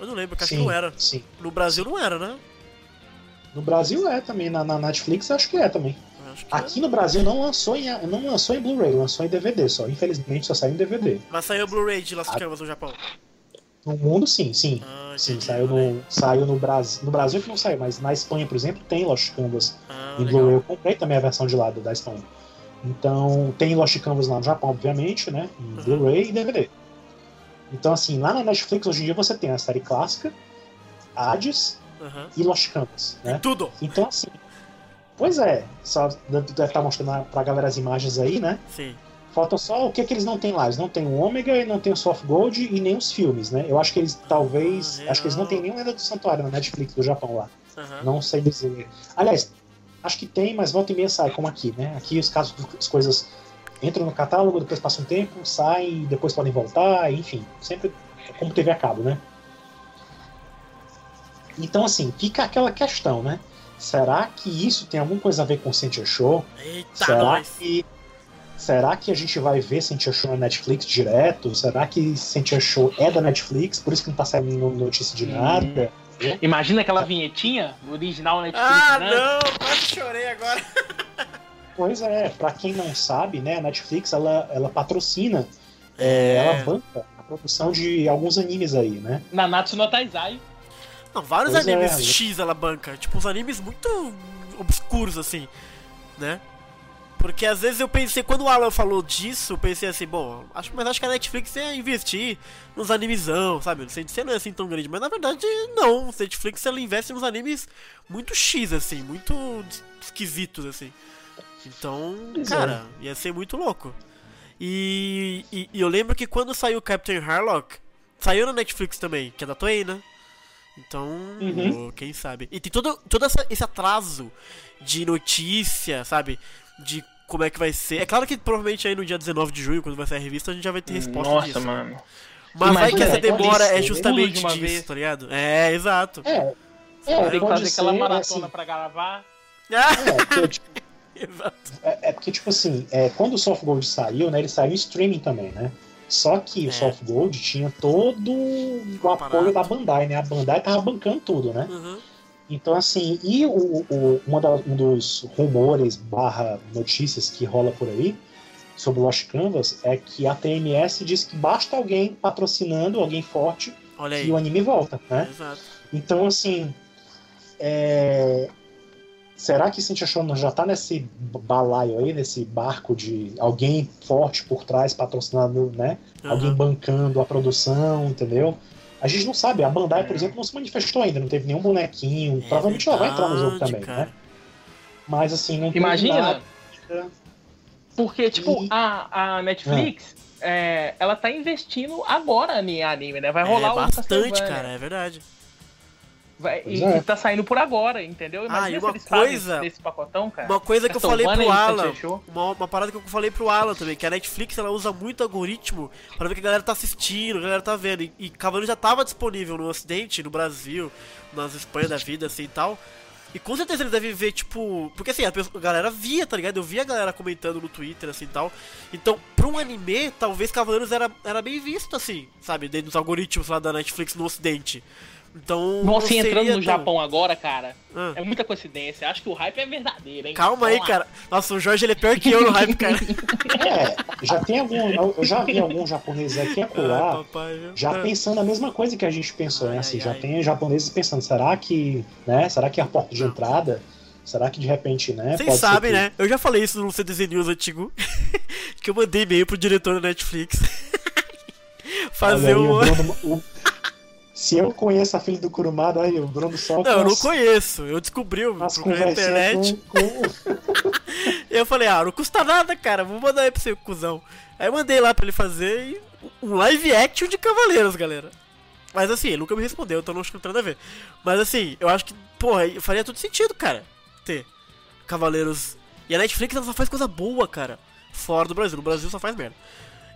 Eu não lembro, que acho que sim, não era. sim. No Brasil não era, né? No Brasil é também, na, na Netflix acho que é também. Que Aqui no Brasil não lançou em, não lançou em Blu-ray, lançou em DVD só. Infelizmente só saiu em DVD. é. Mas saiu o Blu-ray de Lost Ah. Canvas no Japão. No mundo, sim, sim. Ah, Sim, entendi, saiu no, saiu no Brasil. No Brasil que não saiu, mas na Espanha, por exemplo, tem Lost Canvas Ah, em. Blu-ray. Eu comprei também a versão de lá do- da Espanha. Então, tem Lost Canvas lá no Japão, obviamente, né? Em Uhum. Blu-ray e DVD. Então, assim, lá na Netflix hoje em dia você tem a série clássica, Hades Aham. e Lost Canvas, né? tudo. Então, assim. Pois é, só deve estar mostrando pra galera as imagens aí, né? Sim. Falta só o que, que eles não têm lá. Eles não têm o Ômega e não tem o Soft Gold e nem os filmes, né? Eu acho que eles talvez. Ah, acho que eles não têm nem Lenda do Santuário na Netflix do Japão lá. Aham. Não sei dizer. Aliás, acho que tem, mas volta e meia sai, como aqui, né? Aqui os casos, as coisas entram no catálogo, depois passa um tempo, saem, depois podem voltar, enfim. Sempre é como TV a cabo, né? Então, assim, fica aquela questão, né? Será que isso tem alguma coisa a ver com Sentia Show? Eita, será nós. que será que a gente vai ver Sentia Show na Netflix direto? Será que Sentia Show é da Netflix? Por isso que não tá saindo no- notícia de Hum. nada? Imagina aquela vinhetinha do original Netflix, Ah, né? não! Quase chorei agora. Pois é, pra quem não sabe, né, a Netflix ela, ela patrocina, é, ela banca a produção de alguns animes aí, né? Nanatsu no Taizai. Não, vários Pois é, animes né? X ela banca. Tipo, uns animes muito obscuros, assim, né? Porque às vezes eu pensei, quando o Alan falou disso, eu pensei assim, bom, acho, mas acho que a Netflix ia investir nos animezão, sabe? CNC não é assim tão grande, mas na verdade não. O Netflix ela investe nos animes muito X, assim, muito esquisitos, assim. Então, é. cara, ia ser muito louco. E, e, e eu lembro que quando saiu Captain Harlock, saiu na Netflix também, que é da Toei, né? Então, Uhum. quem sabe? E tem todo, todo essa- esse atraso de notícia, sabe? De como é que vai ser. É claro que provavelmente aí no dia 19 de junho, quando vai sair a revista, a gente já vai ter resposta Nossa, disso. mano. Mas vai Imagina, que essa é, demora é justamente de disso, vez. tá ligado? É, exato. É, Tem é que pode fazer aquela maratona assim, pra gravar. é, porque, tipo, exato. É, é porque, tipo assim, é, quando o Soft Gold saiu, né, ele saiu em streaming também, né? Só que É. o Soft Gold tinha todo o apoio da Bandai, né? A Bandai tava bancando tudo, né? Uhum. Então, assim, e o, o- da- um dos rumores barra notícias que rola por aí sobre o Lost Canvas é que a TMS diz que basta alguém patrocinando, alguém forte, e o anime volta, né? Exato. Então, assim. é, Será que Cynthia Shonen já tá nesse balaio aí, nesse barco de alguém forte por trás patrocinando, né? Alguém Uhum. bancando a produção, entendeu? A gente não sabe. A Bandai, por É. exemplo, não se manifestou ainda, não teve nenhum bonequinho. É Provavelmente ela vai entrar no jogo verdade, também, cara. né? Mas assim, não Imagina, nada. porque, tipo, E- a, a Netflix, é, ela tá investindo agora em anime, né? Vai rolar é o bastante, cara, é verdade. Vai, e, é. e tá saindo por agora, entendeu? Imagina Ah, e se uma coisa- desse pacotão, cara. Uma coisa que eu falei pro Alan, uma, uma parada que eu falei pro Alan também, que a Netflix ela usa muito algoritmo pra ver o que a galera tá assistindo, a galera tá vendo. E, e Cavaleiro já tava disponível no Ocidente, no Brasil, nas Espanha da vida, assim e tal. E com certeza eles devem ver, tipo. Porque assim, a, pessoa- a galera via, tá ligado? Eu via a galera comentando no Twitter, assim e tal. Então, pra um anime, talvez Cavaleiros era, era bem visto, assim, sabe? Dentro dos algoritmos lá da Netflix no Ocidente. Então. Nossa, não e entrando seria no tão- Japão agora, cara, Ah. é muita coincidência. Acho que o hype é verdadeiro, hein? Calma aí, Vamos lá. cara. Nossa, o Jorge ele é pior que eu no hype, cara. É, já tem algum. Eu já vi alguns japoneses aqui e Ah, acolá. papai, já Ah. pensando a mesma coisa que a gente pensou, né? Assim, ai, já ai. tem japoneses pensando, será que, né? Será que é a porta de entrada? Será que de repente, né? Vocês sabem, que- né? Eu já falei isso no CDZ News antigo. que eu mandei e-mail pro diretor da Netflix. Fazer aí, um. o Bruno- o- Se eu conheço a filha do Kurumada, aí o Bruno só Não, eu não as- conheço. Eu descobri, procurei na internet. com, com- Eu falei, ah, não custa nada, cara. Vou mandar aí pro seu cuzão. Aí eu mandei lá pra ele fazer um live action de Cavaleiros, galera. Mas assim, ele nunca me respondeu, então não acho que não tem nada a ver. Mas assim, eu acho que, porra, faria todo sentido, cara, ter Cavaleiros. E a Netflix ela só faz coisa boa, cara. Fora do Brasil. No Brasil só faz merda.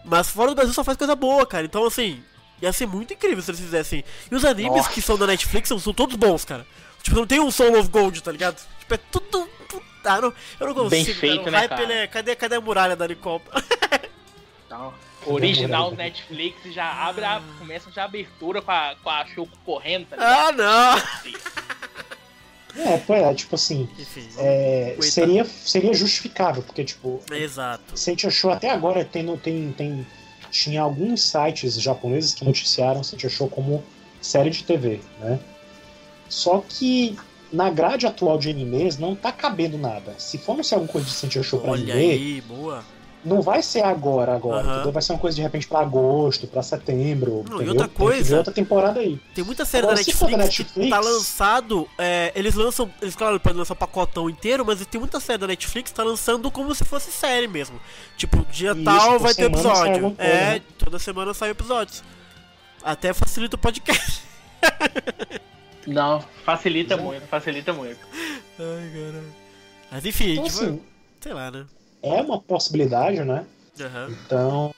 Mas fora do Brasil só faz coisa boa, cara. Então assim, ia ser muito incrível se eles fizessem. E os animes Nossa. que são da Netflix são, são todos bons, cara. Tipo, não tem um Soul of Gold, tá ligado? Tipo, é tudo. Ah, não, eu não consigo. Bem cara. feito, o né, hype, cara? é- cadê, cadê a muralha da Nicole? Não. Original. Netflix já abre a, começa já a abertura com a, com a Shoko correndo, tá ligado? Ah, não! É, pô, é, tipo assim, Enfim. é, seria, seria justificável, porque, tipo, Exato. Sentia Show até agora tem, tem, tem, tinha alguns sites japoneses que noticiaram Sentia Show como série de TV, né? Só que na grade atual de animes não tá cabendo nada. Se for anunciar alguma coisa de Sentia Show pra Olha anime, aí, boa. Não vai ser agora, agora? Vai ser uma coisa de repente pra agosto, pra setembro, Não, e outra Tem coisa- outra temporada aí. Tem muita série Agora, da Netflix, da que Netflix- tá lançado. é, eles lançam. Eles, claro, podem lançar o pacotão inteiro, mas tem muita série da Netflix que tá lançando como se fosse série mesmo. Tipo, dia Isso, tal vai ter episódio. coisa, é, né? toda semana sai episódios. Até facilita o podcast. Não, facilita Já. muito, facilita muito. Ai, caralho. Mas enfim, Então, tipo, assim, sei lá, né? É uma possibilidade, né? Aham. Então,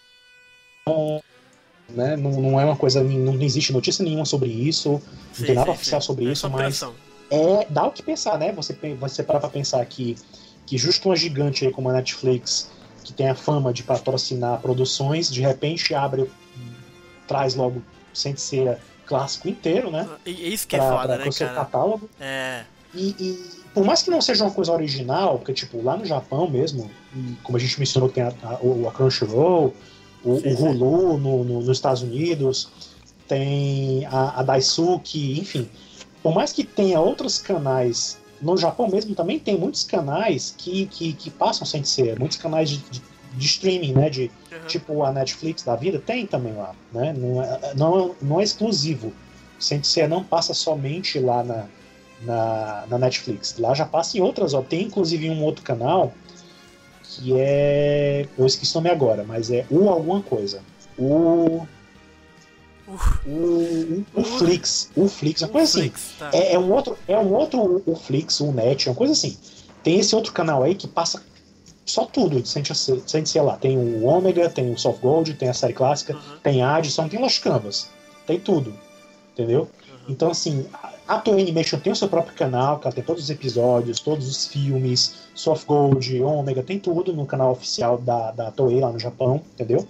não- né, não, não é uma coisa, não, não existe notícia nenhuma sobre isso, Sim, tem nada sim, oficial sim. sobre É isso, mas- é dá o que pensar, né? Você, você parar pra pensar que, que justo uma gigante aí como a Netflix, que tem a fama de patrocinar produções, de repente abre, traz logo Senseira clássico inteiro, né? E isso que é Pra, foda, pra, né, seu cara? catálogo. É. E, e por mais que não seja uma coisa original, porque, tipo, lá no Japão mesmo, como a gente mencionou, tem a, a, a Crunchyroll, o, o Hulu no, no, nos Estados Unidos, tem a, a Daisuke, enfim. Por mais que tenha outros canais, no Japão mesmo também tem muitos canais que, que, que passam sem ser, muitos canais de, de, de streaming, né? De, uhum. Tipo a Netflix da vida, tem também lá, né? Não é, não, não é exclusivo. Sem ser não passa somente lá na, na, na Netflix. Lá já passa em outras, ó. Tem inclusive um outro canal que é. Eu esqueci o nome agora, mas é o alguma coisa. O. O, o, Flix, o Flix, uma coisa assim. Tá. É, é, um outro, é um outro o Flix, o Net, uma coisa assim. Tem esse outro canal aí que passa só tudo de sem ser lá. Tem o Ômega, tem o Soft Gold, tem a série clássica, uhum. tem a Addison, tem Las Canvas. Tem tudo. Entendeu? Uhum. Então, assim, a Toei Animation tem o seu próprio canal, que ela tem todos os episódios, todos os filmes, Soft Gold, Omega, tem tudo no canal oficial da, da Toei lá no Japão, entendeu?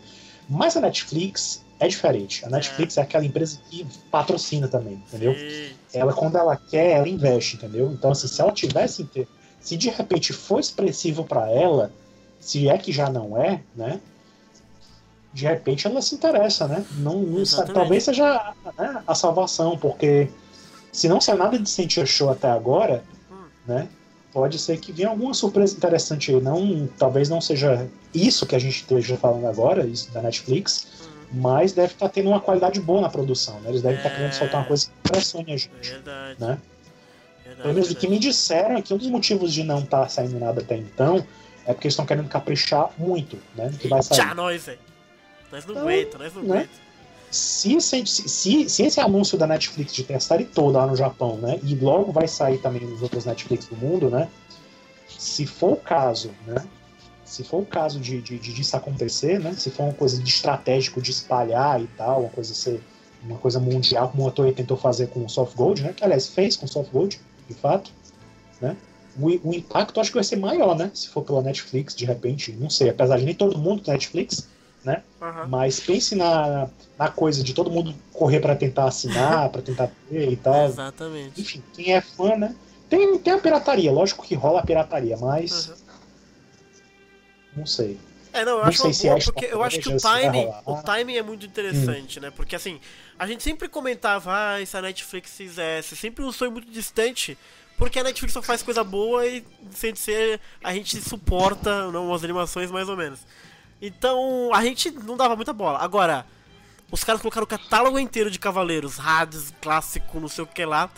Mas a Netflix é diferente. A Netflix é, é aquela empresa que patrocina também, entendeu? Sim. Ela, quando ela quer, ela investe, entendeu? Então, assim, se ela tivesse. Se de repente for expressivo para ela, se é que já não é, né? De repente ela se interessa, né? Não, não talvez seja né, a salvação, porque se não saiu nada de Sentia Show até agora, né? Pode ser que venha alguma surpresa interessante aí. Não, talvez não seja isso que a gente esteja falando agora, isso da Netflix, mas deve estar tá tendo uma qualidade boa na produção. Né? Eles devem estar tá querendo soltar uma coisa que impressione a gente. Verdade. Né? Verdade, Pelo menos o que me disseram é que um dos motivos de não estar tá saindo nada até então é porque eles estão querendo caprichar muito, né? Que vai sair. Já nós, velho. Nós não então, aguenta, nós não né? aguenta se, se, se, se, esse anúncio da Netflix de série toda lá no Japão, né, e logo vai sair também nos outros Netflix do mundo, né, se for o caso, né, se for o caso de, de, de disso acontecer, né, se for uma coisa de estratégico de espalhar e tal, uma coisa ser uma coisa mundial, como a Toei tentou fazer com o Soft Gold, né, que aliás fez com o Soft Gold, de fato, né, o, o impacto acho que vai ser maior, né, se for pela Netflix, de repente, não sei, apesar de nem todo mundo da Netflix, né? Uhum. Mas pense na, na coisa de todo mundo correr para tentar assinar, para tentar ter e tal. Exatamente. Enfim, quem é fã, né? Tem, tem a pirataria, lógico que rola a pirataria, mas. Uhum. Não sei. É, não, eu não acho uma boa, porque eu acho que o timing, o timing é muito interessante, hum. né? Porque assim, a gente sempre comentava, ah, se a Netflix fizesse, sempre um sonho muito distante, porque a Netflix só faz coisa boa e sem ser, a gente suporta não, as animações mais ou menos. Então, a gente não dava muita bola. Agora, os caras colocaram o catálogo inteiro de Cavaleiros, Hades, clássico, não sei o que lá,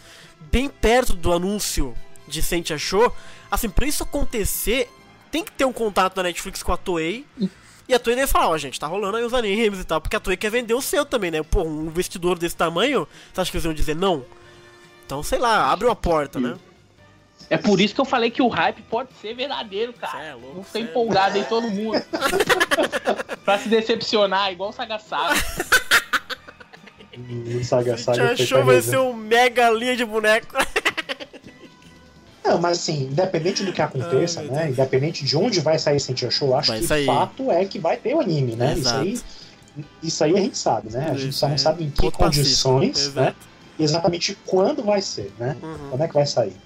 bem perto do anúncio de Sente Achou. Assim, pra isso acontecer, tem que ter um contato da Netflix com a Toei. E a Toei deve falar, ó, oh, gente, tá rolando aí os animes e tal, porque a Toei quer vender o seu também, né? Pô, um vestidor desse tamanho, você acha que eles iam dizer não? Então, sei lá, abre uma porta, né? É por isso que eu falei que o hype pode ser verdadeiro, cara. É louco, não empolgado é... em todo mundo. pra se decepcionar, igual o Sagassaga. O Sagassaga achou vai ser um mega linha de boneco. Não, mas assim, independente do que aconteça, Ai, né? Independente de onde vai sair Sentia Show, acho vai que o fato é que vai ter o anime, né? Isso aí, isso aí a gente sabe, né? A gente só não sabe em que condições, né? Exatamente quando vai ser, né? Uhum. Quando é que vai sair.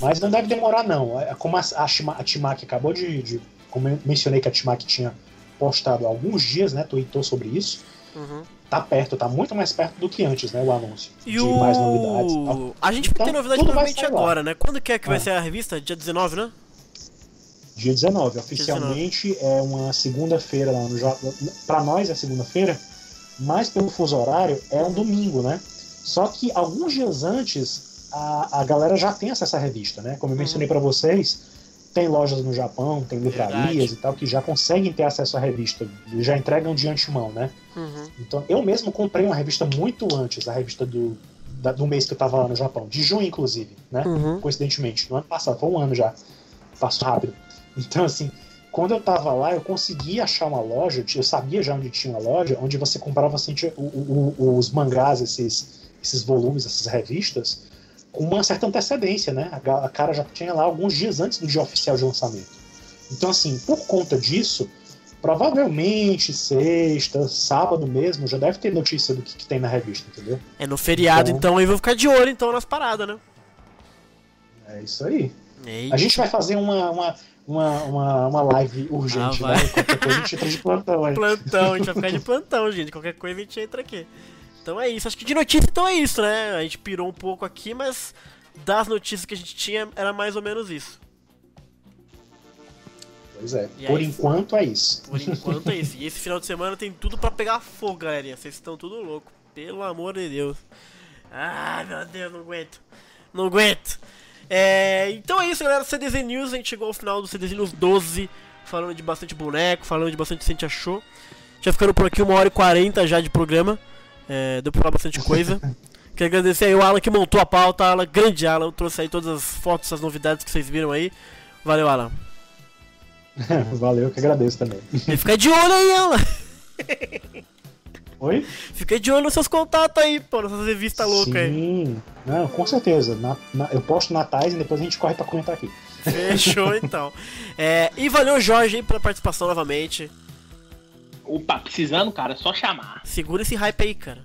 Mas não deve demorar, não. É, como a, a, a Timac acabou de, de, Como eu mencionei que a Timac tinha postado há alguns dias, né? Tweetou sobre isso. Uhum. Tá perto, tá muito mais perto do que antes, né? O anúncio. E de o... mais novidades. Tal. A gente então, tem novidade provavelmente agora, né? Quando que é que vai é. ser a revista? Dia 19, né? Dia 19. Oficialmente Dia 19. é uma segunda-feira lá no. Pra nós é segunda-feira, mas pelo fuso horário é um domingo, né? Só que alguns dias antes a, a galera já tem acesso à revista, né? Como eu mencionei para vocês, tem lojas no Japão, tem livrarias e tal que já conseguem ter acesso à revista, já entregam de antemão, né? Uhum. Então eu mesmo comprei uma revista muito antes, a revista do, da, do mês que eu tava lá no Japão, de junho inclusive, né? Uhum. Coincidentemente, no ano passado, foi um ano já, passou rápido. Então assim, quando eu tava lá, eu consegui achar uma loja, eu sabia já onde tinha uma loja, onde você comprava assim, o, o, os mangás, esses, esses volumes, essas revistas, com uma certa antecedência, né? A, cara já tinha lá alguns dias antes do dia oficial de lançamento. Então, assim, por conta disso, provavelmente sexta, sábado mesmo, já deve ter notícia do que, que tem na revista, entendeu? É no feriado, então, então eu vou ficar de olho então nas paradas, né? É isso aí. A gente vai fazer uma, uma, uma, uma, uma live urgente, Ah, né? Qualquer coisa a gente entra de plantão aí. Plantão, a gente vai ficar de plantão, gente. Qualquer coisa a gente entra aqui. Então é isso. Acho que de notícia então é isso, né? A gente pirou um pouco aqui, mas das notícias que a gente tinha era mais ou menos isso. Pois é, E por aí? enquanto é isso. Por enquanto é isso. E esse final de semana tem tudo pra pegar fogo, galerinha. Vocês estão tudo louco. Pelo amor de Deus. Ai, meu Deus, não aguento. Não aguento. É, então é isso, galera. CDZ News, a gente chegou ao final do CDZ News 12. Falando de bastante boneco, falando de bastante que a gente achou. Já ficando por aqui uma hora e 40 já de programa. É, deu pra falar bastante coisa. Quero agradecer aí o Alan que montou a pauta. Alan, grande Alan. Trouxe aí todas as fotos, as novidades que vocês viram aí. Valeu, Alan. Valeu, que agradeço também. E fica de olho aí, Alan. Oi? Fica de olho nos seus contatos aí, pô, nessas revistas loucas aí. Sim, não, com certeza. Na- na- eu posto natais e depois a gente corre pra comentar aqui. Fechou então. É, e valeu, Jorge, aí, pela participação novamente. Opa, precisando, cara, é só chamar. Segura esse hype aí, cara.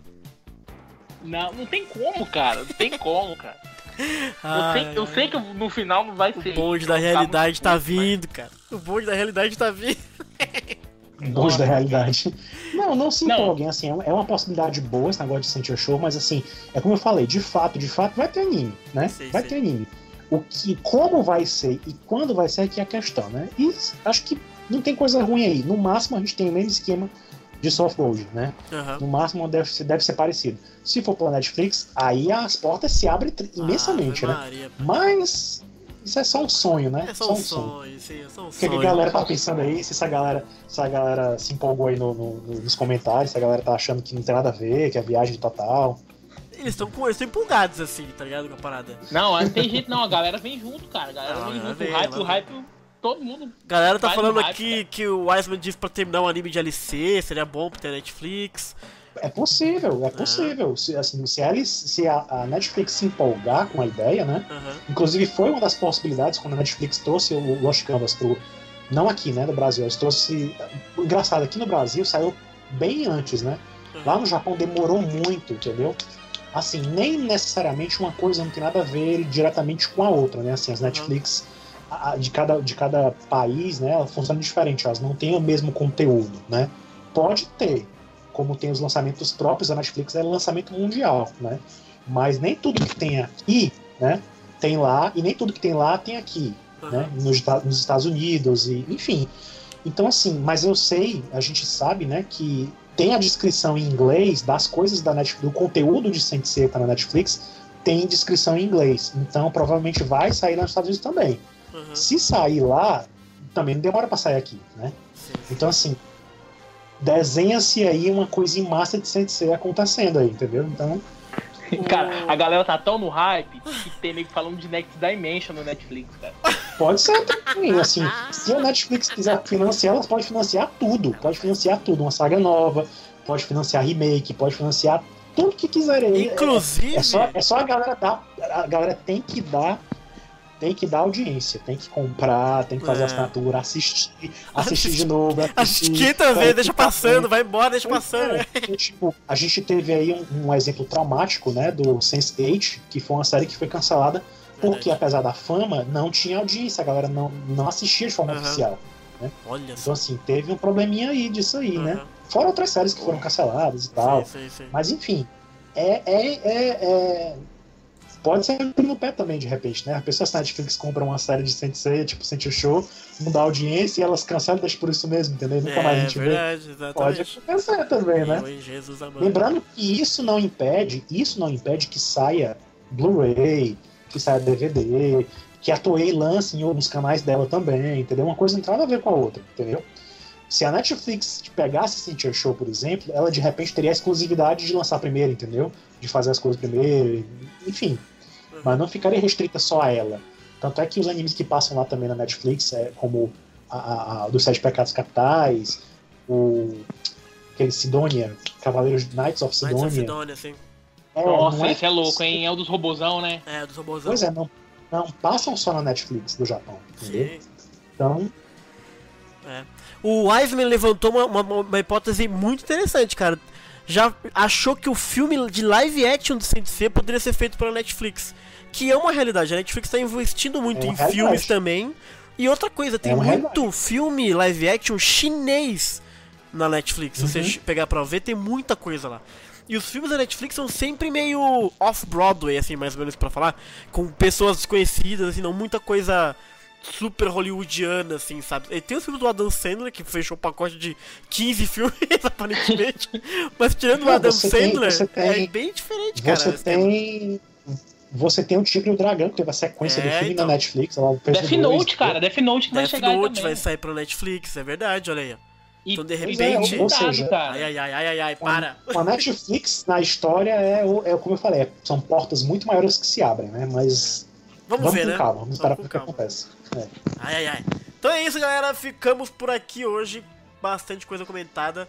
Não, não tem como, cara. Não tem como, cara. Eu, sei, eu sei que no final não vai ser. O bonde da Tá realidade tá bom, vindo, cara. O bonde da realidade tá vindo. Bons da realidade. Não, não se empolguem, assim, é uma- é uma possibilidade boa esse negócio de Sentir Show, mas assim, é como eu falei, de fato, de fato, vai ter anime, né? Sim, vai sim. ter anime. O que, como vai ser e quando vai ser é que é a questão, né? E acho que não tem coisa ruim aí. No máximo a gente tem o mesmo esquema de soft gold, né? Aham. No máximo deve ser, deve ser parecido. Se for pela Netflix, aí as portas se abrem tri- imensamente, Ave né? Maria. Mas isso é só um sonho, né? É só um sonho, sim, é só um O que, que a sonho. galera tá pensando aí? Se essa galera, se a galera se empolgou aí no- no- no- nos comentários, se a galera tá achando que não tem nada a ver, que é viagem total. Eles estão eles tão empolgados assim, tá ligado? Com a parada. Não, não tem jeito não, a galera vem junto, cara. A galera Não, vem junto. vem, o hype, o hype, todo mundo. Galera tá falando hype, aqui cara. que o Wiseman disse pra terminar um anime de LC, seria bom pra ter Netflix. É possível, é possível. Se, assim, se, eles, se a, a Netflix se empolgar com a ideia, né? Aham. Inclusive foi uma das possibilidades quando a Netflix trouxe o Lost Canvas pro. Não aqui, né, no Brasil, eles trouxe. Engraçado, aqui no Brasil saiu bem antes, né? Lá no Japão demorou muito, entendeu? Assim, nem necessariamente uma coisa não tem nada a ver diretamente com a outra, né? Assim, as Netflix a- a- de cada, de cada país, né, ela funciona diferente, elas não têm o mesmo conteúdo, né? Pode ter, como tem os lançamentos próprios da Netflix, é lançamento mundial, né? Mas nem tudo que tem aqui, né, tem lá, e nem tudo que tem lá tem aqui, né? Nos, nos Estados Unidos, e enfim. Então, assim, mas eu sei, a gente sabe, né, que tem a descrição em inglês das coisas da Netflix, do conteúdo de Sensei tá na Netflix, tem descrição em inglês. Então, provavelmente vai sair nos Estados Unidos também. Aham. Se sair lá, também não demora pra sair aqui, né? Sim. Então, assim, desenha-se aí uma coisa em massa de Sensei acontecendo aí, entendeu? Então, Cara, a galera tá tão no hype que tem nego falando de Next Dimension no Netflix, cara. Pode ser também, assim, se a Netflix quiser financiar, ela pode financiar tudo, pode financiar tudo, uma saga nova, pode financiar remake, pode financiar tudo que quiser aí. Inclusive, É só, é só a galera dar, a galera tem que dar, tem que dar audiência, tem que comprar, tem que fazer É. assinatura, assistir, assistir de novo, assistir. quinta vez, deixa passando, vai embora, deixa Pois passando. é, tipo, a gente teve aí um, um exemplo traumático, né, do Sense8, que foi uma série que foi cancelada porque, apesar da fama, não tinha audiência, a galera não, não assistia de forma Aham. oficial. Olha só. Então, assim, teve um probleminha aí disso aí, né? Aham. Fora outras séries que foram canceladas e tal. Sim, sim, sim. Mas, enfim, é, é, é, é- Pode ser no pé também, de repente, né? As pessoas da Netflix compram uma série de Sensei, tipo, sente o show, não dá audiência e elas cancelam deixam por isso mesmo, entendeu? Nunca mais a É gente vê. verdade, Pode exatamente. acontecer também, né? Lembrando que isso não impede, isso não impede que saia Blu-ray, que saia DVD, que a Toei lance em outros canais dela também, entendeu? Uma coisa não tem nada a ver com a outra, entendeu? Se a Netflix pegasse Cynthia Show, por exemplo, ela de repente teria a exclusividade de lançar primeiro, entendeu? De fazer as coisas primeiro, enfim. Mas não ficaria restrita só a ela. Tanto é que os animes que passam lá também na Netflix, é como a, a, a dos Sete Pecados Capitais, o aquele Sidonia, Cavaleiros Knights of Knights of Sidonia. Sidonia, assim. É, Nossa, não esse é louco, hein? É o dos robozão, né? É, dos robôzão. Pois é, não, não passam só na Netflix do Japão, entendeu? Sim. Então, O Wiseman levantou uma, uma, uma hipótese muito interessante, cara. Já achou que o filme de live action do Sensei poderia ser feito pela Netflix. Que é uma realidade. A Netflix tá investindo muito É em realidade. filmes também. E outra coisa, tem É muito filme live action chinês na Netflix. Se você Uhum. pegar pra ver, tem muita coisa lá. E os filmes da Netflix são sempre meio off-Broadway, assim, mais ou menos pra falar, com pessoas desconhecidas, assim, não muita coisa super hollywoodiana, assim, sabe? E tem os filmes do Adam Sandler, que fechou o pacote de 15 filmes, aparentemente. Mas tirando o Não, Adam você tem- Sandler, você é tem- bem diferente, cara. Você tema. tem. Você tem o Tigre e o Dragão, que teve a sequência É, do filme então. na Netflix. O Death Note, cara. Death Note que vai Death chegar Note também. vai sair pro Netflix, é verdade, olha aí. E- Então, de é, repente- ou cuidado, seja, cara. Ai, ai, ai, ai, ai, ai, para. A Netflix, na história, é, o- é como eu falei, é- são portas muito maiores que se abrem, né? Mas Vamos, vamos, ver, com né? calma, vamos esperar com ver o que acontece. É. Ai, ai, ai. Então é isso, galera. Ficamos por aqui hoje. Bastante coisa comentada.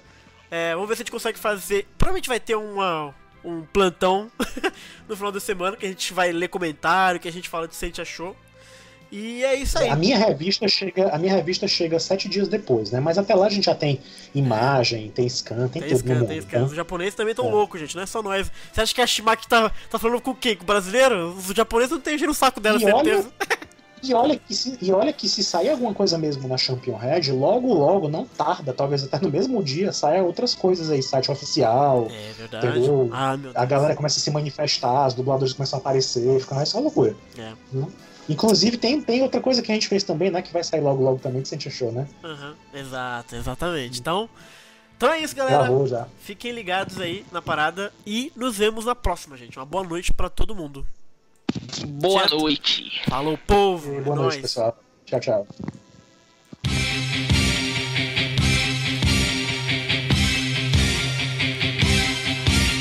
É, vamos ver se a gente consegue fazer. Provavelmente vai ter uma, um plantão no final da semana que a gente vai ler comentário, que a gente fala de se a gente achou. E é isso aí. A minha revista chega, a minha revista chega sete dias depois, né? Mas até lá a gente já tem imagem, tem scan, tem, Tem tudo scan, no tem mundo. scan. então- Os japoneses também tão É. loucos, gente. Não é só nós. Você acha que a Shimaki tá, tá falando com quem? Com o brasileiro? Os japoneses não tem giro no saco dela, E olha- certeza. E olha, que se, e olha que se sair alguma coisa mesmo na Champion Red, logo, logo, não tarda, talvez até no mesmo dia, saia outras coisas aí, site oficial, É verdade. Entendeu? Ah, meu a Deus. galera começa a se manifestar, os dubladores começam a aparecer, fica mais só loucura. É. Inclusive, tem, tem outra coisa que a gente fez também, né? Que vai sair logo, logo também, que você achou, né? Aham, exato, exatamente. Então, então é isso, galera. Gravou já. Fiquem ligados aí na parada e nos vemos na próxima, gente. Uma boa noite pra todo mundo. Boa Certo. noite. Falou, povo. Boa noite, pessoal. Tchau, tchau.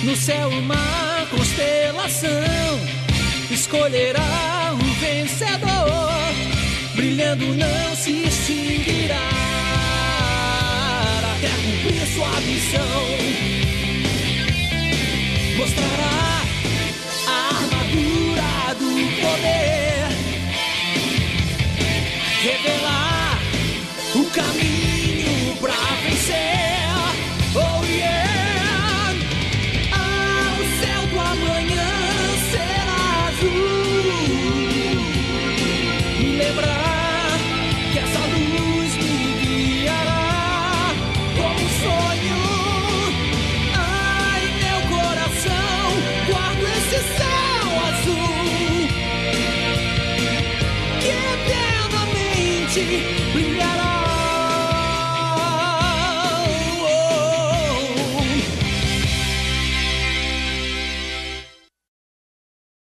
No céu uma constelação escolherá um vencedor, brilhando não se extinguirá até cumprir sua missão. Mostrará a armadura poder, revelar o caminho